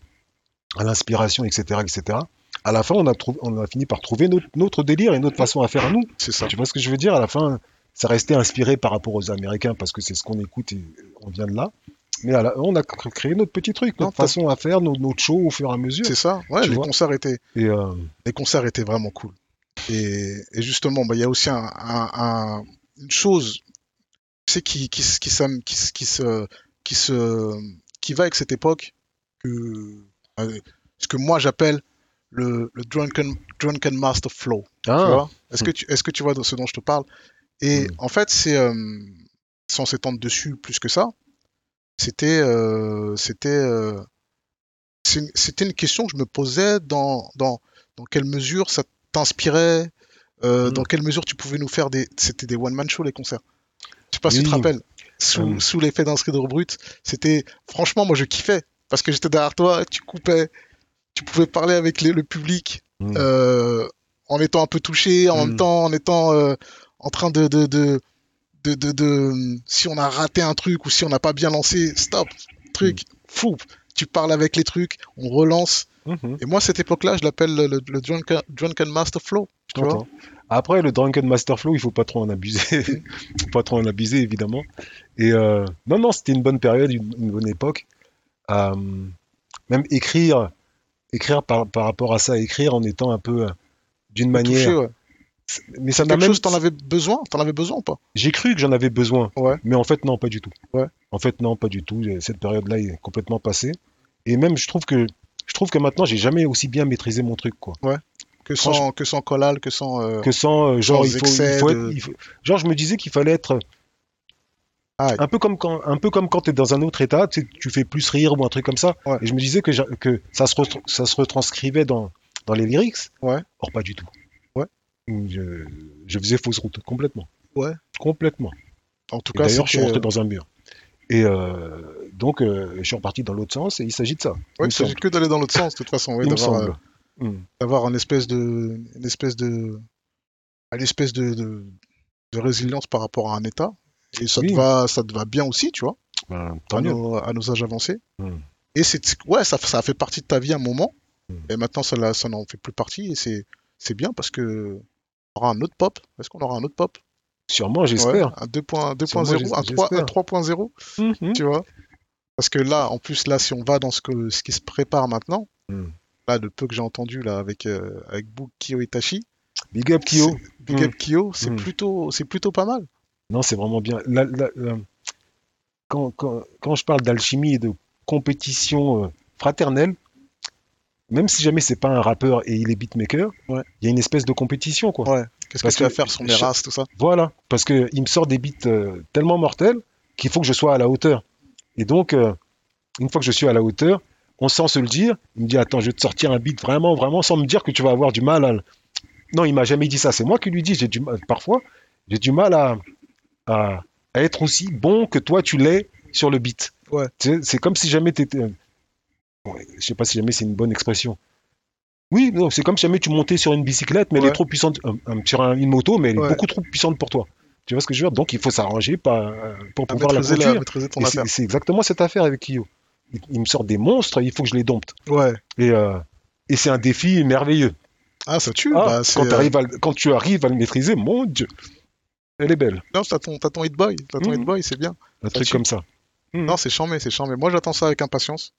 à l'inspiration, etc., etc., à la fin, on a, trouvé, on a fini par trouver notre, notre délire et notre façon à faire à nous. C'est ça. Tu vois ce que je veux dire? À la fin, ça restait inspiré par rapport aux Américains parce que c'est ce qu'on écoute et on vient de là. Mais on a cr- créé notre petit truc, notre façon à faire, notre show au fur et à mesure. C'est ça. Ouais, les concerts étaient, Et euh, les concerts étaient vraiment cool. Et, et justement, bah, il y a aussi un, un- un- une chose, qui, se, qui se, qui va avec cette époque, que, euh, ce que moi j'appelle le, le drunken, drunken master flow. ah, vois? Est-ce que tu, est-ce que tu vois de ce dont je te parle? Et Mm. en fait, c'est, euh, sans s'étendre dessus plus que ça, c'était, euh, c'était, euh, une- c'était une question que je me posais dans, dans, dans quelle mesure ça t'inspirait, euh, Mm. dans quelle mesure tu pouvais nous faire des, c'était des one man show les concerts. Je sais pas si tu te rappelles. Sous, Mm. sous l'effet d'un skrider brut, c'était, franchement, moi je kiffais parce que j'étais derrière toi, tu coupais, tu pouvais parler avec les- le public mm, euh, en étant un peu touché, en Mm. même temps en étant euh, en train de de, de, de, de- si on a raté un truc ou si on n'a pas bien lancé, stop, truc, fou, tu parles avec les trucs, on relance. mhm, Et moi, cette époque-là, je l'appelle le, le- le drunken, drunken Master Flow. tu vois. Après, le Drunken Master Flow, il faut pas trop en abuser. faut pas trop en abuser, évidemment. Et euh, non, non, c'était une bonne période, une, une bonne époque. Euh, même écrire, écrire par, par rapport à ça, écrire en étant un peu euh, d'une manière. Touché, ouais. Mais ça m'a même. chose, t'en avais besoin? T'en avais besoin ou pas? J'ai cru que j'en avais besoin. Ouais. Mais en fait, non, pas du tout. Ouais. En fait, non, pas du tout. Cette période-là est complètement passée. Et même, je trouve que, je trouve que maintenant, j'ai jamais aussi bien maîtrisé mon truc, quoi. Que sans, que sans collal, que sans. euh, Que sans, genre, Sans il faut, il excès faut de- être- il faut- genre, je me disais qu'il fallait être Ah, un peu comme quand, un peu comme quand tu es dans un autre état, tu, sais, tu fais plus rire ou un truc comme ça. Ouais. Et je me disais que, ça, se ça se retranscrivait dans, dans les lyrics. Ouais. Or, pas du tout. Ouais. Je, je faisais fausse route, complètement. Ouais. Complètement. en tout Et cas, D'ailleurs, je suis rentré euh, dans un mur. Et euh, donc, euh, je suis reparti dans l'autre sens et il s'agit de ça. me il s'agit que d'aller dans l'autre sens, de toute façon. ouais, Il me semble. Hmm. d'avoir une espèce de une espèce de une espèce de, de, de résilience par rapport à un état Et ça, Oui. te va, ça te va bien aussi, tu vois, Ben, à nos, à nos âges avancés. Hmm. Et c'est, ouais, ça, ça a fait partie de ta vie à un moment. Hmm. Et maintenant, ça, n'en fait plus partie. Et c'est, c'est bien parce que on aura un autre pop. Est-ce qu'on aura un autre pop? Sûrement, j'espère. Ouais, Un 2.0, 2.0, Sûrement, un 3, un j'espère. 3.0, Mhm. tu vois. Parce que là, en plus, là, si on va dans ce, que, ce qui se prépare maintenant, Hmm. Là, de peu que j'ai entendu là avec, euh, avec Book, Kyo Itachi, Big up Kyo. Big. Up Kyo, c'est Hmm. plutôt, c'est plutôt pas mal. Non, c'est vraiment bien. La- la- la- Quand, quand, quand je parle d'alchimie et de compétition euh, fraternelle, même si jamais c'est pas un rappeur et il est beatmaker, Ouais. il y a une espèce de compétition, quoi. Ouais. Qu'est-ce que tu vas faire sur mes races, tout ça? Voilà, parce que il me sort des beats euh, tellement mortels qu'il faut que je sois à la hauteur. Et donc, euh, une fois que je suis à la hauteur, on sent se le dire. Il me dit Attends, je vais te sortir un beat vraiment, vraiment, sans me dire que tu vas avoir du mal à. Non, il m'a jamais dit ça. C'est moi qui lui dis. J'ai du mal. Parfois, j'ai du mal à, à, à être aussi bon que toi tu l'es sur le beat. Ouais. C'est comme si jamais tu étais. je sais pas si jamais c'est une bonne expression. Oui, non, c'est comme si jamais tu montais sur une bicyclette, mais elle est trop puissante, euh, euh, sur un- une moto, mais elle est Ouais. beaucoup trop puissante pour toi. Tu vois ce que je veux dire? Donc il faut s'arranger pas- euh, pour À pouvoir la conduire. c'est exactement cette affaire avec Kyo. Il, me sort des monstres, il faut que je les dompte. Ouais. Et, euh, et c'est un défi merveilleux. Ah, ça tue. Ah, bah, quand, euh, à le- quand tu arrives à le maîtriser, mon Dieu, elle est belle. Non, t'as ton, t'as ton hit boy. T'as ton hit boy, c'est bien. Un truc tue. comme ça. Mhm. Non, c'est charmé, c'est charmé. Moi, j'attends ça avec impatience.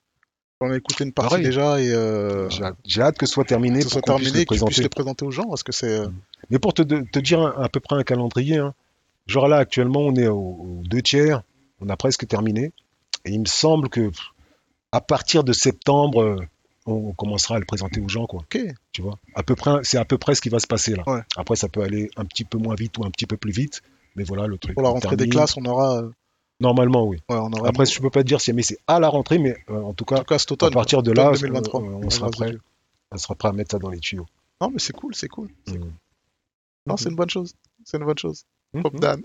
J'en ai écouté une partie Pareil. déjà et euh, J'ai hâte- J'ai hâte que ce soit terminé que ce pour soit qu'on puisse terminé le et que tu puisses présenter. aux gens parce que c'est. euh, Mais pour te, te dire à peu près un calendrier, hein, genre là actuellement on est au, au deux tiers, on a presque terminé, et il me semble que à partir de septembre, euh, on, commencera à le présenter aux gens, quoi. Ok. Tu vois, à peu près, c'est à peu près ce qui va se passer là. Ouais. Après, ça peut aller un petit peu moins vite ou un petit peu plus vite, mais voilà le truc. Pour la rentrée des classes, on aura. euh, Normalement, oui. Ouais, on aura Après, je peux pas te dire si mais c'est à la rentrée, mais euh, en tout en cas, tout cas cet à partir de là, 2023. euh, on sera prêt, on sera prêt à mettre ça dans les tuyaux. Non, mais c'est cool, c'est cool. Mm. Non, c'est une bonne chose. C'est une bonne chose. Pop Dan.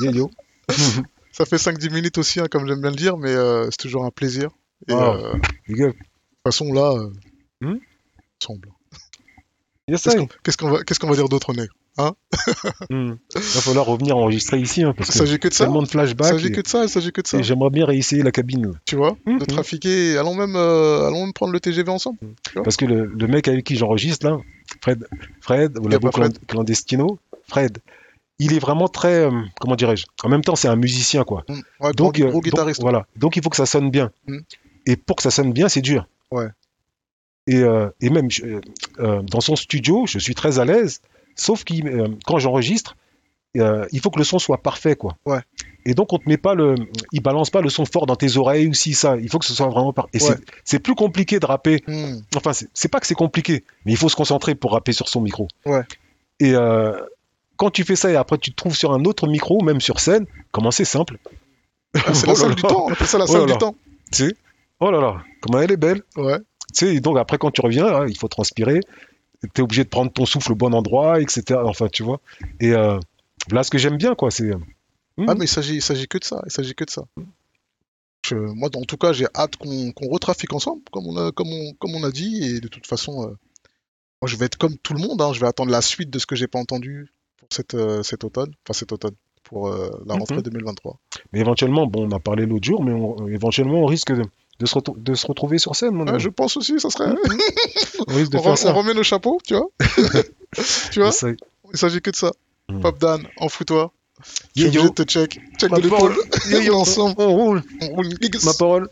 Yeah, yo. Ça fait 5-10 minutes aussi, hein, comme j'aime bien le dire, mais euh, c'est toujours un plaisir. Et Ah. euh, de toute façon, là, euh, Hmm ensemble. Yes, Qu'est-ce qu'on va, qu'est-ce qu'on va dire d'autre, nègre Hmm. Il va falloir revenir enregistrer ici, hein, parce Il que s'agit que de ça. tellement de Il flashbacks. s'agit et- que de ça, s'agit que de ça. et j'aimerais bien réessayer la cabine. là. Tu vois, de Mhm. trafiquer. Allons même, euh, allons même prendre le TGV ensemble. Parce que le, le mec avec qui j'enregistre, là, Fred, Fred, ou Y a Labo Fred. Clandestino, Fred, il est vraiment très. euh, comment dirais-je En même temps, c'est un musicien, quoi. Mm. Ouais, Donc, gros, euh, gros donc, guitariste. voilà. Donc, il faut que ça sonne bien. Mm. Et pour que ça sonne bien, c'est dur. Ouais. Et, euh, et même je- euh, euh, dans son studio, je suis très à l'aise, sauf que quand j'enregistre, il faut que le son soit parfait, quoi. Ouais. Et donc, on te met pas le. Il balance pas le son fort dans tes oreilles ou si ça. Il faut que ce soit vraiment parfait. Et Ouais. c'est- plus compliqué de rapper Hmm. Enfin, c'est pas que c'est compliqué, mais il faut se concentrer pour rapper sur son micro. Ouais. Et quand tu fais ça et après tu te trouves sur un autre micro, même sur scène, comment c'est simple? Ah, c'est la Oh là salle du temps. On appelle ça la Oh salle du temps. Tu sais? Oh là là, comment elle est belle. Ouais. Tu sais, donc après quand tu reviens, hein, il faut transpirer. Tu es obligé de prendre ton souffle au bon endroit, etc. Enfin, tu vois. Et euh, là, ce que j'aime bien, quoi, c'est. Hmm. Ah, mais il s'agit, il s'agit que de ça. Il s'agit que de ça. Je- moi, en tout cas, j'ai hâte qu'on qu'on retrafique ensemble, comme on a, comme on, comme on a dit. Et de toute façon, euh, moi, je vais être comme tout le monde. hein, je vais attendre la suite de ce que j'ai pas entendu pour cette, euh, cet automne. Enfin, cet automne. Pour euh, la rentrée Mhm. 2023. Mais éventuellement, bon, on a parlé l'autre jour, mais on- éventuellement, on risque de, de se, de se retrouver sur scène, mon ami. je pense aussi, ça serait. On risque de on, faire re- ça. on remet nos chapeaux, tu vois. tu vois, Ça- il s'agit que de ça. Hmm. Pop Dan, en fous-toi. Je suis obligé de te check. Check Ma de l'épaule. ensemble. On roule. On roule. Ma parole.